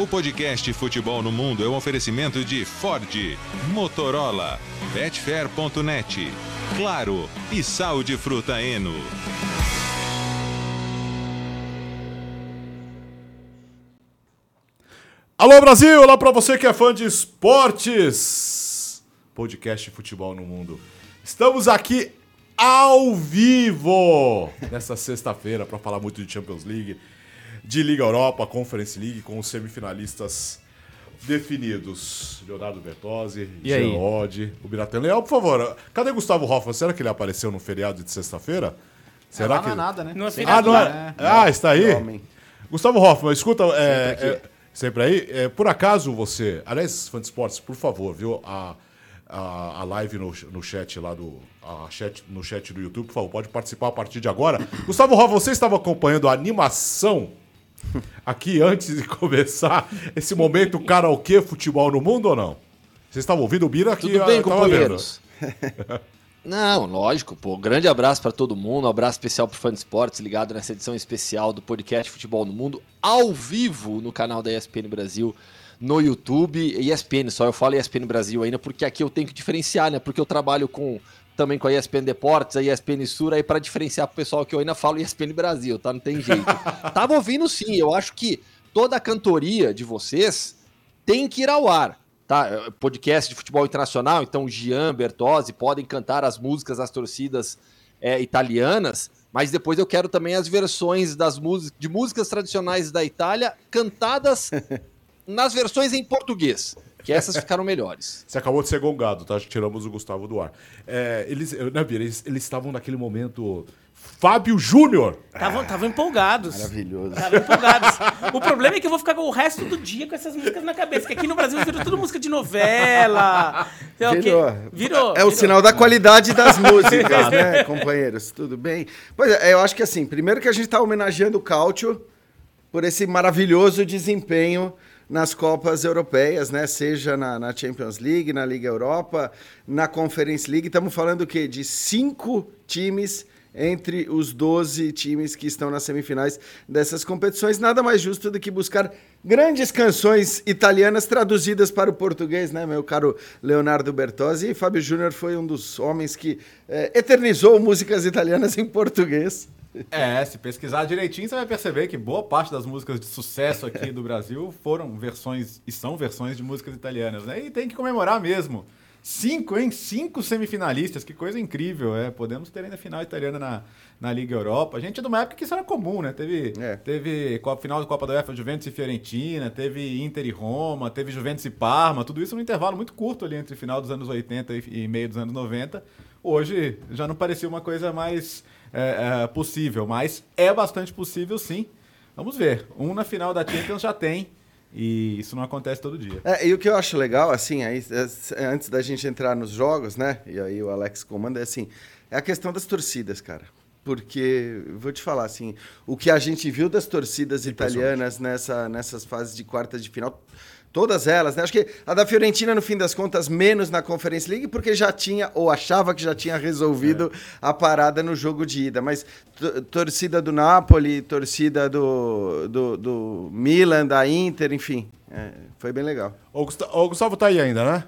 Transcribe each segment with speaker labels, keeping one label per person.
Speaker 1: O podcast Futebol no Mundo é um oferecimento de Ford, Motorola, Betfair.net, Claro e Sal de Fruta Eno.
Speaker 2: Alô Brasil, olá pra você que é fã de esportes. Podcast Futebol no Mundo. Estamos aqui ao vivo nessa sexta-feira para falar muito de Champions League, de Liga Europa, Conference League com os semifinalistas definidos. Leonardo Bertozzi,
Speaker 3: E
Speaker 2: Oddi, o Biratan Leal, por favor. Cadê Gustavo Hoffman? Será que ele apareceu no feriado de sexta-feira? Será
Speaker 3: lá
Speaker 2: que
Speaker 3: não é nada, né?
Speaker 4: Não é
Speaker 3: Sem
Speaker 2: Ah, não
Speaker 3: nada,
Speaker 2: é? Ah, está aí?
Speaker 5: Homem.
Speaker 2: Gustavo Hoffman, escuta, é, é, sempre aí. É, por acaso você, aliás, fã de esportes, por favor, viu? A, a, a live no, no chat lá do. A chat, no chat do YouTube, por favor, pode participar a partir de agora. Gustavo Hoffman, você estava acompanhando a animação aqui antes de começar esse momento karaokê futebol no mundo ou não? Vocês estavam ouvindo o Bira aqui?
Speaker 6: Tudo bem, companheiros? Não, lógico, pô. Grande abraço pra todo mundo, um abraço especial pro fã de esportes ligado nessa edição especial do podcast Futebol no Mundo, ao vivo no canal da ESPN Brasil no YouTube. ESPN, só eu falo ESPN Brasil ainda, porque aqui eu tenho que diferenciar, né? Porque eu trabalho com também com a ESPN Deportes, a ESPN Sur, aí pra diferenciar pro pessoal que eu ainda falo ESPN Brasil, tá? Não tem jeito. Tava ouvindo sim, eu acho que toda a cantoria de vocês tem que ir ao ar. Tá, podcast de futebol internacional, então Gian, Bertozzi podem cantar as músicas das torcidas é, italianas, mas depois eu quero também as versões das músicas de músicas tradicionais da Itália cantadas nas versões em português, que essas ficaram melhores.
Speaker 2: Você acabou de ser gongado, tá? Tiramos o Gustavo do ar. É, eles, né, eles, eles estavam naquele momento. Fábio Júnior!
Speaker 4: Estavam estavam empolgados.
Speaker 5: Maravilhoso.
Speaker 4: Estavam empolgados. O problema é que eu vou ficar o resto do dia com essas músicas na cabeça. Que aqui no Brasil virou tudo música de novela. quê.
Speaker 5: Virou.
Speaker 4: Virou.
Speaker 5: É o
Speaker 4: virou.
Speaker 5: sinal da qualidade das músicas, né, companheiros? Tudo bem? Pois é, eu acho que assim, primeiro que a gente está homenageando o Cautio por esse maravilhoso desempenho nas Copas Europeias, né? Seja na, na Champions League, na Liga Europa, na Conference League. Estamos falando o quê? De cinco times entre os 12 times que estão nas semifinais dessas competições. Nada mais justo do que buscar grandes canções italianas traduzidas para o português, né, meu caro Leonardo Bertozzi? E Fábio Júnior foi um dos homens que eh, eternizou músicas italianas em português.
Speaker 3: É, se pesquisar direitinho, você vai perceber que boa parte das músicas de sucesso aqui do Brasil foram versões e são versões de músicas italianas, né? E tem que comemorar mesmo. Cinco, hein? Cinco semifinalistas, que coisa incrível. É, podemos ter ainda final italiana na, na Liga Europa. A gente é de uma época que isso era comum, né? Teve,
Speaker 5: É.
Speaker 3: teve Copa, final da Copa da UEFA, Juventus e Fiorentina, teve Inter e Roma, teve Juventus e Parma, tudo isso num intervalo muito curto ali entre final dos anos 80 e, e meio dos anos 90. Hoje já não parecia uma coisa mais é, é, possível, mas é bastante possível sim. Vamos ver. Um na final da Champions já tem. E isso não acontece todo dia.
Speaker 5: É, e o que eu acho legal, assim, aí, é, antes da gente entrar nos jogos, né? E aí o Alex comanda, é assim, é a questão das torcidas, cara. Porque, vou te falar, assim, o que a gente viu das torcidas italianas nessa, nessas fases de quartas de final, todas elas, né? Acho que a da Fiorentina, no fim das contas, menos na Conference League, porque já tinha, ou achava que já tinha resolvido a parada no jogo de ida. Mas to- torcida do Napoli, torcida do, do, do Milan, da Inter, enfim, é, foi bem legal.
Speaker 2: O Gustavo, o Gustavo tá aí ainda, né?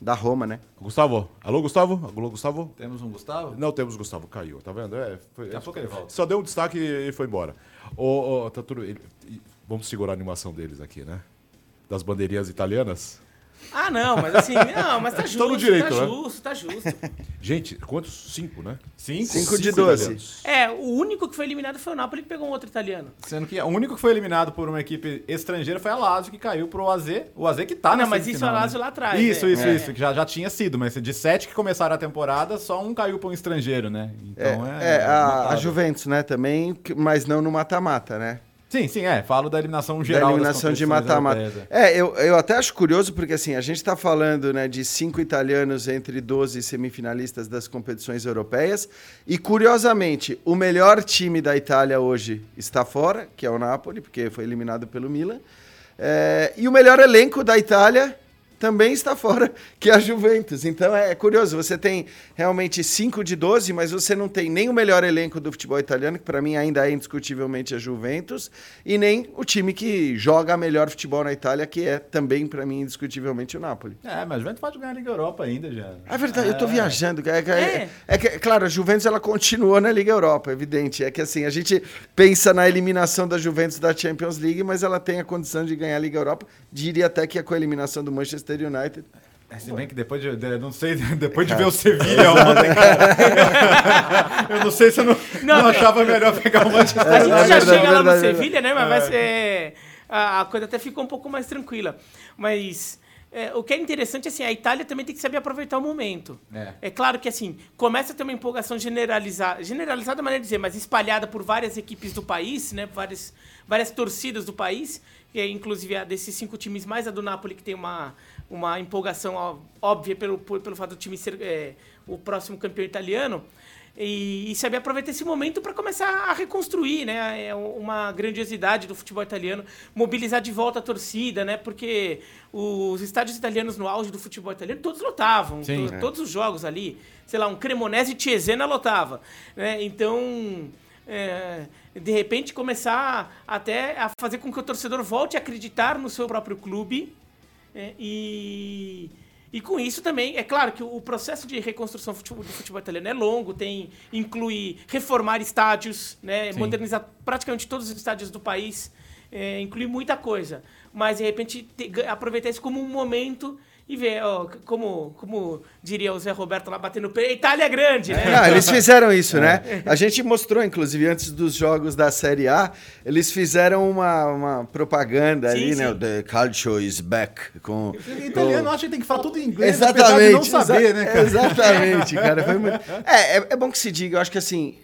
Speaker 5: Da Roma, né?
Speaker 2: Gustavo? Alô, Gustavo? Alô, Gustavo?
Speaker 3: Temos um Gustavo?
Speaker 2: Não temos Gustavo, caiu, tá vendo? É, foi-
Speaker 3: Daqui a pouco ele volta.
Speaker 2: Só deu um destaque e foi embora. Ô, ô, tá tudo, ele- vamos segurar a animação deles aqui, né? Das bandeirinhas italianas.
Speaker 4: Ah, não, mas assim, não, mas tá justo.
Speaker 2: Estão no direito,
Speaker 4: tá
Speaker 2: né?
Speaker 4: justo, tá justo.
Speaker 2: Gente, quantos? Cinco, né?
Speaker 3: Cinco.
Speaker 5: Cinco de doze.
Speaker 4: É, o único que foi eliminado foi o Napoli que pegou um outro italiano.
Speaker 3: Sendo que o único que foi eliminado por uma equipe estrangeira foi a Lazio, que caiu pro AZ. O AZ que tá na
Speaker 4: não, mas isso é a Lazio
Speaker 3: né?
Speaker 4: lá atrás,
Speaker 3: Isso,
Speaker 4: é.
Speaker 3: isso,
Speaker 4: É.
Speaker 3: isso. Que já, já tinha sido, mas de sete que começaram a temporada, só um caiu pra um estrangeiro, né?
Speaker 5: É,
Speaker 3: Então é.
Speaker 5: é, a, a
Speaker 3: notável.
Speaker 5: Juventus, né, também, mas não no mata-mata, né?
Speaker 3: Sim, sim, é. Falo da eliminação
Speaker 5: Da
Speaker 3: geral. das
Speaker 5: eliminação de mata-mata. É, eu, eu até acho curioso, porque assim, a gente está falando né, de cinco italianos entre 12 semifinalistas das competições europeias, e curiosamente, o melhor time da Itália hoje está fora, que é o Napoli, porque foi eliminado pelo Milan. É, e o melhor elenco da Itália também está fora, que é a Juventus. Então é curioso, você tem realmente 5 de 12, mas você não tem nem o melhor elenco do futebol italiano, que para mim ainda é indiscutivelmente a Juventus, e nem o time que joga melhor futebol na Itália, que é também para mim indiscutivelmente o Napoli.
Speaker 3: É, mas a Juventus pode ganhar a Liga Europa ainda já.
Speaker 5: É verdade, é. eu tô viajando. É, é, é. é que, claro, a Juventus ela continuou na Liga Europa, evidente. É que assim, a gente pensa na eliminação da Juventus da Champions League, mas ela tem a condição de ganhar a Liga Europa. Diria até que é com a eliminação do Manchester United.
Speaker 3: É, se bem que depois de, de não sei, depois de ver o Sevilha ontem, cara, eu não sei se eu não, não, não achava melhor pegar o Manchester
Speaker 4: United. A gente já chega lá no Sevilha, né? Mas vai ser... A coisa até ficou um pouco mais tranquila. Mas... É, o que é interessante, assim, a Itália também tem que saber aproveitar o momento. É, é claro que, assim, começa a ter uma empolgação generalizada, generalizada maneira de dizer, mas espalhada por várias equipes do país, né, várias, várias torcidas do país, e inclusive a desses cinco times, mais a do Napoli, que tem uma, uma empolgação óbvia pelo, pelo fato do time ser é, o próximo campeão italiano, e, e saber aproveitar esse momento para começar a reconstruir, né? É uma grandiosidade do futebol italiano, mobilizar de volta a torcida, né? Porque os estádios italianos no auge do futebol italiano todos lotavam, Sim, to, é. todos os jogos ali, sei lá, um Cremonese e Cesena lotava, né? Então, é, de repente começar até a fazer com que o torcedor volte a acreditar no seu próprio clube é, e e com isso também, é claro que o processo de reconstrução do futebol, do futebol italiano é longo, tem inclui reformar estádios, né, modernizar praticamente todos os estádios do país, é, inclui muita coisa. Mas de repente te, aproveitar isso como um momento e ver, ó, como, como diria o Zé Roberto lá batendo pé, Itália é grande, né?
Speaker 5: Não, eles fizeram isso, né? É. A gente mostrou, inclusive, antes dos jogos da Série A, eles fizeram uma, uma propaganda sim, ali, sim. né? The culture is back. Com,
Speaker 3: italiano com... acha que tem que falar tudo em inglês,
Speaker 5: exatamente, não
Speaker 3: saber, né, cara?
Speaker 5: Exatamente, cara. Muito... É, é, é bom que se diga, eu acho que assim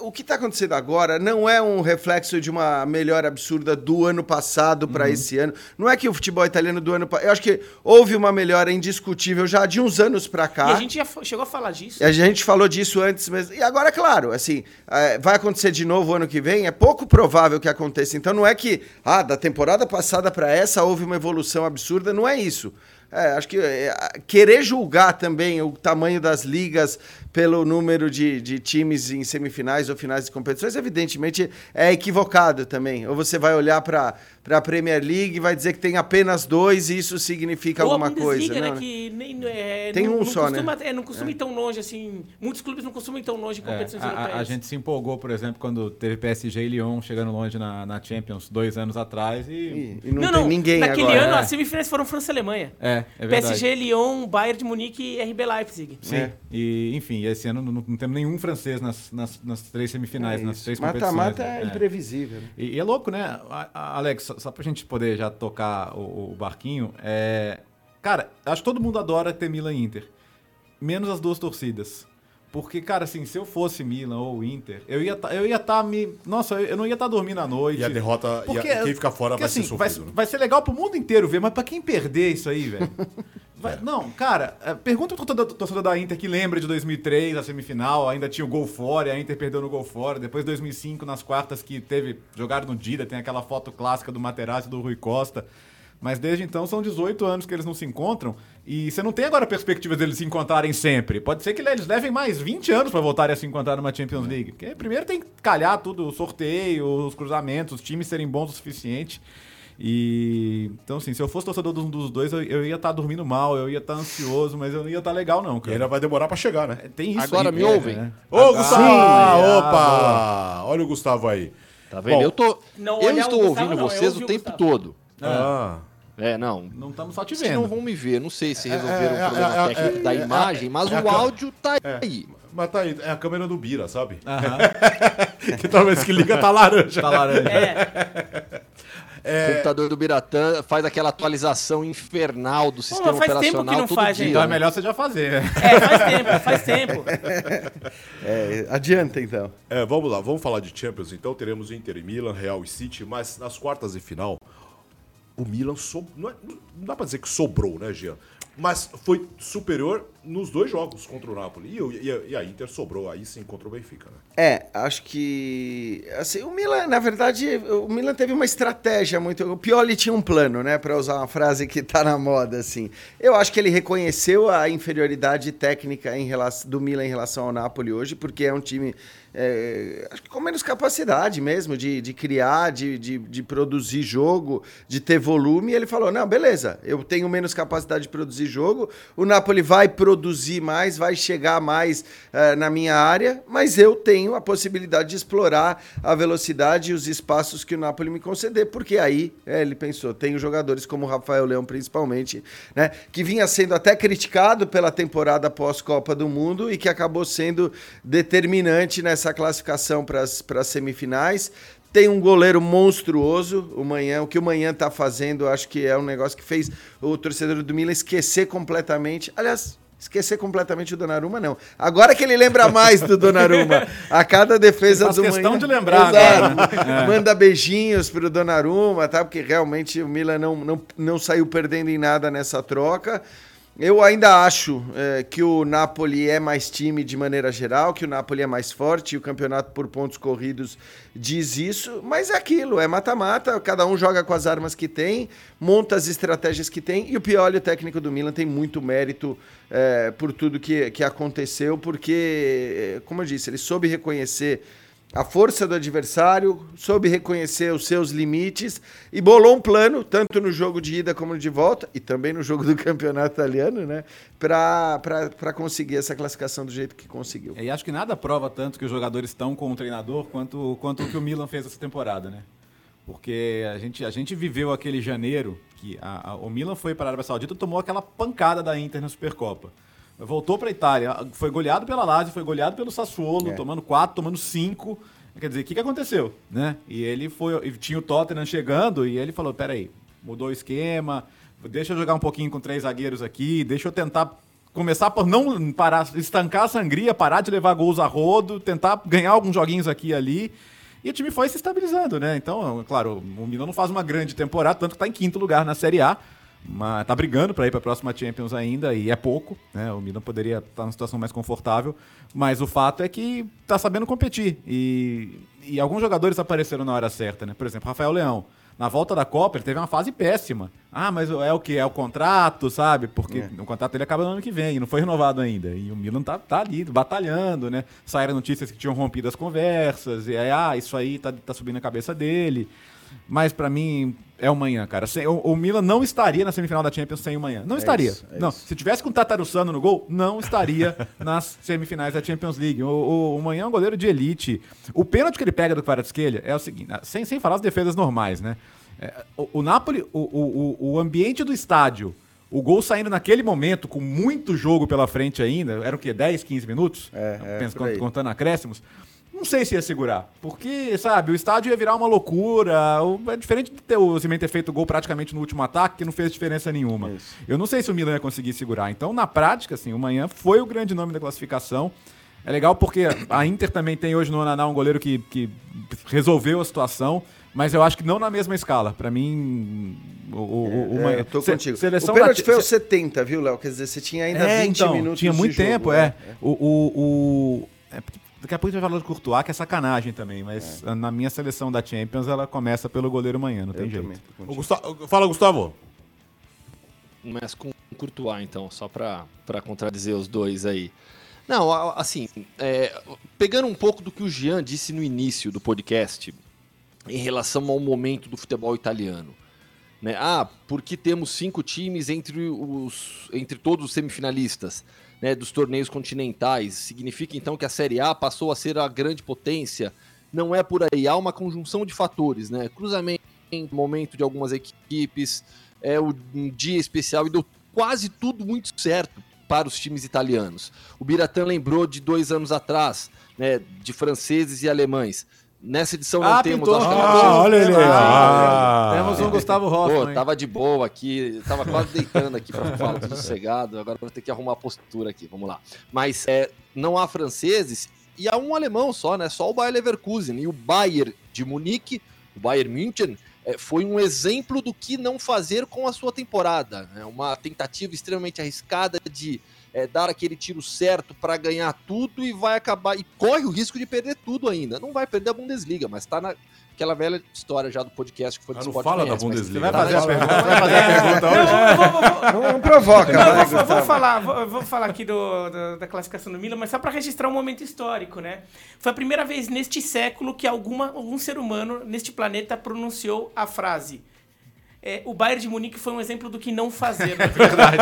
Speaker 5: o que está acontecendo agora não é um reflexo de uma melhora absurda do ano passado para uhum. esse ano. Não é que o futebol italiano do ano passado. Eu acho que houve uma melhora indiscutível já de uns anos para cá.
Speaker 4: E a gente já chegou a falar disso.
Speaker 5: A gente falou disso antes mesmo. E agora, claro, assim, é, vai acontecer de novo ano que vem. É pouco provável que aconteça. Então não é que, ah, da temporada passada para essa houve uma evolução absurda. Não é isso. É, acho que é, querer julgar também o tamanho das ligas pelo número de, de times em semifinais ou finais de competições, evidentemente é equivocado também. Ou você vai olhar para a Premier League e vai dizer que tem apenas dois e isso significa ou alguma coisa.
Speaker 4: Né,
Speaker 5: não, né?
Speaker 4: que nem, é,
Speaker 5: tem
Speaker 4: não,
Speaker 5: um
Speaker 4: não
Speaker 5: só,
Speaker 4: costuma,
Speaker 5: né?
Speaker 4: É, não costuma é. ir tão longe assim. Muitos clubes não costumam ir tão longe em é, competições europeias.
Speaker 3: A, a, gente se empolgou, por exemplo, quando teve PSG e Lyon chegando longe na, na Champions dois anos atrás e.
Speaker 5: E, e não, não, tem ninguém
Speaker 4: naquele
Speaker 5: agora.
Speaker 4: ano as semifinais foram França e Alemanha.
Speaker 3: É, é verdade.
Speaker 4: PSG, Lyon, Bayern de Munique e RB Leipzig.
Speaker 3: Sim. E, enfim, esse ano não, não temos nenhum francês nas, nas, nas três semifinais, é nas três mata, competições.
Speaker 5: Mata-mata é, é, imprevisível. Né?
Speaker 3: E, e, é louco, né? Alex, só, só pra gente poder já tocar o, o barquinho, é... Cara, acho que todo mundo adora ter Milan e Inter. Menos as duas torcidas. Porque, cara, assim, se eu fosse Milan ou Inter, eu ia tá, eu ia estar tá me. Nossa, eu não ia estar tá dormindo à noite.
Speaker 2: E a derrota. Porque, e quem fica fora porque, vai
Speaker 3: assim,
Speaker 2: ser sofrido.
Speaker 3: Vai, né? vai ser legal pro mundo inteiro ver, mas pra quem perder isso aí, velho. É. Não, cara, é, pergunta pro torcedor da Inter que lembra de 2003, a semifinal, ainda tinha o gol fora, a Inter perdeu no gol fora. Depois 2005, nas quartas, que teve, jogaram no Dida, tem aquela foto clássica do Materazzi do Rui Costa. Mas desde então são 18 anos que eles não se encontram e você não tem agora a perspectiva deles se encontrarem sempre. Pode ser que eles levem mais 20 anos para voltarem a se encontrar numa Champions é. League. Porque primeiro tem que calhar tudo, o sorteio, os cruzamentos, os times serem bons o suficiente. E então, assim, se eu fosse torcedor de um dos dois, eu, eu ia estar tá dormindo mal, eu ia estar tá ansioso, mas eu não ia estar tá legal, não. Cara.
Speaker 2: E ainda vai demorar para chegar, né?
Speaker 3: É, tem isso.
Speaker 6: Agora
Speaker 3: aí,
Speaker 6: me ouvem. Né?
Speaker 2: Ô, ah, Gustavo! Ah, opa! Ah, Olha o Gustavo aí.
Speaker 6: Tá vendo? Bom, eu tô. Não, eu estou ouvindo não, vocês o tempo todo.
Speaker 3: Ah.
Speaker 6: É, não.
Speaker 3: Não estamos só te
Speaker 6: vendo. Vocês não vão me ver. Não sei se resolveram é, é, o problema é, é técnico da imagem, mas o áudio tá aí.
Speaker 2: Mas tá aí, é a câmera do Bira, sabe? que toda vez que liga tá laranja.
Speaker 3: Tá laranja. É.
Speaker 6: É... O computador do Biratã faz aquela atualização infernal do sistema Pô, faz operacional tempo que não faz, dia.
Speaker 3: Então é melhor você já fazer.
Speaker 4: É, faz tempo, faz tempo.
Speaker 5: É, adianta então.
Speaker 2: É, vamos lá, vamos falar de Champions então. Teremos Inter e Milan, Real e City, mas nas quartas de final, o Milan so... não, é, não dá pra dizer que sobrou, né, Jean? mas foi superior nos dois jogos contra o Napoli. E, e, e, a Inter sobrou aí sim contra o Benfica, né?
Speaker 5: É, acho que assim, o Milan, na verdade, o Milan teve uma estratégia muito, o Pioli tinha um plano, né, para usar uma frase que tá na moda assim. Eu acho que ele reconheceu a inferioridade técnica em relação, do Milan em relação ao Napoli hoje, porque é um time é, acho que com menos capacidade mesmo de, de criar, de, de, de, produzir jogo, de ter volume. E ele falou: não, beleza, eu tenho menos capacidade de produzir jogo, o Napoli vai produzir mais, vai chegar mais uh, na minha área, mas eu tenho a possibilidade de explorar a velocidade e os espaços que o Napoli me conceder, porque aí é, ele pensou: tenho jogadores como o Rafael Leão, principalmente, né, que vinha sendo até criticado pela temporada pós-Copa do Mundo e que acabou sendo determinante nessa essa classificação para as semifinais. Tem um goleiro monstruoso, o Manhã. O que o Manhã está fazendo, acho que é um negócio que fez o torcedor do Milan esquecer completamente. Aliás, esquecer completamente o Donnarumma, não. Agora que ele lembra mais do Donnarumma. A cada defesa faz do
Speaker 3: questão
Speaker 5: Manhã,
Speaker 3: de lembrar. Exato,
Speaker 5: né? Manda beijinhos pro Donnarumma, tá? Porque realmente o Milan não, não, não saiu perdendo em nada nessa troca. Eu ainda acho é, que o Napoli é mais time de maneira geral, que o Napoli é mais forte, o campeonato por pontos corridos diz isso, mas é aquilo, é mata-mata, cada um joga com as armas que tem, monta as estratégias que tem, e o Pioli, o técnico do Milan, tem muito mérito é, por tudo que, que aconteceu, porque, como eu disse, ele soube reconhecer a força do adversário, soube reconhecer os seus limites e bolou um plano, tanto no jogo de ida como de volta, e também no jogo do campeonato italiano, né? Para conseguir essa classificação do jeito que conseguiu.
Speaker 3: É, e acho que nada prova tanto que os jogadores estão com o treinador quanto, quanto o que o Milan fez essa temporada, né? Porque a gente, a gente viveu aquele janeiro que a, a, o Milan foi para a Arábia Saudita e tomou aquela pancada da Inter na Supercopa. Voltou para a Itália, foi goleado pela Lazio, foi goleado pelo Sassuolo, é. tomando quatro, tomando cinco. Quer dizer, o que, que aconteceu? Né? E ele foi. E tinha o Tottenham chegando e ele falou: peraí, mudou o esquema, deixa eu jogar um pouquinho com três zagueiros aqui, deixa eu tentar começar por não parar, estancar a sangria, parar de levar gols a rodo, tentar ganhar alguns joguinhos aqui e ali. E o time foi se estabilizando, né? Então, claro, o Milan não faz uma grande temporada, tanto que está em quinto lugar na Série A mas tá brigando para ir para a próxima Champions ainda e é pouco, né? O Milan poderia estar tá numa situação mais confortável, mas o fato é que tá sabendo competir e, e alguns jogadores apareceram na hora certa, né? Por exemplo, Rafael Leão. Na volta da Copa, ele teve uma fase péssima. Ah, mas é o que? É o contrato, sabe? Porque é. o contrato dele acaba no ano que vem e não foi renovado ainda. E o Milan tá, tá ali, batalhando, né? Saíram notícias que tinham rompido as conversas, e aí, ah, isso aí tá, tá subindo a cabeça dele. Mas para mim é o manhã, cara. O, o, Milan não estaria na semifinal da Champions sem o manhã. Não é estaria. Isso, é não. Isso. Se tivesse com o Tatarussano no gol, não estaria nas semifinais da Champions League. O, o, o manhã é um goleiro de elite. O pênalti que ele pega do Kvaratskhelia é o seguinte, sem, sem falar as defesas normais, né? É, o, o Napoli, o, o, o ambiente do estádio, o gol saindo naquele momento, com muito jogo pela frente ainda, era o quê? 10, 15 minutos? É, é, Penso, contando acréscimos. Não sei se ia segurar. Porque, sabe, o estádio ia virar uma loucura. É diferente de ter o Cimento ter feito gol praticamente no último ataque, que não fez diferença nenhuma. Isso. Eu não sei se o Milan ia conseguir segurar. Então, na prática, assim, o Manhã foi o grande nome da classificação. É legal porque a Inter também tem hoje no Ananá um goleiro que, que resolveu a situação, mas eu acho que não na mesma escala. Para mim, o, o,
Speaker 5: é, eu tô contigo. Seleção o pênalti foi aos 70, viu, Léo? Quer dizer, você tinha ainda é, 20 então, minutos
Speaker 3: Tinha muito tempo, jogo, é. é. O, o, o é, Daqui a pouco a gente vai falar do Courtois, que é sacanagem também, mas é. na minha seleção da Champions ela começa pelo goleiro manhã, não tem Eu jeito.
Speaker 2: Gustavo, fala, Gustavo.
Speaker 6: Começa com o Courtois, então, só para contradizer os dois aí. Não, assim, é, pegando um pouco do que o Jean disse no início do podcast, em relação ao momento do futebol italiano. Né? Ah, porque temos cinco times entre, os, entre todos os semifinalistas né, dos torneios continentais. Significa então que a Série A passou a ser a grande potência? Não é por aí. Há uma conjunção de fatores, né? Cruzamento, momento de algumas equipes, é um dia especial e deu quase tudo muito certo para os times italianos. O Biratã lembrou de dois anos atrás, né, de franceses e alemães. Nessa edição não ah, temos.
Speaker 2: Acho ah, olha ele. Ah,
Speaker 3: temos um Gustavo Hoffman.
Speaker 6: Pô, tava de boa aqui, tava quase deitando aqui para falar tudo sossegado. Agora vou ter que arrumar a postura aqui. Vamos lá. Mas é, não há franceses e há um alemão só, né? Só o Bayer Leverkusen e o Bayern de Munique, o Bayern München, é, foi um exemplo do que não fazer com a sua temporada. É uma tentativa extremamente arriscada de é, dar aquele tiro certo para ganhar tudo e vai acabar e corre o risco de perder tudo ainda. Não vai perder a Bundesliga, mas está na aquela velha história já do podcast que foi do
Speaker 2: não fala
Speaker 6: da
Speaker 2: Bundesliga.
Speaker 3: Você vai fazer a pergunta, vai fazer a pergunta hoje?
Speaker 5: Não, não provoca,
Speaker 4: não, vou, vou, falar, vou, vou, falar aqui do, do, da classificação do Milan, mas só para registrar um momento histórico, né? Foi a primeira vez neste século que alguma, algum ser humano neste planeta pronunciou a frase é, o Bayern de Munique foi um exemplo do que não fazer, na verdade.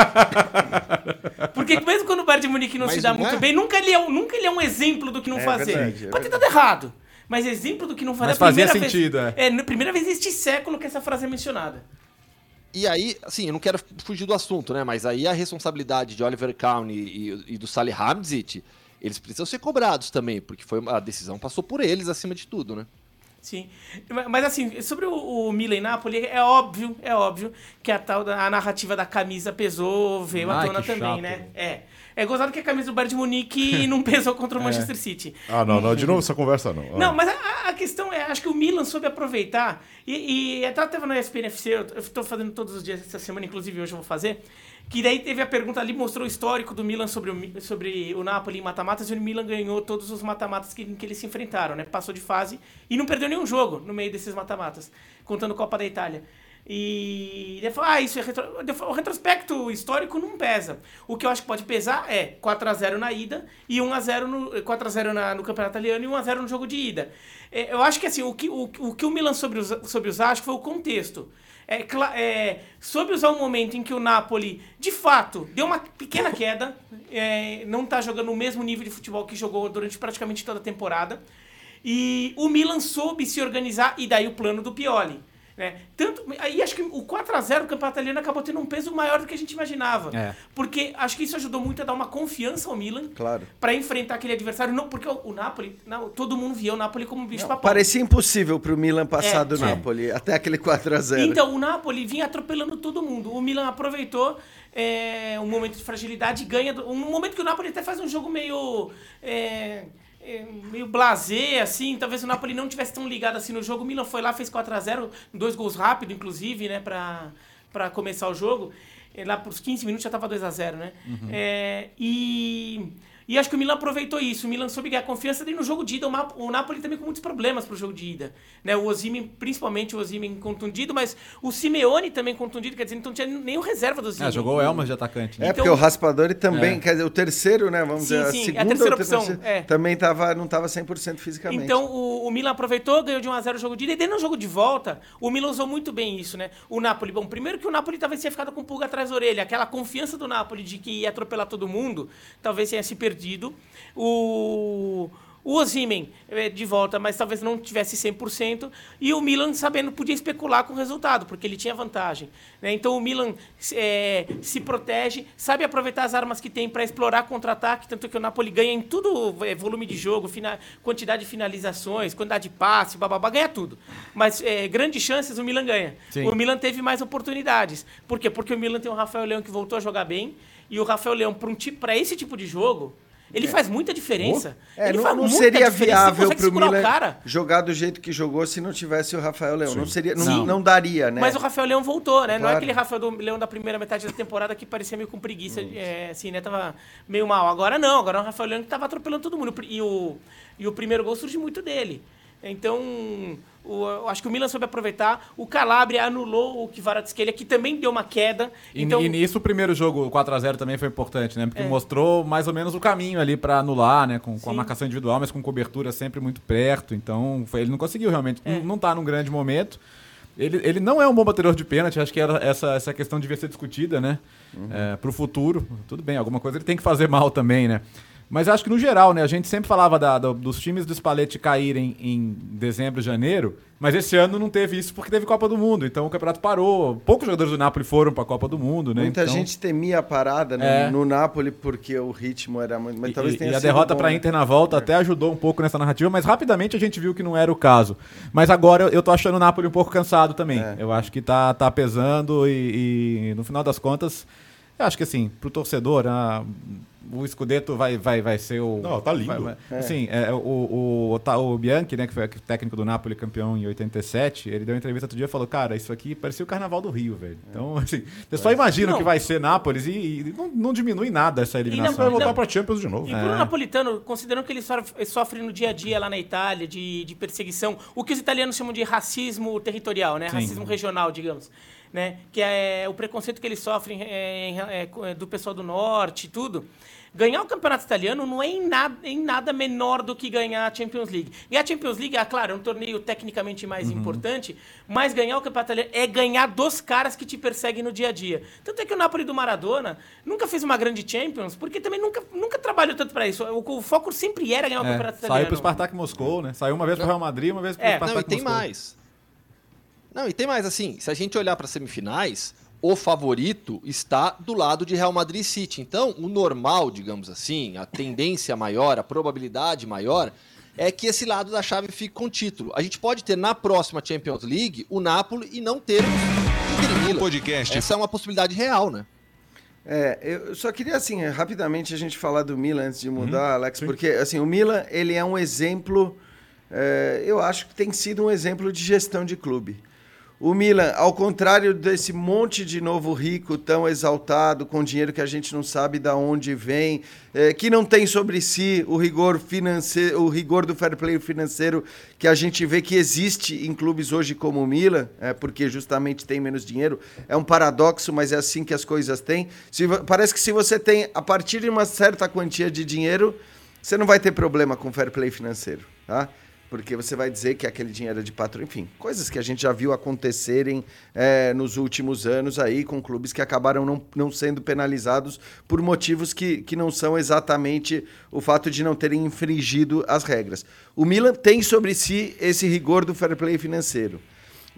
Speaker 4: Porque mesmo quando o Bayern de Munique não mas se dá não muito é? bem, nunca ele, é, nunca ele é um exemplo do que não é fazer. Verdade, é Pode ter dado errado. Mas exemplo do que não fazer.
Speaker 3: Mas fazia sentido,
Speaker 4: vez, é. É, primeira vez neste século que essa frase é mencionada.
Speaker 6: E aí, assim, eu não quero fugir do assunto, né? Mas aí a responsabilidade de Oliver Kahn e, e do Salih Hamdzic, eles precisam ser cobrados também, porque foi a decisão passou por eles acima de tudo, né?
Speaker 4: Sim. Mas assim, sobre o, o Milan e Napoli, é óbvio, é óbvio que a tal da a narrativa da camisa pesou, veio à tona também, chato. né? É. É gozado que a camisa do Bayern de Munique não pesou contra o é. Manchester City.
Speaker 2: Ah, não, não, de novo essa conversa não.
Speaker 4: Ah. Não, mas a, a, questão é, acho que o Milan soube aproveitar, e, e até teve na ESPN FC, eu estou fazendo todos os dias essa semana, inclusive hoje eu vou fazer, que daí teve a pergunta ali, mostrou o histórico do Milan sobre o, sobre o Napoli em mata-matas, e o Milan ganhou todos os mata-matas que, que eles se enfrentaram, né? Passou de fase e não perdeu nenhum jogo no meio desses mata-matas, contando Copa da Itália. E ele falou, ah, isso é retro... o retrospecto histórico não pesa. O que eu acho que pode pesar é 4x0 na ida e 1x0 no 4x0 no Campeonato Italiano e 1x0 no jogo de ida. É, eu acho que assim, o que o, o, que o Milan sobre os, sobre os acho foi o contexto. É, é, soube usar um momento em que o Napoli, de fato, deu uma pequena queda, é, não está jogando o mesmo nível de futebol que jogou durante praticamente toda a temporada. E o Milan soube se organizar, e daí o plano do Pioli. Né? Tanto, aí acho que o 4x0 do campeonato italiano acabou tendo um peso maior do que a gente imaginava. É. Porque acho que isso ajudou muito a dar uma confiança ao Milan
Speaker 5: claro.
Speaker 4: para enfrentar aquele adversário. Não, porque o, o Napoli, não, todo mundo via o Napoli como um bicho papão.
Speaker 5: Parecia impossível para o Milan passar é, do é. Napoli, até aquele 4x0.
Speaker 4: Então, o Napoli vinha atropelando todo mundo. O Milan aproveitou é, um momento de fragilidade e ganha. Um momento que o Napoli até faz um jogo meio. É, é, meio blazer, assim, talvez o Napoli não tivesse tão ligado assim no jogo. O Milan foi lá, fez 4 a 0 dois gols rápido, inclusive, né, pra, pra começar o jogo. E lá por 15 minutos já tava 2 a 0 né? Uhum. É, e e acho que o Milan aproveitou isso. O Milan soube ganhar confiança. E no jogo de ida, o, Napoli também com muitos problemas pro jogo de ida. Né? O Osimhen, principalmente o Osimhen contundido, mas o Simeone também contundido. Quer dizer, não tinha nenhum reserva do Osimhen.
Speaker 3: É, jogou o Elmas de atacante.
Speaker 5: Né? É, então, porque o Raspadori também, é. quer dizer, o terceiro, né? Vamos sim, dizer, sim, a segunda a terceira opção. É. Também tava, não estava 100% fisicamente.
Speaker 4: Então o, o, Milan aproveitou, ganhou de 1x0 o jogo de ida. E dentro do jogo de volta, o Milan usou muito bem isso, né? O Napoli, bom, primeiro que o Napoli talvez tenha ficado com pulga atrás da orelha. Aquela confiança do Napoli de que ia atropelar todo mundo, talvez tenha se perdido. O, o Ozymen é, de volta, mas talvez não tivesse 100%. E o Milan sabendo, podia especular com o resultado, porque ele tinha vantagem. Né? Então o Milan é, se protege, sabe aproveitar as armas que tem para explorar contra-ataque, tanto que o Napoli ganha em tudo, é, volume de jogo, quantidade de finalizações, quantidade de passe, bababá, ganha tudo. Mas é, grandes chances o Milan ganha. Sim. O Milan teve mais oportunidades. Por quê? Porque o Milan tem o Rafael Leão que voltou a jogar bem, e o Rafael Leão, para um, esse tipo de jogo ele é. faz muita diferença.
Speaker 5: É,
Speaker 4: ele
Speaker 5: não,
Speaker 4: faz
Speaker 5: não seria viável para o Milan jogar do jeito que jogou se não tivesse o Rafael Leão. Não seria, não, não, daria, né?
Speaker 4: Mas o Rafael Leão voltou, né? Claro. Não é aquele Rafael Leão da primeira metade da temporada que parecia meio com preguiça, é, assim, né? Tava meio mal. Agora não, agora é o Rafael Leão que tava atropelando todo mundo. E o, e o primeiro gol surge muito dele. Então, o, eu acho que o Milan soube aproveitar. O Calabria anulou o Kvaratskhelia, que também deu uma queda.
Speaker 3: E,
Speaker 4: então...
Speaker 3: e nisso o primeiro jogo, 4x0, também foi importante, né? Porque é. mostrou mais ou menos o caminho ali para anular, né? Com, com, a marcação individual, mas com cobertura sempre muito perto. Então, foi, ele não conseguiu realmente. É. Não, não tá num grande momento. Ele, ele não é um bom batedor de pênalti, acho que era essa, essa questão devia ser discutida, né? Uhum. É, pro futuro. Tudo bem, alguma coisa ele tem que fazer mal também, né? Mas acho que no geral, né? A gente sempre falava da, da, dos times do Spalletti caírem em dezembro, janeiro, mas esse ano não teve isso porque teve Copa do Mundo. Então o campeonato parou. Poucos jogadores do Napoli foram para a Copa do Mundo, né?
Speaker 5: Muita
Speaker 3: então...
Speaker 5: gente temia a parada né? é. no Napoli porque o ritmo era muito. Mas talvez
Speaker 3: e,
Speaker 5: tenha
Speaker 3: e a derrota para né? Inter na volta é. até ajudou um pouco nessa narrativa, mas rapidamente a gente viu que não era o caso. Mas agora eu tô achando o Napoli um pouco cansado também. É. Eu acho que tá, tá pesando e, e no final das contas, eu acho que assim, pro torcedor. A o Scudetto vai, vai, vai ser o.
Speaker 2: Não, tá lindo. Vai,
Speaker 3: vai, é. Assim, é, o, o, o, o, Bianchi, né, que foi o técnico do Napoli, campeão em 87, ele deu uma entrevista outro dia e falou: Cara, isso aqui parecia o Carnaval do Rio, velho. Então, assim, você só imagina o que vai ser Nápoles e, e não, não, diminui nada essa eliminação. E
Speaker 2: não, vai voltar para Champions de novo.
Speaker 4: E pro é. napolitano, considerando que ele sofre, sofre, no dia a dia lá na Itália de, de perseguição, o que os italianos chamam de racismo territorial, né? Sim. Racismo regional, digamos né? Que é o preconceito que eles sofrem é, é, é, do pessoal do norte e tudo. Ganhar o campeonato italiano não é em nada, em nada menor do que ganhar a Champions League. E a Champions League, é claro, é um torneio tecnicamente mais uhum. importante, mas ganhar o campeonato italiano é ganhar dos caras que te perseguem no dia a dia. Tanto é que o Napoli do Maradona nunca fez uma grande Champions, porque também nunca, nunca trabalhou tanto para isso. O, o, foco sempre era ganhar o é, campeonato italiano.
Speaker 3: Saiu pro Spartak Moscou, né? Saiu uma vez pro Real Madrid, uma vez pro é. Spartak
Speaker 6: Não, e tem
Speaker 3: Moscou.
Speaker 6: mais. Não, e tem mais assim, se a gente olhar para semifinais, o favorito está do lado de Real Madrid City. Então, o normal, digamos assim, a tendência maior, a probabilidade maior é que esse lado da chave fique com título. A gente pode ter na próxima Champions League o Napoli e não ter o
Speaker 1: Milan. podcast.
Speaker 6: Essa é uma possibilidade real, né?
Speaker 5: É, eu só queria assim, rapidamente a gente falar do Milan antes de mudar, uhum, Alex, sim. porque assim, o Milan, ele é um exemplo, é, eu acho que tem sido um exemplo de gestão de clube. O Milan, ao contrário desse monte de novo rico tão exaltado, com dinheiro que a gente não sabe de onde vem, é, que não tem sobre si o rigor financeiro, o rigor do fair play financeiro que a gente vê que existe em clubes hoje como o Milan, é, porque justamente tem menos dinheiro. É um paradoxo, mas é assim que as coisas têm. Se, parece que se você tem, a partir de uma certa quantia de dinheiro, você não vai ter problema com fair play financeiro, tá? Porque você vai dizer que aquele dinheiro é de patrão, enfim, coisas que a gente já viu acontecerem é, nos últimos anos aí com clubes que acabaram não, não sendo penalizados por motivos que, que não são exatamente o fato de não terem infringido as regras. O Milan tem sobre si esse rigor do fair play financeiro.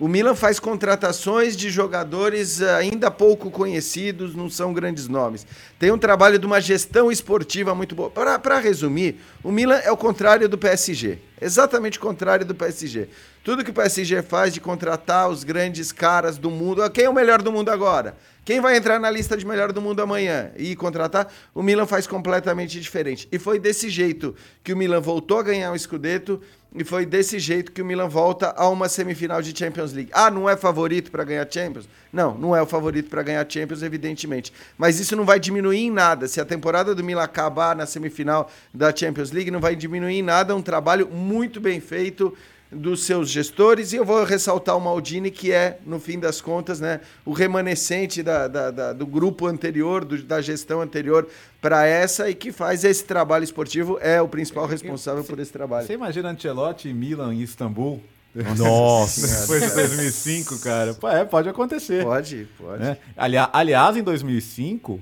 Speaker 5: O Milan faz contratações de jogadores eh, ainda pouco conhecidos, não são grandes nomes. Tem um trabalho de uma gestão esportiva muito boa. Para resumir, o Milan é o contrário do PSG. Exatamente o contrário do PSG. Tudo que o PSG faz de contratar os grandes caras do mundo. Quem é o melhor do mundo agora? Quem vai entrar na lista de melhor do mundo amanhã e contratar? O Milan faz completamente diferente. E foi desse jeito que o Milan voltou a ganhar o Scudetto e foi desse jeito que o Milan volta a uma semifinal de Champions League. Ah, não é favorito para ganhar Champions? Não, não é o favorito para ganhar Champions, evidentemente. Mas isso não vai diminuir em nada. Se a temporada do Milan acabar na semifinal da Champions League, não vai diminuir em nada. É um trabalho muito bem feito dos seus gestores, e eu vou ressaltar o Maldini, que é, no fim das contas, né, o remanescente da, da, da do grupo anterior, do, da gestão anterior para essa, e que faz esse trabalho esportivo, é o principal responsável por esse trabalho.
Speaker 3: Você imagina Ancelotti, Milan e Istambul?
Speaker 2: Nossa!
Speaker 3: Depois de 2005, cara. É, pode acontecer.
Speaker 5: Pode, pode. É.
Speaker 3: aliás, em 2005,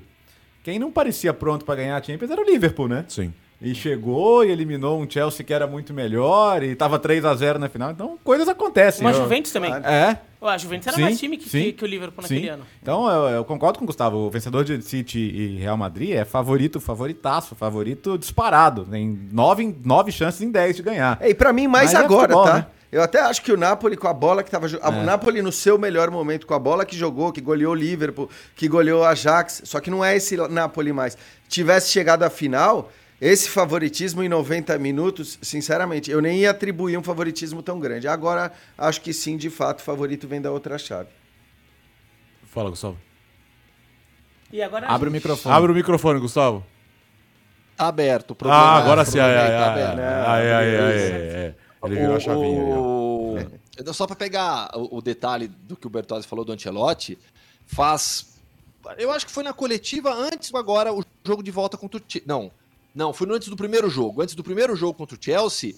Speaker 3: quem não parecia pronto para ganhar a Champions era o Liverpool, né?
Speaker 2: Sim.
Speaker 3: E chegou e eliminou um Chelsea que era muito melhor e tava 3 a 0 na final. Então, coisas acontecem.
Speaker 4: Uma Juventus também.
Speaker 3: É.
Speaker 4: A Juventus era sim, mais time que, que, que, o Liverpool naquele sim. ano.
Speaker 3: Então, eu, eu, concordo com o Gustavo. O vencedor de City e Real Madrid é favorito, favoritaço, favorito disparado. Tem nove, nove chances em 10 de ganhar.
Speaker 5: É, e para mim, mais Mas é agora, é futebol, tá? Né? Eu até acho que o Napoli com a bola que tava é. O Napoli no seu melhor momento, com a bola que jogou, que goleou o Liverpool, que goleou o Ajax, só que não é esse Napoli mais. Tivesse chegado à final, esse favoritismo em 90 minutos, sinceramente, eu nem ia atribuir um favoritismo tão grande. Agora, acho que sim, de fato, o favorito vem da outra chave.
Speaker 2: Fala, Gustavo.
Speaker 4: E agora
Speaker 3: Abre gente... o microfone.
Speaker 2: Abre o microfone, Gustavo.
Speaker 6: Tá aberto.
Speaker 2: O ah, agora sim. Ai, ai, ai, ai, ai, Ele virou a chavinha. O...
Speaker 6: Então, só para pegar o, o, detalhe do que o Bertozzi falou do Ancelotti, faz... Eu acho que foi na coletiva antes agora o jogo de volta contra o... Não, não, foi antes do primeiro jogo. Antes do primeiro jogo contra o Chelsea,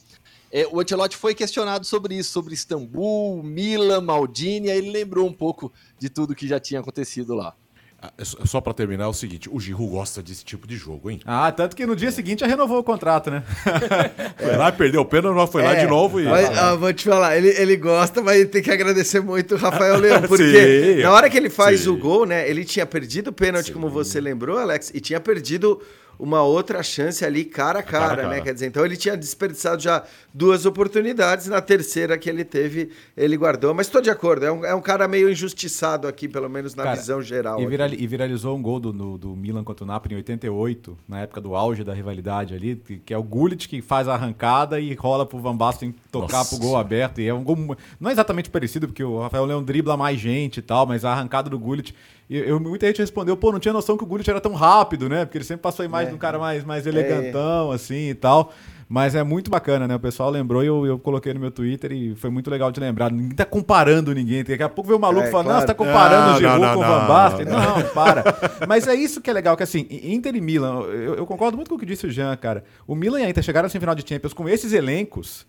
Speaker 6: é, o Ancelotti foi questionado sobre isso, sobre Istambul, Milan, Maldini, aí ele lembrou um pouco de tudo que já tinha acontecido lá.
Speaker 2: Ah, é é só para terminar, é o seguinte: o Giroud gosta desse tipo de jogo, hein?
Speaker 3: Ah, tanto que no dia seguinte já renovou o contrato, né?
Speaker 2: foi lá, perdeu o pênalti, foi é, lá de novo e.
Speaker 5: Mas, ah, vou te falar, ele, ele gosta, mas tem que agradecer muito o Rafael Leão, porque sim, na hora que ele faz sim. o gol, né? Ele tinha perdido o pênalti, sim. como você lembrou, Alex, e tinha perdido uma outra chance ali cara a cara, cara, né? Cara. Quer dizer, então ele tinha desperdiçado já duas oportunidades, na terceira que ele teve, ele guardou. Mas estou de acordo, é um, é um cara meio injustiçado aqui, pelo menos na cara, visão geral.
Speaker 3: E, viral, e, viralizou um gol do, do, do, Milan contra o Napoli em 88, na época do auge da rivalidade ali, que é o Gullit que faz a arrancada e rola pro Van Basten tocar Nossa. pro gol aberto. E é um gol não é exatamente parecido, porque o Rafael Leão dribla mais gente e tal, mas a arrancada do Gullit eu, eu, muita gente respondeu, pô, não tinha noção que o Gullit era tão rápido, né? Porque ele sempre passou a imagem é. de um cara mais, mais elegantão, é. assim e tal. Mas é muito bacana, né? O pessoal lembrou e eu, eu coloquei no meu Twitter e foi muito legal de lembrar. Ninguém tá comparando ninguém. Daqui a pouco vê o maluco é, falando, claro. não, você tá comparando o Giroud com o Van Basten. Não, não, para. Mas é isso que é legal, que assim, Inter e Milan, eu, eu, concordo muito com o que disse o Jean, cara. O Milan e a Inter chegaram na semifinal de Champions com esses elencos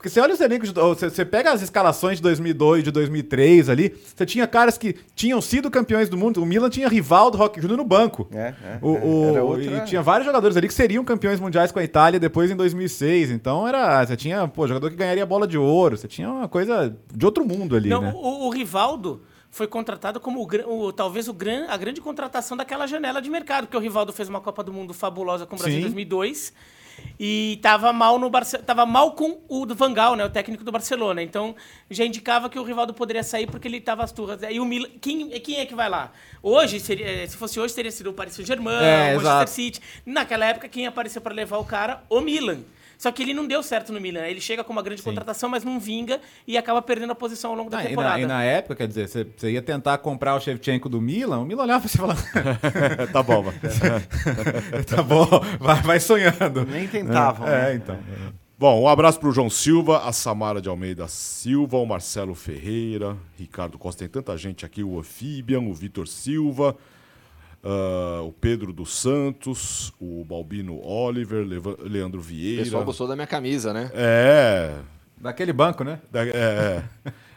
Speaker 3: porque você olha os elencos, você, pega as escalações de 2002, de 2003 ali, você tinha caras que tinham sido campeões do mundo. O Milan tinha Rivaldo, Rock Júnior no banco. É, é, o, o outra... E tinha vários jogadores ali que seriam campeões mundiais com a Itália depois em 2006. Então era, você tinha, pô, jogador que ganharia bola de ouro. Você tinha uma coisa de outro mundo ali, Não, né?
Speaker 4: o, o Rivaldo foi contratado como o, o, talvez o gran, a grande contratação daquela janela de mercado, porque o Rivaldo fez uma Copa do Mundo fabulosa com o Brasil em 2002 e estava mal no Barce... tava mal com o do Vangal, né, o técnico do Barcelona. Então já indicava que o Rivaldo poderia sair porque ele estava as turras. E o Milan, quem, quem é que vai lá? Hoje seria, eh, se fosse hoje teria sido o Paris Saint-Germain, é, o Manchester exato. City. Naquela época quem apareceu para levar o cara? O Milan. Só que ele não deu certo no Milan. Ele chega com uma grande Sim. contratação, mas não vinga e acaba perdendo a posição ao longo da ah, temporada.
Speaker 3: E na, e na, época, quer dizer, você, você ia tentar comprar o Shevchenko do Milan, o Milan olhava e falava...
Speaker 2: tá bom,
Speaker 3: tá bom, vai, vai sonhando.
Speaker 5: Nem tentavam.
Speaker 3: É, né? então.
Speaker 2: Bom, um abraço para o João Silva, a Samara de Almeida Silva, o Marcelo Ferreira, Ricardo Costa, tem tanta gente aqui, o Afibian, o Vitor Silva, Uh, o Pedro dos Santos, o Balbino Oliver, Leva Leandro Vieira. O
Speaker 6: pessoal gostou da minha camisa, né?
Speaker 2: É.
Speaker 3: Daquele banco, né?
Speaker 2: Da, é, é.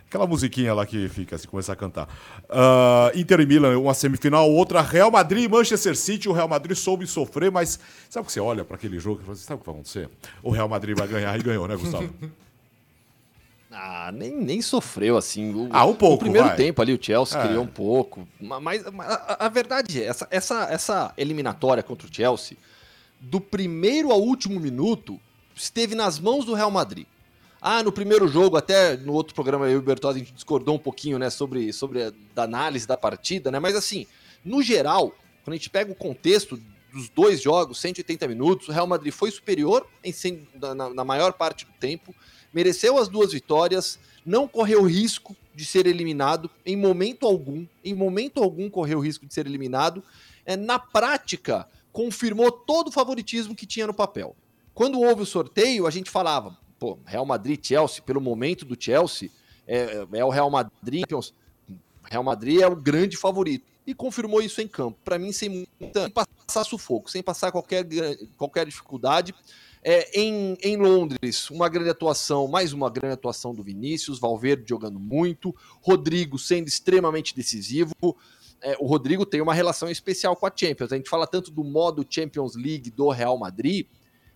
Speaker 2: Aquela musiquinha lá que fica assim, começar a cantar. Uh, Inter e Milan, uma semifinal, outra Real Madrid e Manchester City. O Real Madrid soube sofrer, mas sabe o que você olha para aquele jogo e fala, sabe o que vai acontecer? O Real Madrid vai ganhar e ganhou, né, Gustavo?
Speaker 6: Ah, nem, nem sofreu assim.
Speaker 2: O, ah, um pouco.
Speaker 6: No primeiro vai. tempo ali, o Chelsea é. criou um pouco. Mas, mas a, a, verdade é, essa, essa, essa eliminatória contra o Chelsea, do primeiro ao último minuto, esteve nas mãos do Real Madrid. Ah, no primeiro jogo, até no outro programa, eu e o Bertozzi, a gente discordou um pouquinho, né, sobre, sobre a da análise da partida, né? Mas assim, no geral, quando a gente pega o contexto dos dois jogos, 180 minutos, o Real Madrid foi superior em, na, na maior parte do tempo mereceu as duas vitórias, não correu risco de ser eliminado em momento algum, em momento algum correu risco de ser eliminado. É, na prática, confirmou todo o favoritismo que tinha no papel. Quando houve o sorteio, a gente falava, pô, Real Madrid, Chelsea, pelo momento do Chelsea, é, é o Real Madrid, Real Madrid é o grande favorito. E confirmou isso em campo. Para mim, sem, muita, sem passar sufoco, sem passar qualquer, qualquer dificuldade. É, em, em Londres, uma grande atuação, mais uma grande atuação do Vinícius, Valverde jogando muito, Rodrigo sendo extremamente decisivo. É, o Rodrigo tem uma relação especial com a Champions. A gente fala tanto do modo Champions League do Real Madrid,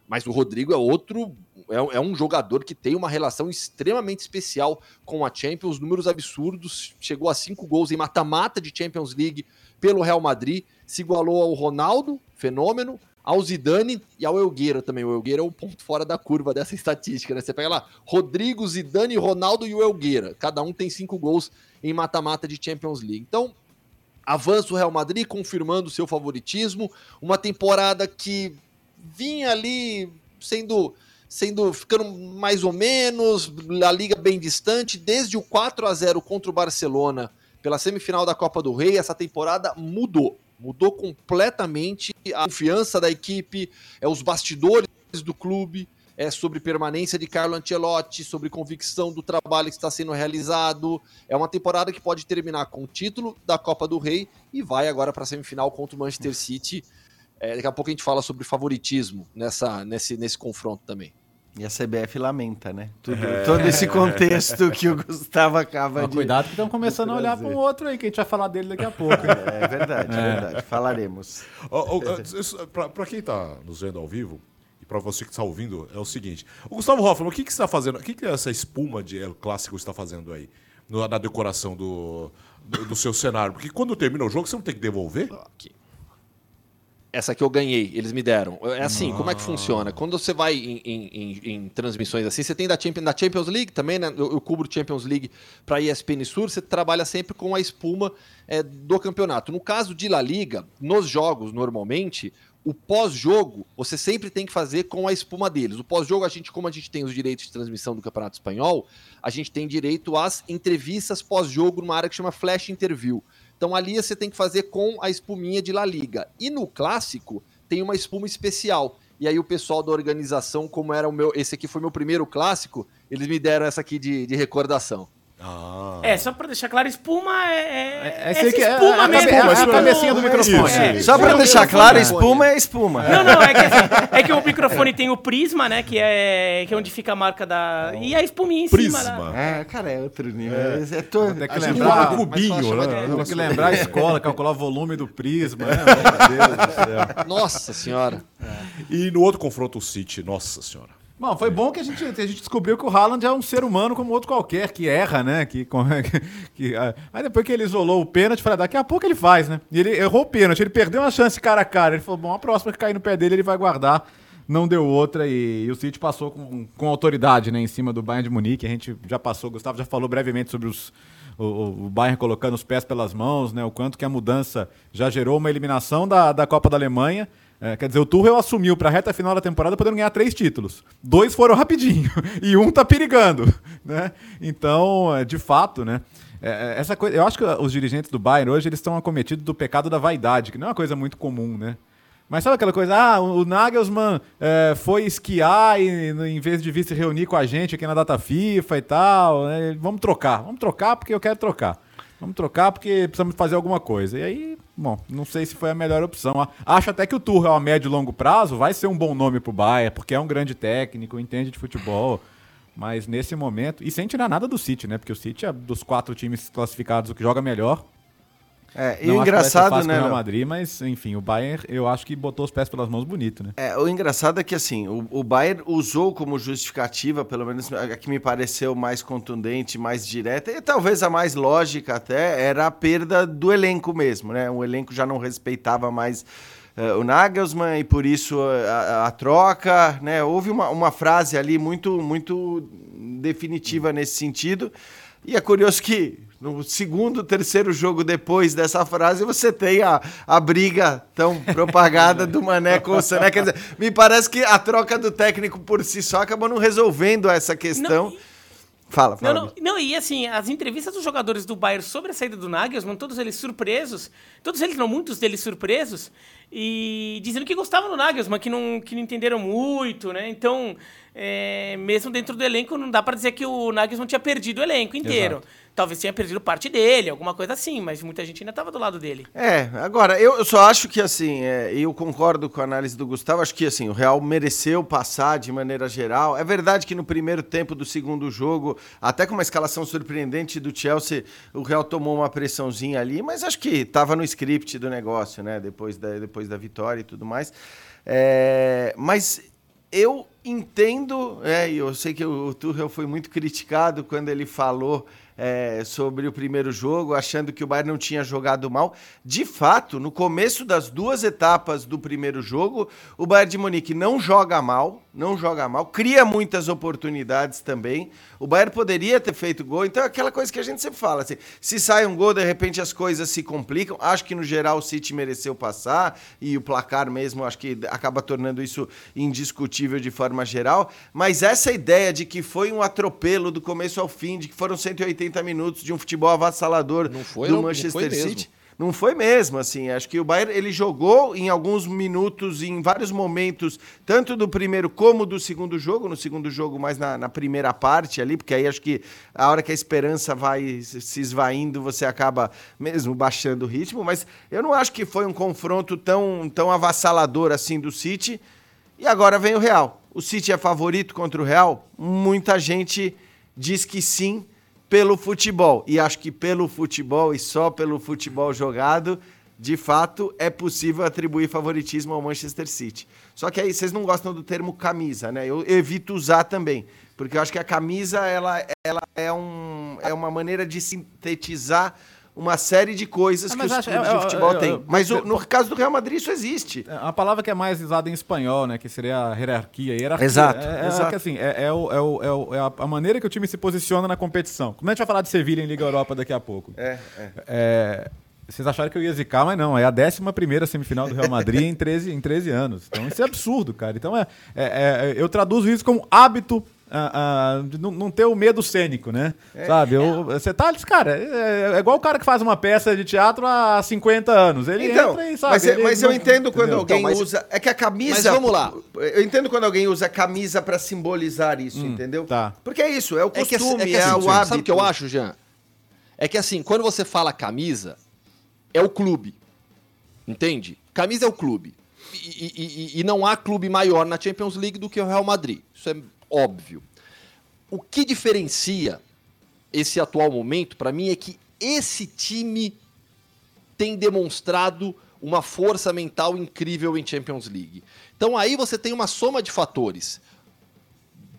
Speaker 6: mas o Rodrigo é outro, é, é, um jogador que tem uma relação extremamente especial com a Champions, números absurdos, chegou a cinco gols em mata-mata de Champions League pelo Real Madrid, se igualou ao Ronaldo, fenômeno, ao Zidane e ao Elgueira também. O Elgueira é um ponto fora da curva dessa estatística, né? Você pega lá, Rodrigo, Zidane, Ronaldo e o Elgueira. Cada um tem cinco gols em mata-mata de Champions League. Então, avança o Real Madrid confirmando seu favoritismo. Uma temporada que vinha ali sendo sendo ficando mais ou menos, a liga bem distante, desde o 4 a 0 contra o Barcelona pela semifinal da Copa do Rei, essa temporada mudou. Mudou completamente a confiança da equipe, é os bastidores do clube, é sobre permanência de Carlo Ancelotti, sobre convicção do trabalho que está sendo realizado. É uma temporada que pode terminar com o título da Copa do Rei e vai agora para a semifinal contra o Manchester City. É, daqui a pouco a gente fala sobre favoritismo nessa, nesse, nesse confronto também.
Speaker 5: E a CBF lamenta, né? Tudo, é. Todo esse contexto que o Gustavo acaba
Speaker 3: Mas
Speaker 5: de.
Speaker 3: Cuidado que estão começando a olhar para um outro aí, que a gente vai falar dele daqui a pouco.
Speaker 5: É, é verdade, é, verdade. Falaremos.
Speaker 2: Oh, oh, para quem está nos vendo ao vivo, e para você que está ouvindo, é o seguinte: o Gustavo Hoffman, o que, que você está fazendo? O que, que essa espuma de El Clássico está fazendo aí? na decoração do, do, do, seu cenário? Porque quando termina o jogo, você não tem que devolver? Okay.
Speaker 6: Essa que eu ganhei, eles me deram. É assim, como é que funciona? Quando você vai em, em, em, em transmissões assim, você tem da Champions, da Champions League também, né? Eu, eu cubro Champions League para ESPN Sur, você trabalha sempre com a espuma é, do campeonato. No caso de La Liga, nos jogos, normalmente, o pós-jogo você sempre tem que fazer com a espuma deles. O pós-jogo, a gente, como a gente tem os direitos de transmissão do Campeonato Espanhol, a gente tem direito às entrevistas pós-jogo numa área que chama Flash Interview. Então ali você tem que fazer com a espuminha de La Liga. E no clássico tem uma espuma especial. E aí o pessoal da organização, como era o meu, esse aqui foi meu primeiro clássico, eles me deram essa aqui de, de recordação.
Speaker 4: Ah. É, só pra deixar claro, espuma é. É,
Speaker 3: é, é espuma é, mesmo. É a, a cabecinha do microfone.
Speaker 5: É. Só pra deixar claro, espuma é espuma.
Speaker 4: Não, não, é que, assim, é que o microfone tem o prisma, né? Que é, que é onde fica a marca da. E a espuminha em
Speaker 5: prisma.
Speaker 4: cima.
Speaker 5: Né? É, cara, é outro nível. É, é todo...
Speaker 3: Tem que lembrar. Um cubinho, né? Tem que lembrar a escola, calcular o volume do prisma. Né? Meu Deus do
Speaker 6: céu. Nossa senhora.
Speaker 2: E no outro confronto, o City, nossa senhora.
Speaker 3: Bom, foi bom que a gente, a gente descobriu que o Haaland é um ser humano como outro qualquer, que erra, né? Que, que, que, aí depois que ele isolou o pênalti, falei, daqui a pouco ele faz, né? E ele errou o pênalti, ele perdeu uma chance cara a cara. Ele falou, bom, a próxima que cair no pé dele ele vai guardar. Não deu outra e, e o City passou com, com autoridade, né? Em cima do Bayern de Munique. A gente já passou, o Gustavo já falou brevemente sobre os, o, o Bayern colocando os pés pelas mãos, né? O quanto que a mudança já gerou uma eliminação da, da Copa da Alemanha é, quer dizer, o Tuchel assumiu para a reta final da temporada podendo ganhar três títulos. Dois foram rapidinho e um tá perigando, né? Então, é, de fato, né? É, é, essa coisa, eu acho que os dirigentes do Bayern hoje eles estão acometidos do pecado da vaidade, que não é uma coisa muito comum, né? Mas sabe aquela coisa, ah, o Nagelsmann é, foi esquiar e, em vez de vir se reunir com a gente aqui na data FIFA e tal, né? vamos trocar, vamos trocar porque eu quero trocar. Vamos trocar porque precisamos fazer alguma coisa. E aí, bom, não sei se foi a melhor opção. Acho até que o Tuchel a médio e longo prazo vai ser um bom nome pro Bayern, porque é um grande técnico, entende de futebol. Mas nesse momento, e sem tirar nada do City, né? Porque o City é dos quatro times classificados o que joga melhor.
Speaker 5: É, e o engraçado, né?
Speaker 3: Real Madrid, mas enfim, o Bayern eu acho que botou os pés pelas mãos bonito, né?
Speaker 5: É, o engraçado é que assim, o, o Bayern usou como justificativa, pelo menos a que me pareceu mais contundente, mais direta, e talvez a mais lógica até, era a perda do elenco mesmo, né? O elenco já não respeitava mais uh, o Nagelsmann e por isso a, a, a troca, né? Houve uma, uma frase ali muito, muito definitiva nesse sentido. E é curioso que no segundo, terceiro jogo depois dessa frase, você tem a, a briga tão propagada do Mané com o Sané. Quer dizer, me parece que a troca do técnico por si só acabou não resolvendo essa questão. Não, Fala, fala.
Speaker 4: Não, não, não, e assim, as entrevistas dos jogadores do Bayern sobre a saída do Nagelsmann, todos eles surpresos, todos eles, não, muitos deles surpresos, e dizendo que gostavam do Nagelsmann, que não, que não entenderam muito, né? Então, é, mesmo dentro do elenco, não dá para dizer que o Nagelsmann tinha perdido o elenco inteiro. Exato talvez tenha perdido parte dele, alguma coisa assim, mas muita gente ainda estava do lado dele.
Speaker 5: É, agora, eu, eu só acho que assim, é, eu concordo com a análise do Gustavo, acho que assim, o Real mereceu passar de maneira geral. É verdade que no primeiro tempo do segundo jogo, até com uma escalação surpreendente do Chelsea, o Real tomou uma pressãozinha ali, mas acho que estava no script do negócio, né? Depois da, depois da vitória e tudo mais. É, mas eu entendo, é, eu sei que o Tuchel foi muito criticado quando ele falou é, sobre o primeiro jogo, achando que o Bayern não tinha jogado mal. De fato, no começo das duas etapas do primeiro jogo, o Bayern de Munique não joga mal, não joga mal, cria muitas oportunidades também. O Bayern poderia ter feito gol, então é aquela coisa que a gente sempre fala, assim, se sai um gol, de repente as coisas se complicam. Acho que no geral o City mereceu passar e o placar mesmo acho que acaba tornando isso indiscutível de forma geral, mas essa ideia de que foi um atropelo do começo ao fim, de que foram 180 80 minutos de um futebol avassalador foi, do Manchester City. Não foi mesmo, assim. Acho que o Bayern ele jogou em alguns minutos, em vários momentos, tanto do primeiro como do segundo jogo. No segundo jogo, mais na, na primeira parte ali, porque aí acho que a hora que a esperança vai se esvaindo, você acaba mesmo baixando o ritmo. Mas eu não acho que foi um confronto tão, tão avassalador assim do City. E agora vem o Real. O City é favorito contra o Real? Muita gente diz que sim pelo futebol. E acho que pelo futebol e só pelo futebol jogado, de fato, é possível atribuir favoritismo ao Manchester City. Só que aí vocês não gostam do termo camisa, né? Eu evito usar também, porque eu acho que a camisa ela, ela é, um, é uma maneira de sintetizar uma série de coisas
Speaker 3: Ah,
Speaker 5: que os
Speaker 3: acho-
Speaker 5: clubes
Speaker 3: eu-
Speaker 5: de futebol
Speaker 3: eu-
Speaker 5: têm.
Speaker 3: eu-
Speaker 5: Mas o- no caso do Real Madrid isso existe.
Speaker 3: É, A palavra que é mais usada em espanhol, né? Que seria a hierarquia. hierarquia.
Speaker 5: Exato,
Speaker 3: É, é,
Speaker 5: exato.
Speaker 3: que, assim, é, é o- é o- é é a, maneira que o time se posiciona na competição. Como a gente vai falar de Sevilha em Liga Europa daqui a pouco.
Speaker 5: É, é.
Speaker 3: É, vocês acharam que eu ia zicar, mas não. É a 11 primeira semifinal do Real Madrid em 13, em 13 anos. Então isso é absurdo, cara. Então é, é- é- eu traduzo isso como hábito ah, ah, não, não ter o medo cênico, né? Sabe? Eu- Você tá, cara, é, é igual o cara que faz uma peça de teatro há 50 anos. Ele
Speaker 5: Então,
Speaker 3: entra e sabe.
Speaker 5: mas, é-
Speaker 3: ele
Speaker 5: mas eu
Speaker 3: não-
Speaker 5: entendo quando
Speaker 3: entendeu?
Speaker 5: alguém
Speaker 6: Então, mas-
Speaker 5: usa. É que a camisa.
Speaker 6: Mas vamos lá.
Speaker 5: Eu entendo quando alguém usa camisa pra simbolizar isso, entendeu?
Speaker 3: tá.
Speaker 5: Porque é isso, é o
Speaker 6: É que, assim-
Speaker 5: costume, é,
Speaker 6: é que assim,
Speaker 5: o hábito.
Speaker 6: Sabe o que eu acho, Jean? É que assim, quando você fala camisa, é o clube. Entende? Camisa é o clube. E, e- e- e não há clube maior na Champions League do que o Real Madrid. Isso é óbvio. O que diferencia esse atual momento, pra mim, é que esse time tem demonstrado uma força mental incrível em Champions League. Então aí você tem uma soma de fatores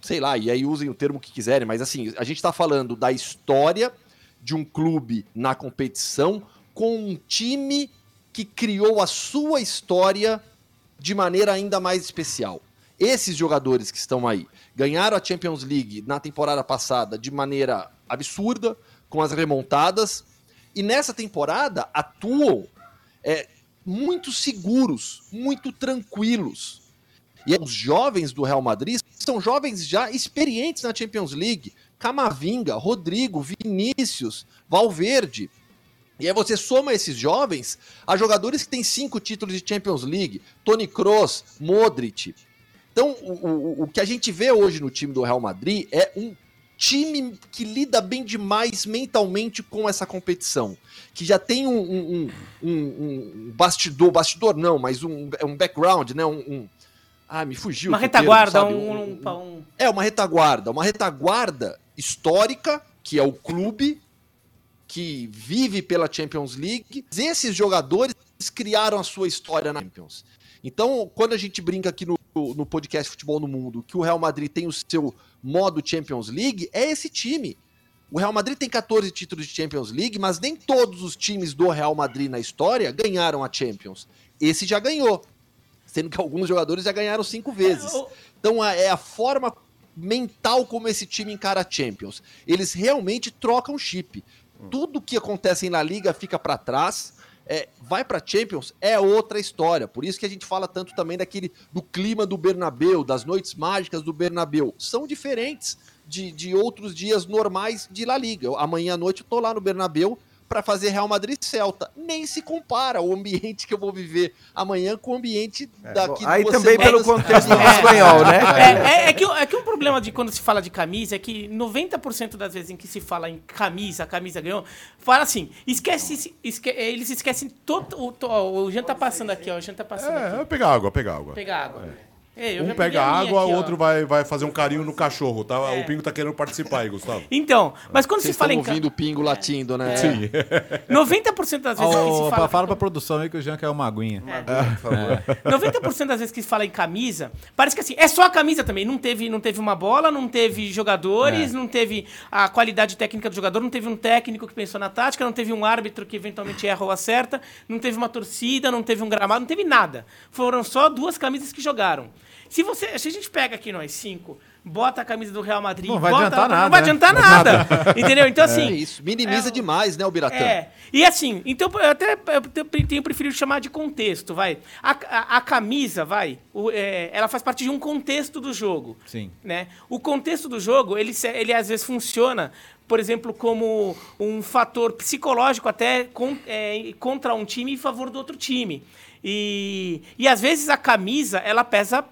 Speaker 6: sei lá, e aí usem o termo que quiserem, mas assim, a gente está falando da história de um clube na competição com um time que criou a sua história de maneira ainda mais especial. Esses jogadores que estão aí ganharam a Champions League na temporada passada de maneira absurda, com as remontadas, e nessa temporada atuam é, muito seguros, muito tranquilos. E os jovens do Real Madrid são jovens já experientes na Champions League. Camavinga, Rodrigo, Vinícius, Valverde. E aí você soma esses jovens a jogadores que têm cinco títulos de Champions League. Toni Kroos, Modric. Então, o, o, o que a gente vê hoje no time do Real Madrid é um time que lida bem demais mentalmente com essa competição. Que já tem um, um, um, um- bastidor, bastidor não, mas um, um background, né? Um, um- ah, me fugiu.
Speaker 4: Uma
Speaker 6: termo,
Speaker 4: retaguarda, um, um, um-
Speaker 6: É, uma retaguarda. Uma retaguarda histórica, que é o clube, que vive pela Champions League. Esses jogadores criaram a sua história na Champions. Então, quando a gente brinca aqui no, no podcast Futebol no Mundo que o Real Madrid tem o seu modo Champions League, é esse time. O Real Madrid tem 14 títulos de Champions League, mas nem todos os times do Real Madrid na história ganharam a Champions. Esse já ganhou. Sendo que alguns jogadores já ganharam cinco vezes.
Speaker 4: o-
Speaker 6: Então é a forma mental como esse time encara a Champions. Eles realmente trocam chip. Tudo que acontece na liga fica para trás. É, vai para Champions é outra história. Por isso que a gente fala tanto também daquele do clima do Bernabeu, das noites mágicas do Bernabeu. São diferentes de, de outros dias normais de La Liga. Amanhã à noite eu tô lá no Bernabeu para fazer Real Madrid Celta. Nem se compara o ambiente que eu vou viver amanhã com o ambiente daqui
Speaker 5: Aí
Speaker 6: duas
Speaker 5: também pelo
Speaker 6: semanas.
Speaker 5: contexto do espanhol, né?
Speaker 4: É, é- é que, o- é que um problema de quando se fala de camisa é que 90% das vezes em que se fala em camisa, a camisa ganhou, fala assim, esquece, esque- eles esquecem todo. O, to- ó, o Jean tá passando aqui, ó. O Jean tá passando
Speaker 2: É,
Speaker 4: aqui.
Speaker 2: é pegar água, pegar água.
Speaker 4: Pegar água. É, eu
Speaker 2: Um pega água,
Speaker 4: aqui,
Speaker 2: o outro vai, vai fazer um carinho no cachorro, tá?
Speaker 4: É.
Speaker 2: O Pingo tá querendo participar aí, Gustavo.
Speaker 4: Então, mas quando
Speaker 6: Vocês
Speaker 4: se fala em
Speaker 6: ouvindo o pingo latindo, né?
Speaker 2: Sim.
Speaker 4: 90% das vezes que
Speaker 3: Ô,
Speaker 4: se
Speaker 3: fala,
Speaker 4: fala.
Speaker 3: fala pra produção aí que o Jean quer uma aguinha.
Speaker 5: É.
Speaker 4: 90% das vezes que se fala em camisa, parece que assim, é só a camisa também. Não teve, não teve uma bola, não teve jogadores, não teve a qualidade técnica do jogador, não teve um técnico que pensou na tática, não teve um árbitro que eventualmente erra ou acerta, não teve uma torcida, não teve um gramado, não teve nada. Foram só duas camisas que jogaram. Se você, se a gente pega aqui nós cinco, bota a camisa do Real Madrid,
Speaker 3: Não vai
Speaker 4: bota-
Speaker 3: adiantar nada,
Speaker 4: não vai
Speaker 3: né?
Speaker 4: adiantar nada, entendeu? Então assim,
Speaker 6: É isso. Minimiza
Speaker 4: É,
Speaker 6: demais, né, o Biratã?
Speaker 4: é. E assim, então eu até eu te- tenho preferido chamar de contexto, vai. A, a- a camisa, vai, o- é, ela faz parte de um contexto do jogo.
Speaker 3: Sim.
Speaker 4: Né? O contexto do jogo, ele, ele às vezes funciona, por exemplo, como um fator psicológico até con- é, contra um time em favor do outro time. E, e às vezes a camisa, ela pesa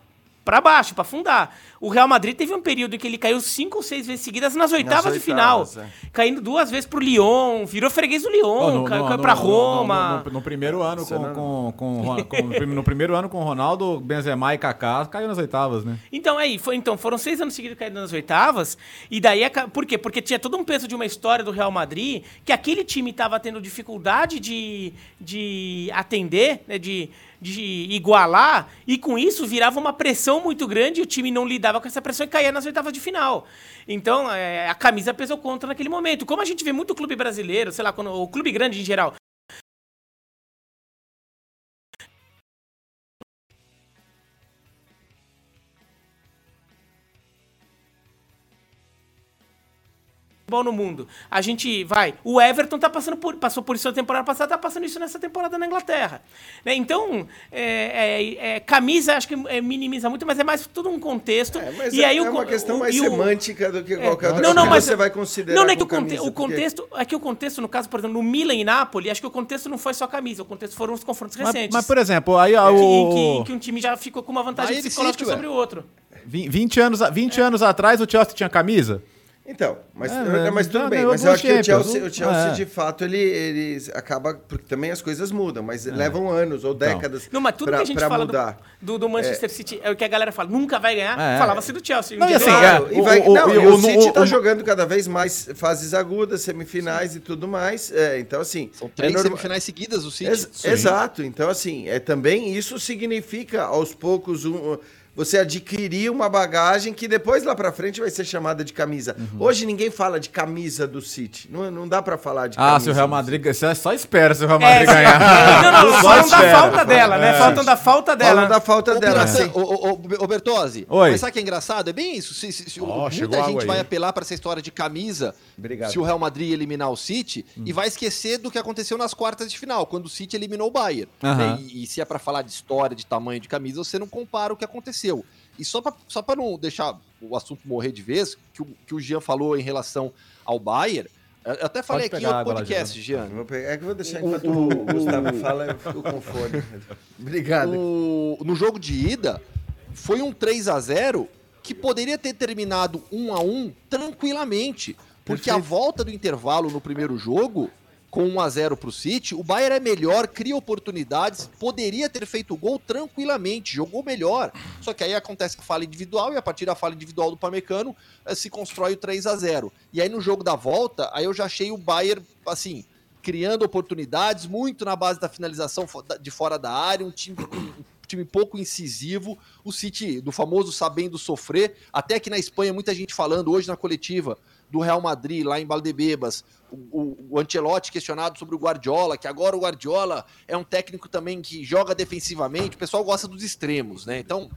Speaker 4: pra baixo, pra afundar. O Real Madrid teve um período em que ele caiu cinco ou seis vezes seguidas nas oitavas de final.
Speaker 5: oitavas, é.
Speaker 4: Caindo duas vezes pro Lyon, virou freguês do Lyon,
Speaker 3: Ó, no-
Speaker 4: caiu,
Speaker 3: no-
Speaker 4: caiu pra
Speaker 3: no-
Speaker 4: Roma.
Speaker 3: No, no- no primeiro ano com, com, com, com- no primeiro ano com Ronaldo, Benzema e Kaká caiu nas oitavas, né?
Speaker 4: Então, aí, foi, então, foram seis anos seguidos caindo nas oitavas, e daí, por quê? Porque tinha todo um peso de uma história do Real Madrid, que aquele time estava tendo dificuldade de, de atender, né, de, de igualar, e com isso virava uma pressão muito grande, o time não lidava com essa pressão e caía nas oitavas de final. Então, é, a camisa pesou contra naquele momento. Como a gente vê muito clube brasileiro, sei lá, quando, o clube grande em geral, futebol no mundo. A gente vai. O Everton tá passando por, passou por isso na temporada passada, tá passando isso nessa temporada na Inglaterra. Né? Então, é, é, é, camisa acho que é, minimiza muito, mas é mais tudo um contexto. É,
Speaker 5: e
Speaker 4: aí
Speaker 5: é
Speaker 4: o,
Speaker 5: uma questão
Speaker 4: o,
Speaker 5: mais semântica do que
Speaker 4: é.
Speaker 5: qualquer outra
Speaker 4: não, não, mas
Speaker 5: você vai considerar.
Speaker 4: Não, não é que o, camisa, o contexto. Porque... É que o contexto, no caso, por exemplo, no Milan e Napoli, acho que o contexto não foi só a camisa, o contexto foram os confrontos
Speaker 3: mas,
Speaker 4: recentes.
Speaker 3: Mas, por exemplo, aí o.
Speaker 4: Que, que, que um time já ficou com uma vantagem psicológica sobre o outro.
Speaker 3: 20 anos, 20 anos atrás o Chelsea tinha camisa?
Speaker 5: Então, mas, é, mas tudo bem. Mas eu acho que o Chelsea, o Chelsea é. de fato, ele, ele acaba. Porque também as coisas mudam, mas é. levam anos ou décadas.
Speaker 4: Não, mas tudo pra, que a gente fala mudar. Do, do, do Manchester City é o que a galera fala, nunca vai ganhar.
Speaker 5: É.
Speaker 4: Falava-se do Chelsea.
Speaker 5: Não, e assim, claro, e vai, o, não, o, o, o City está jogando cada vez mais fases agudas, semifinais Sim. e tudo mais. então, assim.
Speaker 6: São três normal... semifinais seguidas o City.
Speaker 5: Ex exato. Então, assim, é, também isso significa aos poucos um você adquirir uma bagagem que depois lá para frente vai ser chamada de camisa. Uhum. Hoje ninguém fala de camisa do City. Não, não dá para falar de
Speaker 3: ah, camisa. Ah, se o Real Madrid. Você só espera se o Real Madrid é, ganhar.
Speaker 4: Não, não, não falam da falta dela, né? É. Faltam da falta dela. Falam
Speaker 5: da falta
Speaker 6: o
Speaker 5: dela.
Speaker 6: Ô, ô, Bertozzi, Oi. mas sabe que é engraçado? É bem isso. Se, se, se oh, muita gente vai apelar para essa história de camisa Obrigado. se o Real Madrid eliminar o City hum. e vai esquecer do que aconteceu nas quartas de final, quando o City eliminou o Bayern. Uhum. Né? E, e se é para falar de história, de tamanho de camisa, você não compara o que aconteceu. E só para só não deixar o assunto morrer de vez, que o, que o Jean falou em relação ao Bayern, eu até falei aqui no podcast, Jean.
Speaker 5: É que eu vou deixar enquanto o, o Gustavo fala, eu fico com fone. Obrigado.
Speaker 6: O, no jogo de ida, foi um 3 a 0 que poderia ter terminado 1 a 1 tranquilamente. Porque Perfeito. a volta do intervalo no primeiro jogo com 1 a 0 para o City, o Bayern é melhor, cria oportunidades, poderia ter feito o gol tranquilamente, jogou melhor. Só que aí acontece a falha individual e a partir da falha individual do Pamecano eh, se constrói o 3 a 0. E aí no jogo da volta, aí eu já achei o Bayern assim, criando oportunidades, muito na base da finalização de fora da área, um time um time pouco incisivo, o City do famoso sabendo sofrer, até que na Espanha muita gente falando hoje na coletiva, do Real Madrid, lá em Valdebebas, o, o, o Ancelotti questionado sobre o Guardiola, que agora o Guardiola é um técnico também que joga defensivamente, o pessoal gosta dos extremos, né? Então,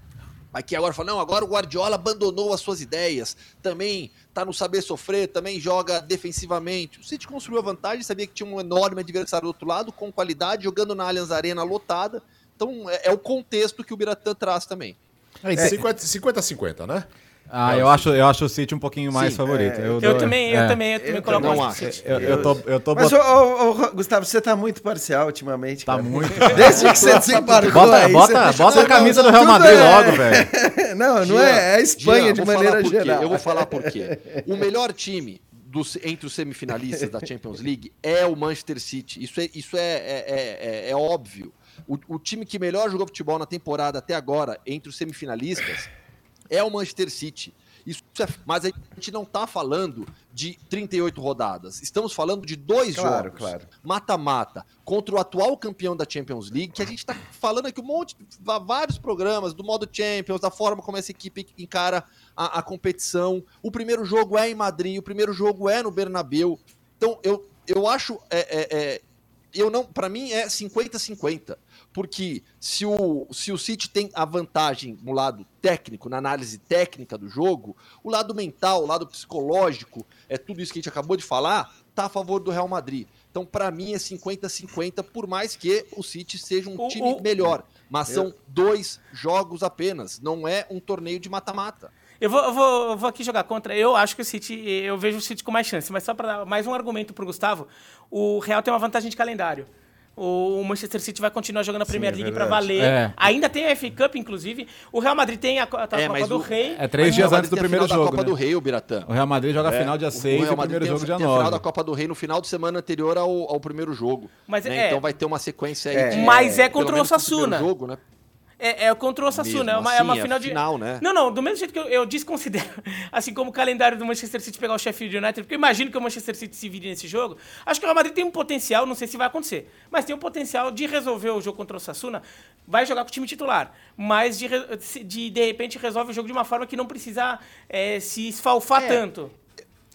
Speaker 6: aqui agora fala, não, agora o Guardiola abandonou as suas ideias, também tá no saber sofrer, também joga defensivamente. O City construiu a vantagem, sabia que tinha um enorme adversário do outro lado, com qualidade, jogando na Allianz Arena lotada. Então, é, é o contexto que o Biratã traz também.
Speaker 2: É, 50-50, né?
Speaker 3: Ah, eu acho, eu acho o City um pouquinho mais Sim, favorito.
Speaker 4: É, eu, eu, também, eu é. também, eu também eu coloco
Speaker 6: não acho.
Speaker 3: Eu, eu, tô, eu tô
Speaker 5: Mas, bot... ô, ô, Gustavo, você tá muito parcial ultimamente.
Speaker 3: Tá cara. muito.
Speaker 5: Desde que você desembarcou
Speaker 3: bota, aí, bota, você... bota a camisa do Real Madrid é... logo, velho.
Speaker 5: não, não é, é a Espanha Gia, de maneira geral.
Speaker 6: Eu vou falar por quê. O melhor time dos, entre os semifinalistas da Champions League é o Manchester City. Isso é, isso é, é, é, é óbvio. O, o time que melhor jogou futebol na temporada até agora, entre os semifinalistas, é o Manchester City. Isso é, mas a gente não está falando de 38 rodadas. Estamos falando de dois claro, jogos. Mata-mata. Contra o atual campeão da Champions League, que a gente está falando aqui um monte, vários programas do modo Champions, da forma como essa equipe encara a, a competição. O primeiro jogo é em Madrid, o primeiro jogo é no Bernabeu. Então, eu, eu acho. É, é, é eu não, para mim é 50-50 porque se o, se o City tem a vantagem no lado técnico, na análise técnica do jogo, o lado mental, o lado psicológico, é tudo isso que a gente acabou de falar, tá a favor do Real Madrid. Então, para mim, é 50-50, por mais que o City seja um time melhor. Mas são dois jogos apenas, não é um torneio de mata-mata.
Speaker 4: Eu vou, eu, vou, eu vou aqui jogar contra. Eu acho que o City, eu vejo o City com mais chance, mas só para dar mais um argumento para o Gustavo, o Real tem uma vantagem de calendário o Manchester City vai continuar jogando a Premier Sim, é League é para valer. É. Ainda tem a FA Cup, inclusive. O Real Madrid tem a, a, a é, Copa do o, Rei.
Speaker 3: É três dias antes do primeiro jogo. Da
Speaker 6: Copa
Speaker 3: né?
Speaker 6: do Rei, o Biratã.
Speaker 3: O Real Madrid joga a é. final dia 6 e o primeiro jogo dia 9. Tem a final
Speaker 6: da Copa do Rei no final de semana anterior ao, ao primeiro jogo.
Speaker 4: Mas
Speaker 6: né?
Speaker 4: é,
Speaker 6: então vai ter uma sequência aí.
Speaker 4: De, Mas é contra o Osasuna.
Speaker 6: Jogo, né?
Speaker 4: É, é contra o Osasuna, é uma, é uma
Speaker 6: assim,
Speaker 4: final
Speaker 6: é
Speaker 4: de.
Speaker 6: final, né?
Speaker 4: Não, não, do mesmo jeito que eu, eu desconsidero, assim como o calendário do Manchester City pegar o Sheffield United, porque eu imagino que o Manchester City se vire nesse jogo. Acho que o Real Madrid tem um potencial, não sei se vai acontecer, mas tem um potencial de resolver o jogo contra o Osasuna. Vai jogar com o time titular, mas de, de, de repente resolve o jogo de uma forma que não precisa é, se esfalfar
Speaker 6: É.
Speaker 4: tanto.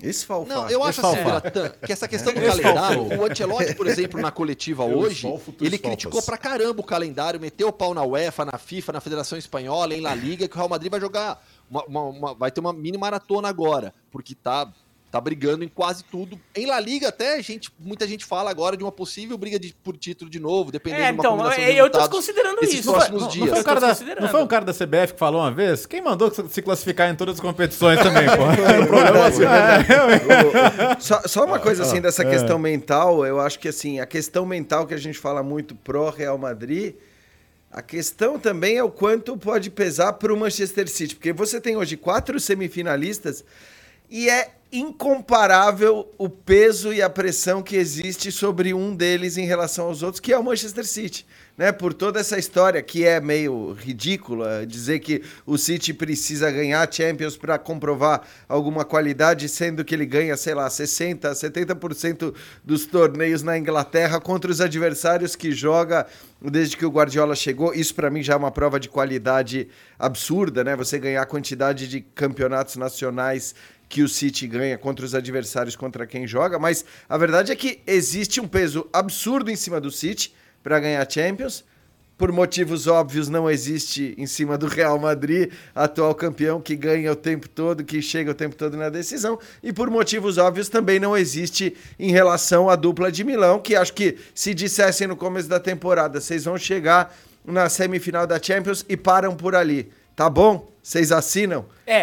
Speaker 5: Esfalfar.
Speaker 6: Não, eu acho assim, Biratan, que essa questão do calendário, o Ancelotti, por exemplo, na coletiva
Speaker 2: Eu
Speaker 6: hoje, ele criticou pra caramba o calendário, meteu o pau na UEFA, na FIFA, na Federação Espanhola, em La Liga, que o Real Madrid vai jogar, uma- uma- uma- vai ter uma mini maratona agora, porque tá, tá brigando em quase tudo. Em La Liga até, gente, muita gente fala agora de uma possível briga de- por título de novo, dependendo
Speaker 4: É,
Speaker 6: de uma
Speaker 4: então,
Speaker 6: combinação de
Speaker 4: eu tô
Speaker 6: resultados
Speaker 4: considerando isso.
Speaker 6: próximos
Speaker 3: Não,
Speaker 6: dias.
Speaker 3: não foi,
Speaker 4: Eu tô
Speaker 3: da, não foi um cara da CBF que falou uma vez? Quem mandou se classificar em todas as competições também, pô? o problema é,
Speaker 5: Só, só uma coisa assim dessa questão mental, eu acho que assim, a questão mental que a gente fala muito pró Real Madrid, a questão também é o quanto pode pesar para o Manchester City, porque você tem hoje quatro semifinalistas e é incomparável o peso e a pressão que existe sobre um deles em relação aos outros, que é o Manchester City. Né, por toda essa história que é meio ridícula, dizer que o City precisa ganhar Champions para comprovar alguma qualidade, sendo que ele ganha, sei lá, 60%, 70% dos torneios na Inglaterra contra os adversários que joga desde que o Guardiola chegou. Isso para mim já é uma prova de qualidade absurda, né? Você ganhar a quantidade de campeonatos nacionais que o City ganha contra os adversários contra quem joga, mas a verdade é que existe um peso absurdo em cima do City para ganhar Champions. Por motivos óbvios, não existe em cima do Real Madrid, atual campeão que ganha o tempo todo, que chega o tempo todo na decisão. E por motivos óbvios também não existe em relação à dupla de Milão, que acho que se dissessem no começo da temporada, vocês vão chegar na semifinal da Champions e param por ali. Tá bom? Vocês assinam?
Speaker 4: É, é,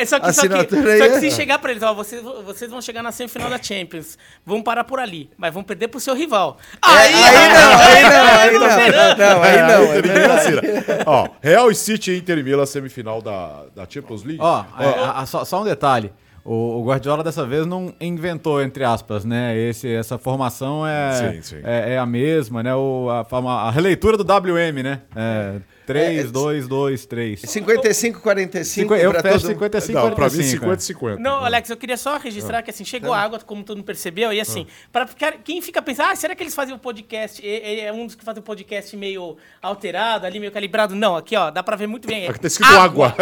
Speaker 4: é, só que, só que,
Speaker 5: aí
Speaker 4: só que
Speaker 5: é-
Speaker 4: se chegar pra eles, ó, vocês, vocês vão chegar na semifinal da Champions, vão parar por ali, mas vão perder pro seu rival.
Speaker 5: aí não, aí não, aí não.
Speaker 4: verão.
Speaker 5: Não, aí não.
Speaker 2: Inter Milan, Cira. Ó, Real e City e Inter Milan, semifinal da, da Champions League.
Speaker 3: Ó, é, a- a- só, só um detalhe. O, Guardiola dessa vez não inventou, entre aspas, né? Esse, essa formação é,
Speaker 2: Sim, sim.
Speaker 3: é, é a mesma, né? O, a, a releitura do WM, né? É, 3,
Speaker 5: É,
Speaker 3: 2, 2, 3.
Speaker 5: 55, 45
Speaker 3: Eu fecho
Speaker 5: todo
Speaker 3: 55,
Speaker 2: Não, pra mim
Speaker 3: 45,
Speaker 2: 50 50.
Speaker 4: Não, Alex, eu queria só registrar que assim, chegou água, como todo mundo percebeu, e assim, para ficar, quem fica pensando, ah, será que eles fazem o podcast? É, é um dos que fazem o podcast meio alterado, ali, meio calibrado? Não, aqui, ó, dá pra ver muito bem.
Speaker 2: Aqui tá escrito água.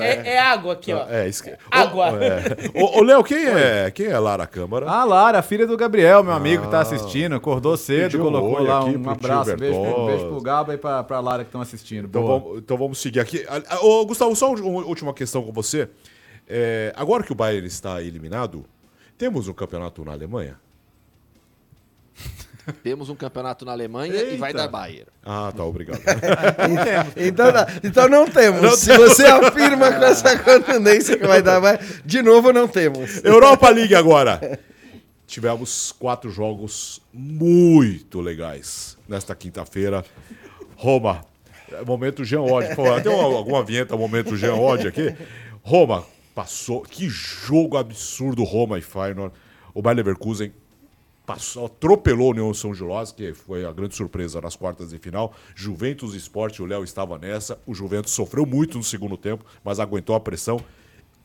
Speaker 4: É, é água aqui, ó.
Speaker 2: É, isso que...
Speaker 4: Água.
Speaker 2: Ô, é. Ô, Léo, quem é, quem é Lara Câmara?
Speaker 3: A Lara, filha do Gabriel, meu amigo, que tá assistindo, acordou cedo,
Speaker 2: Pediu um
Speaker 3: colocou lá
Speaker 2: aqui
Speaker 3: um abraço, beijo, beijo pro Gaba e pra, pra Lara que estão assistindo.
Speaker 2: Então vamos, então vamos seguir aqui. Ah, ah, Ô, Gustavo, só uma última questão com você. É, agora que o Bayern está eliminado, temos um campeonato na Alemanha?
Speaker 6: Temos um campeonato na Alemanha e vai
Speaker 2: Eita.
Speaker 6: dar Bayern.
Speaker 2: Ah, tá, obrigado.
Speaker 5: Então, não- então não temos. Se você afirma com essa contundência que vai dar, vai, de novo não temos.
Speaker 2: Europa League agora. Tivemos quatro jogos muito legais nesta quinta-feira. Roma, momento Jean Odd. Pô, tem uma- alguma vinheta, momento Jean Odd aqui? Roma passou. Que jogo absurdo, Roma e Feyenoord. O Bayer Leverkusen passou, atropelou o União São Gilós, que foi a grande surpresa nas quartas de final. Juventus Esporte, o Léo estava nessa. O Juventus sofreu muito no segundo tempo, mas aguentou a pressão.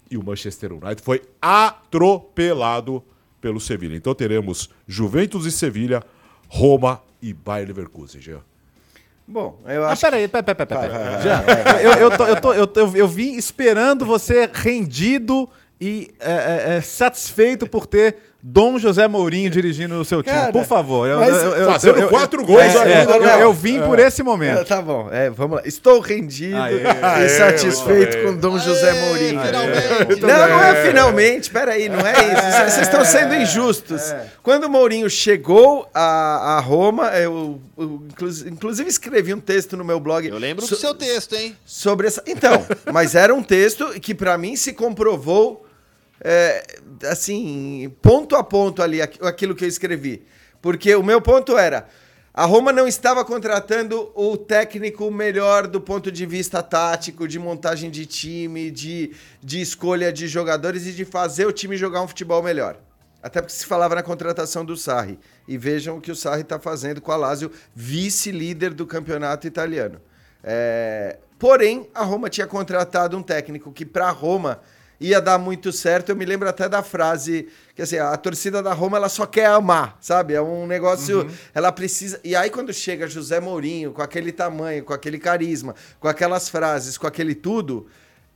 Speaker 2: E o Manchester United foi atropelado pelo Sevilha. Então teremos Juventus e Sevilha, Roma e Bayer Leverkusen, Jean.
Speaker 5: Bom, eu
Speaker 3: Ah,
Speaker 5: acho
Speaker 3: peraí, peraí, peraí, peraí. peraí. Já, eu, eu, tô, eu, tô, eu, tô- eu vim esperando você rendido e é, é, é, satisfeito por ter Dom José Mourinho dirigindo o seu time.
Speaker 5: Cara,
Speaker 3: por favor. Eu,
Speaker 5: mas
Speaker 3: eu- eu-
Speaker 2: fazendo
Speaker 3: eu- eu-
Speaker 2: quatro gols
Speaker 3: é, é,
Speaker 2: agora.
Speaker 3: eu, eu vim por esse
Speaker 5: É,
Speaker 3: momento.
Speaker 5: tá bom, é, vamos lá. Estou rendido
Speaker 3: Aê.
Speaker 5: e
Speaker 2: Aê,
Speaker 5: satisfeito
Speaker 2: muito
Speaker 5: com Dom José Mourinho.
Speaker 6: Finalmente!
Speaker 5: Não, não é finalmente, peraí, não é isso. Vocês estão sendo injustos. Quando o Mourinho chegou a, a Roma, eu, eu inclu- inclusive escrevi um texto no meu blog.
Speaker 6: Eu lembro
Speaker 5: so-
Speaker 6: do seu texto, hein?
Speaker 5: sobre essa. Então, mas era um texto que pra mim se comprovou é, assim, ponto a ponto ali aqu- aquilo que eu escrevi. Porque o meu ponto era a Roma não estava contratando o técnico melhor do ponto de vista tático, de montagem de time, de, de escolha de jogadores e de fazer o time jogar um futebol melhor. Até porque se falava na contratação do Sarri. E vejam o que o Sarri está fazendo com a Lazio, vice-líder do campeonato italiano. É... Porém, a Roma tinha contratado um técnico que, para Roma, ia dar muito certo. Eu me lembro até da frase que assim, a torcida da Roma ela só quer amar, sabe? É um negócio, uhum. ela precisa. E aí quando chega José Mourinho com aquele tamanho, com aquele carisma, com aquelas frases, com aquele tudo,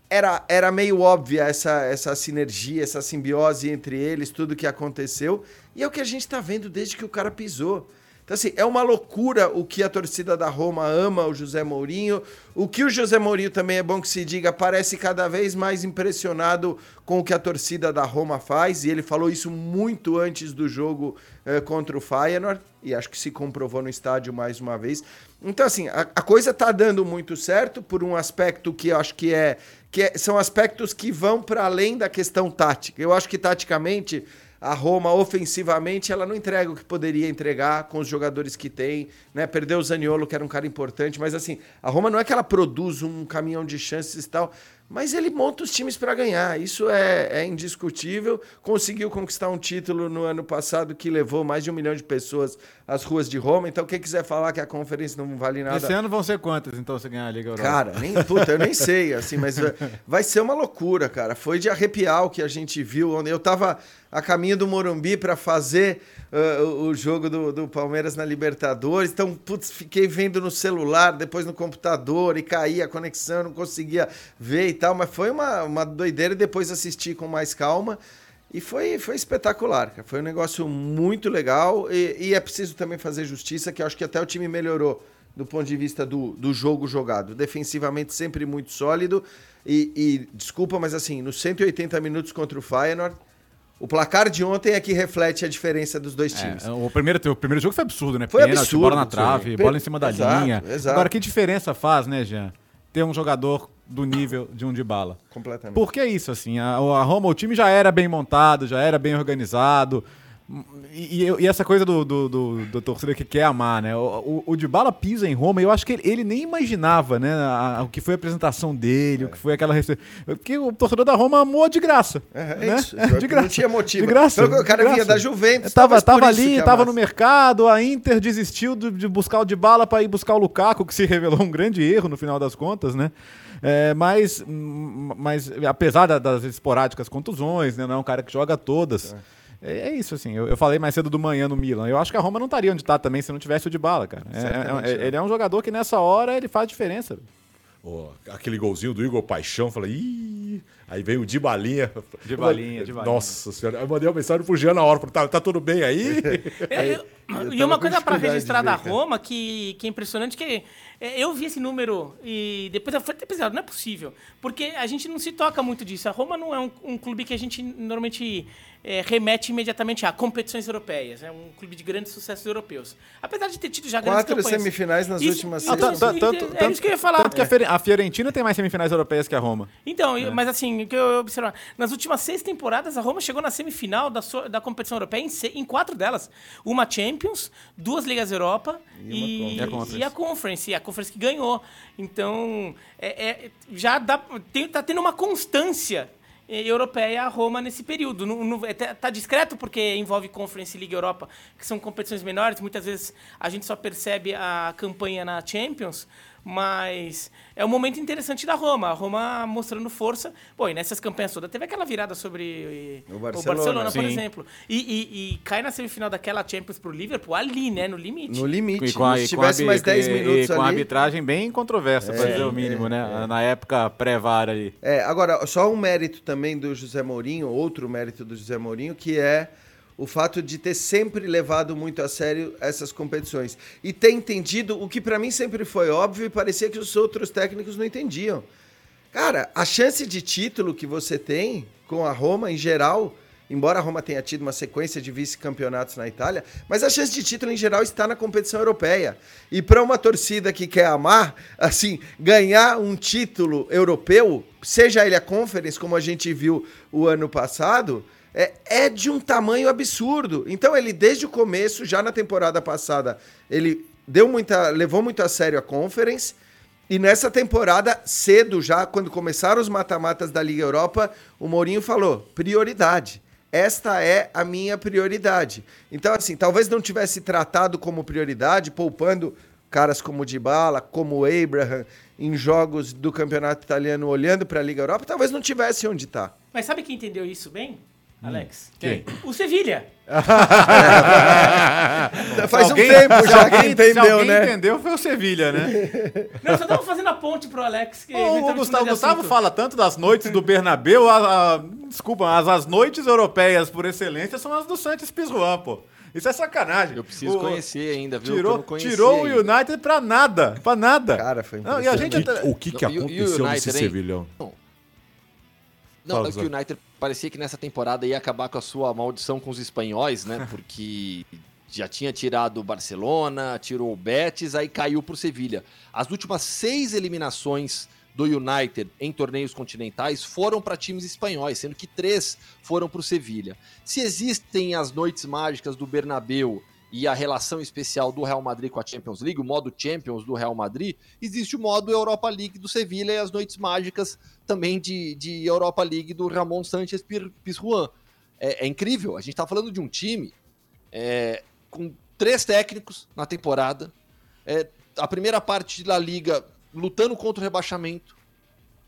Speaker 5: era, era meio óbvia essa, essa sinergia, essa simbiose entre eles, tudo que aconteceu. E é o que a gente está vendo desde que o cara pisou. Então, assim, é uma loucura o que a torcida da Roma ama o José Mourinho. O que o José Mourinho também é bom que se diga, parece cada vez mais impressionado com o que a torcida da Roma faz. E ele falou isso muito antes do jogo eh, contra o Feyenoord. E acho que se comprovou no estádio mais uma vez. Então, assim, a, a coisa está dando muito certo por um aspecto que eu acho que é. Que é, são aspectos que vão para além da questão tática. Eu acho que taticamente a Roma ofensivamente ela não entrega o que poderia entregar com os jogadores que tem, né? Perdeu o Zaniolo, que era um cara importante, mas assim, a Roma não é que ela produz um caminhão de chances e tal, mas ele monta os times para ganhar. Isso é, é, indiscutível. Conseguiu conquistar um título no ano passado que levou mais de um milhão de pessoas às ruas de Roma. Então, quem quiser falar que a conferência não vale nada.
Speaker 3: Esse ano vão ser quantas, então, se ganhar a Liga Europa?
Speaker 5: Cara, nem, puta, eu nem sei, assim, mas vai ser uma loucura, cara. Foi de arrepiar o que a gente viu. Eu tava a caminho do Morumbi para fazer uh, o jogo do, do, Palmeiras na Libertadores. Então, putz, fiquei vendo no celular, depois no computador e caía a conexão, não conseguia ver e tal. Mas foi uma, uma doideira e depois assisti com mais calma. E foi, foi espetacular, cara. Foi um negócio muito legal. E, e, é preciso também fazer justiça, que acho que até o time melhorou do ponto de vista do, do jogo jogado. Defensivamente sempre muito sólido. E, e desculpa, mas assim, nos 180 minutos contra o Feyenoord, o placar de ontem é que reflete a diferença dos dois é, times.
Speaker 3: É, o, primeiro, o primeiro jogo foi absurdo, né?
Speaker 5: Foi absurdo.
Speaker 3: Bola na trave, bola em cima da exato, linha. Exato. Agora, que diferença faz, né, Jean? Ter um jogador do nível de um de bala.
Speaker 5: Completamente.
Speaker 3: Porque é isso, assim, a, a Roma, o time já era bem montado, já era bem organizado, e, e, essa coisa do, do, do, do, torcedor que quer amar, né? O, o, o Dybala pisa em Roma, eu acho que ele, ele nem imaginava, né? A, a, o que foi a apresentação dele, é. o que foi aquela receita. Porque o torcedor da Roma amou de graça.
Speaker 5: É, é né? isso. De graça. Não tinha motivo.
Speaker 3: De graça.
Speaker 5: Então, o cara vinha da Juventus.
Speaker 3: Tava, tava ali, tava no mercado, a Inter desistiu de, de buscar o Dybala para ir buscar o Lukaku, que se revelou um grande erro no final das contas, né? É, mas, mas apesar das esporádicas contusões, né? Não é um cara que joga todas. É. É, é, isso, assim. Eu, eu, falei mais cedo do manhã no Milan. Eu acho que a Roma não estaria onde está também se não tivesse o de bala, cara. É, é, é, ele é um jogador que nessa hora ele faz diferença.
Speaker 2: Oh, aquele golzinho do Igor Paixão, falei, ih, aí veio o de balinha.
Speaker 3: De balinha, de balinha.
Speaker 2: Nossa senhora, eu mandei uma mensagem pro Jean na hora, falei, tá, tá tudo bem aí?
Speaker 4: É, eu, eu e uma coisa para registrar da Roma que, que é impressionante, que eu vi esse número e depois eu falei, pesado, não é possível, porque a gente não se toca muito disso. A Roma não é um, um clube que a gente normalmente é, remete imediatamente a competições europeias. É um clube de grandes sucessos europeus. Apesar de ter tido já
Speaker 5: grandes Quatro campanhas. semifinais nas isso, últimas seis.
Speaker 3: Tanto, tanto, é, é isso que eu ia falar. Tanto que a Fiorentina tem mais semifinais europeias que a Roma.
Speaker 4: Então, é. mas assim, o que eu observo, nas últimas seis temporadas, a Roma chegou na semifinal da, da competição europeia em, em quatro delas. Uma Champions, duas Ligas Europa e, e, a, Conference. e a Conference. E a Conference que ganhou. Então, é, é já dá, tem, tá tendo uma constância europeia a Roma nesse período. Está é, discreto porque envolve Conference League Europa, que são competições menores. Muitas vezes a gente só percebe a campanha na Champions, mas é um momento interessante da Roma. A Roma mostrando força. Pô, e nessas campanhas todas teve aquela virada sobre
Speaker 5: o Barcelona, o Barcelona
Speaker 4: por exemplo. E, e, e, cai na semifinal daquela Champions pro Liverpool ali, né? No limite.
Speaker 5: No limite.
Speaker 3: E com a, Se tivesse mais 10 minutos e, com a arbitragem bem controversa, é, para dizer o mínimo, é, né? É. Na época pré-VAR ali.
Speaker 5: É, agora, só um mérito também do José Mourinho, outro mérito do José Mourinho, que é o fato de ter sempre levado muito a sério essas competições e ter entendido o que para mim sempre foi óbvio e parecia que os outros técnicos não entendiam. Cara, a chance de título que você tem com a Roma em geral, embora a Roma tenha tido uma sequência de vice-campeonatos na Itália, mas a chance de título em geral está na competição europeia. E para uma torcida que quer amar, assim, ganhar um título europeu, seja ele a Conference, como a gente viu o ano passado, é, é de um tamanho absurdo. Então ele, desde o começo, já na temporada passada, ele deu muita, levou muito a sério a Conference. E nessa temporada, cedo já, quando começaram os mata-matas da Liga Europa, o Mourinho falou: prioridade. Esta é a minha prioridade. Então, assim, talvez não tivesse tratado como prioridade, poupando caras como o Dybala, como o Abraham, em jogos do campeonato italiano olhando para a Liga Europa, talvez não tivesse onde está.
Speaker 4: Mas sabe quem entendeu isso bem, Alex?
Speaker 2: Hum. Quem?
Speaker 4: O Sevilha.
Speaker 5: Faz
Speaker 3: alguém-
Speaker 5: um tempo já
Speaker 3: alguém-
Speaker 5: que entendeu,
Speaker 3: se alguém
Speaker 5: né?
Speaker 3: entendeu, foi o Sevilha, né?
Speaker 4: Não, só tava fazendo a ponte pro Alex. Que
Speaker 3: o, o Gustavo, Gustavo fala tanto das noites do Bernabéu, a, a- desculpa, as, as noites europeias por excelência são as do Santos Pizjuan, pô. Isso é sacanagem.
Speaker 6: Eu preciso
Speaker 3: O-
Speaker 6: conhecer ainda, viu? que eu
Speaker 3: Tirou, tirou o
Speaker 6: ainda.
Speaker 3: United pra nada, pra nada.
Speaker 5: Cara, foi
Speaker 3: Não, e a gente
Speaker 2: O que, que
Speaker 6: e o- e o
Speaker 2: aconteceu
Speaker 6: United,
Speaker 2: nesse
Speaker 6: hein?
Speaker 2: Sevilhão?
Speaker 6: Não,
Speaker 2: Fala,
Speaker 6: é que o United parecia que nessa temporada ia acabar com a sua maldição com os espanhóis, né? Porque já tinha tirado o Barcelona, tirou o Betis, aí caiu pro Sevilha. As últimas seis eliminações do United em torneios continentais foram para times espanhóis, sendo que três foram para o Sevilha. Se existem as noites mágicas do Bernabeu e a relação especial do Real Madrid com a Champions League, o modo Champions do Real Madrid, existe o modo Europa League do Sevilha e as noites mágicas também de, de Europa League do Ramon Sanchez Pizjuan. É, é incrível, a gente está falando de um time é, com três técnicos na temporada, é, a primeira parte da Liga lutando contra o rebaixamento,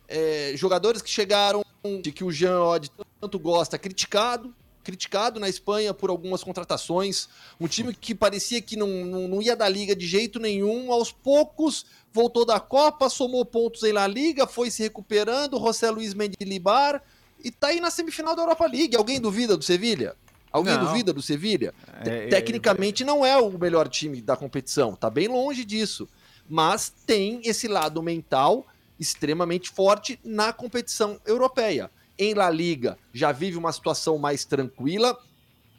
Speaker 6: é, jogadores que chegaram, de que o Jean Odd tanto gosta, criticado, criticado na Espanha por algumas contratações, um time que parecia que não, não, não ia da Liga de jeito nenhum, aos poucos voltou da Copa, somou pontos em La Liga, foi se recuperando, José Luiz Mendilibar, e tá aí na semifinal da Europa League. Alguém duvida do Sevilha? Alguém
Speaker 3: Não.
Speaker 6: duvida do Sevilha?
Speaker 3: É, é,
Speaker 6: Tecnicamente não é o melhor time da competição, tá bem longe disso. Mas tem esse lado mental extremamente forte na competição europeia. Em La Liga já vive uma situação mais tranquila.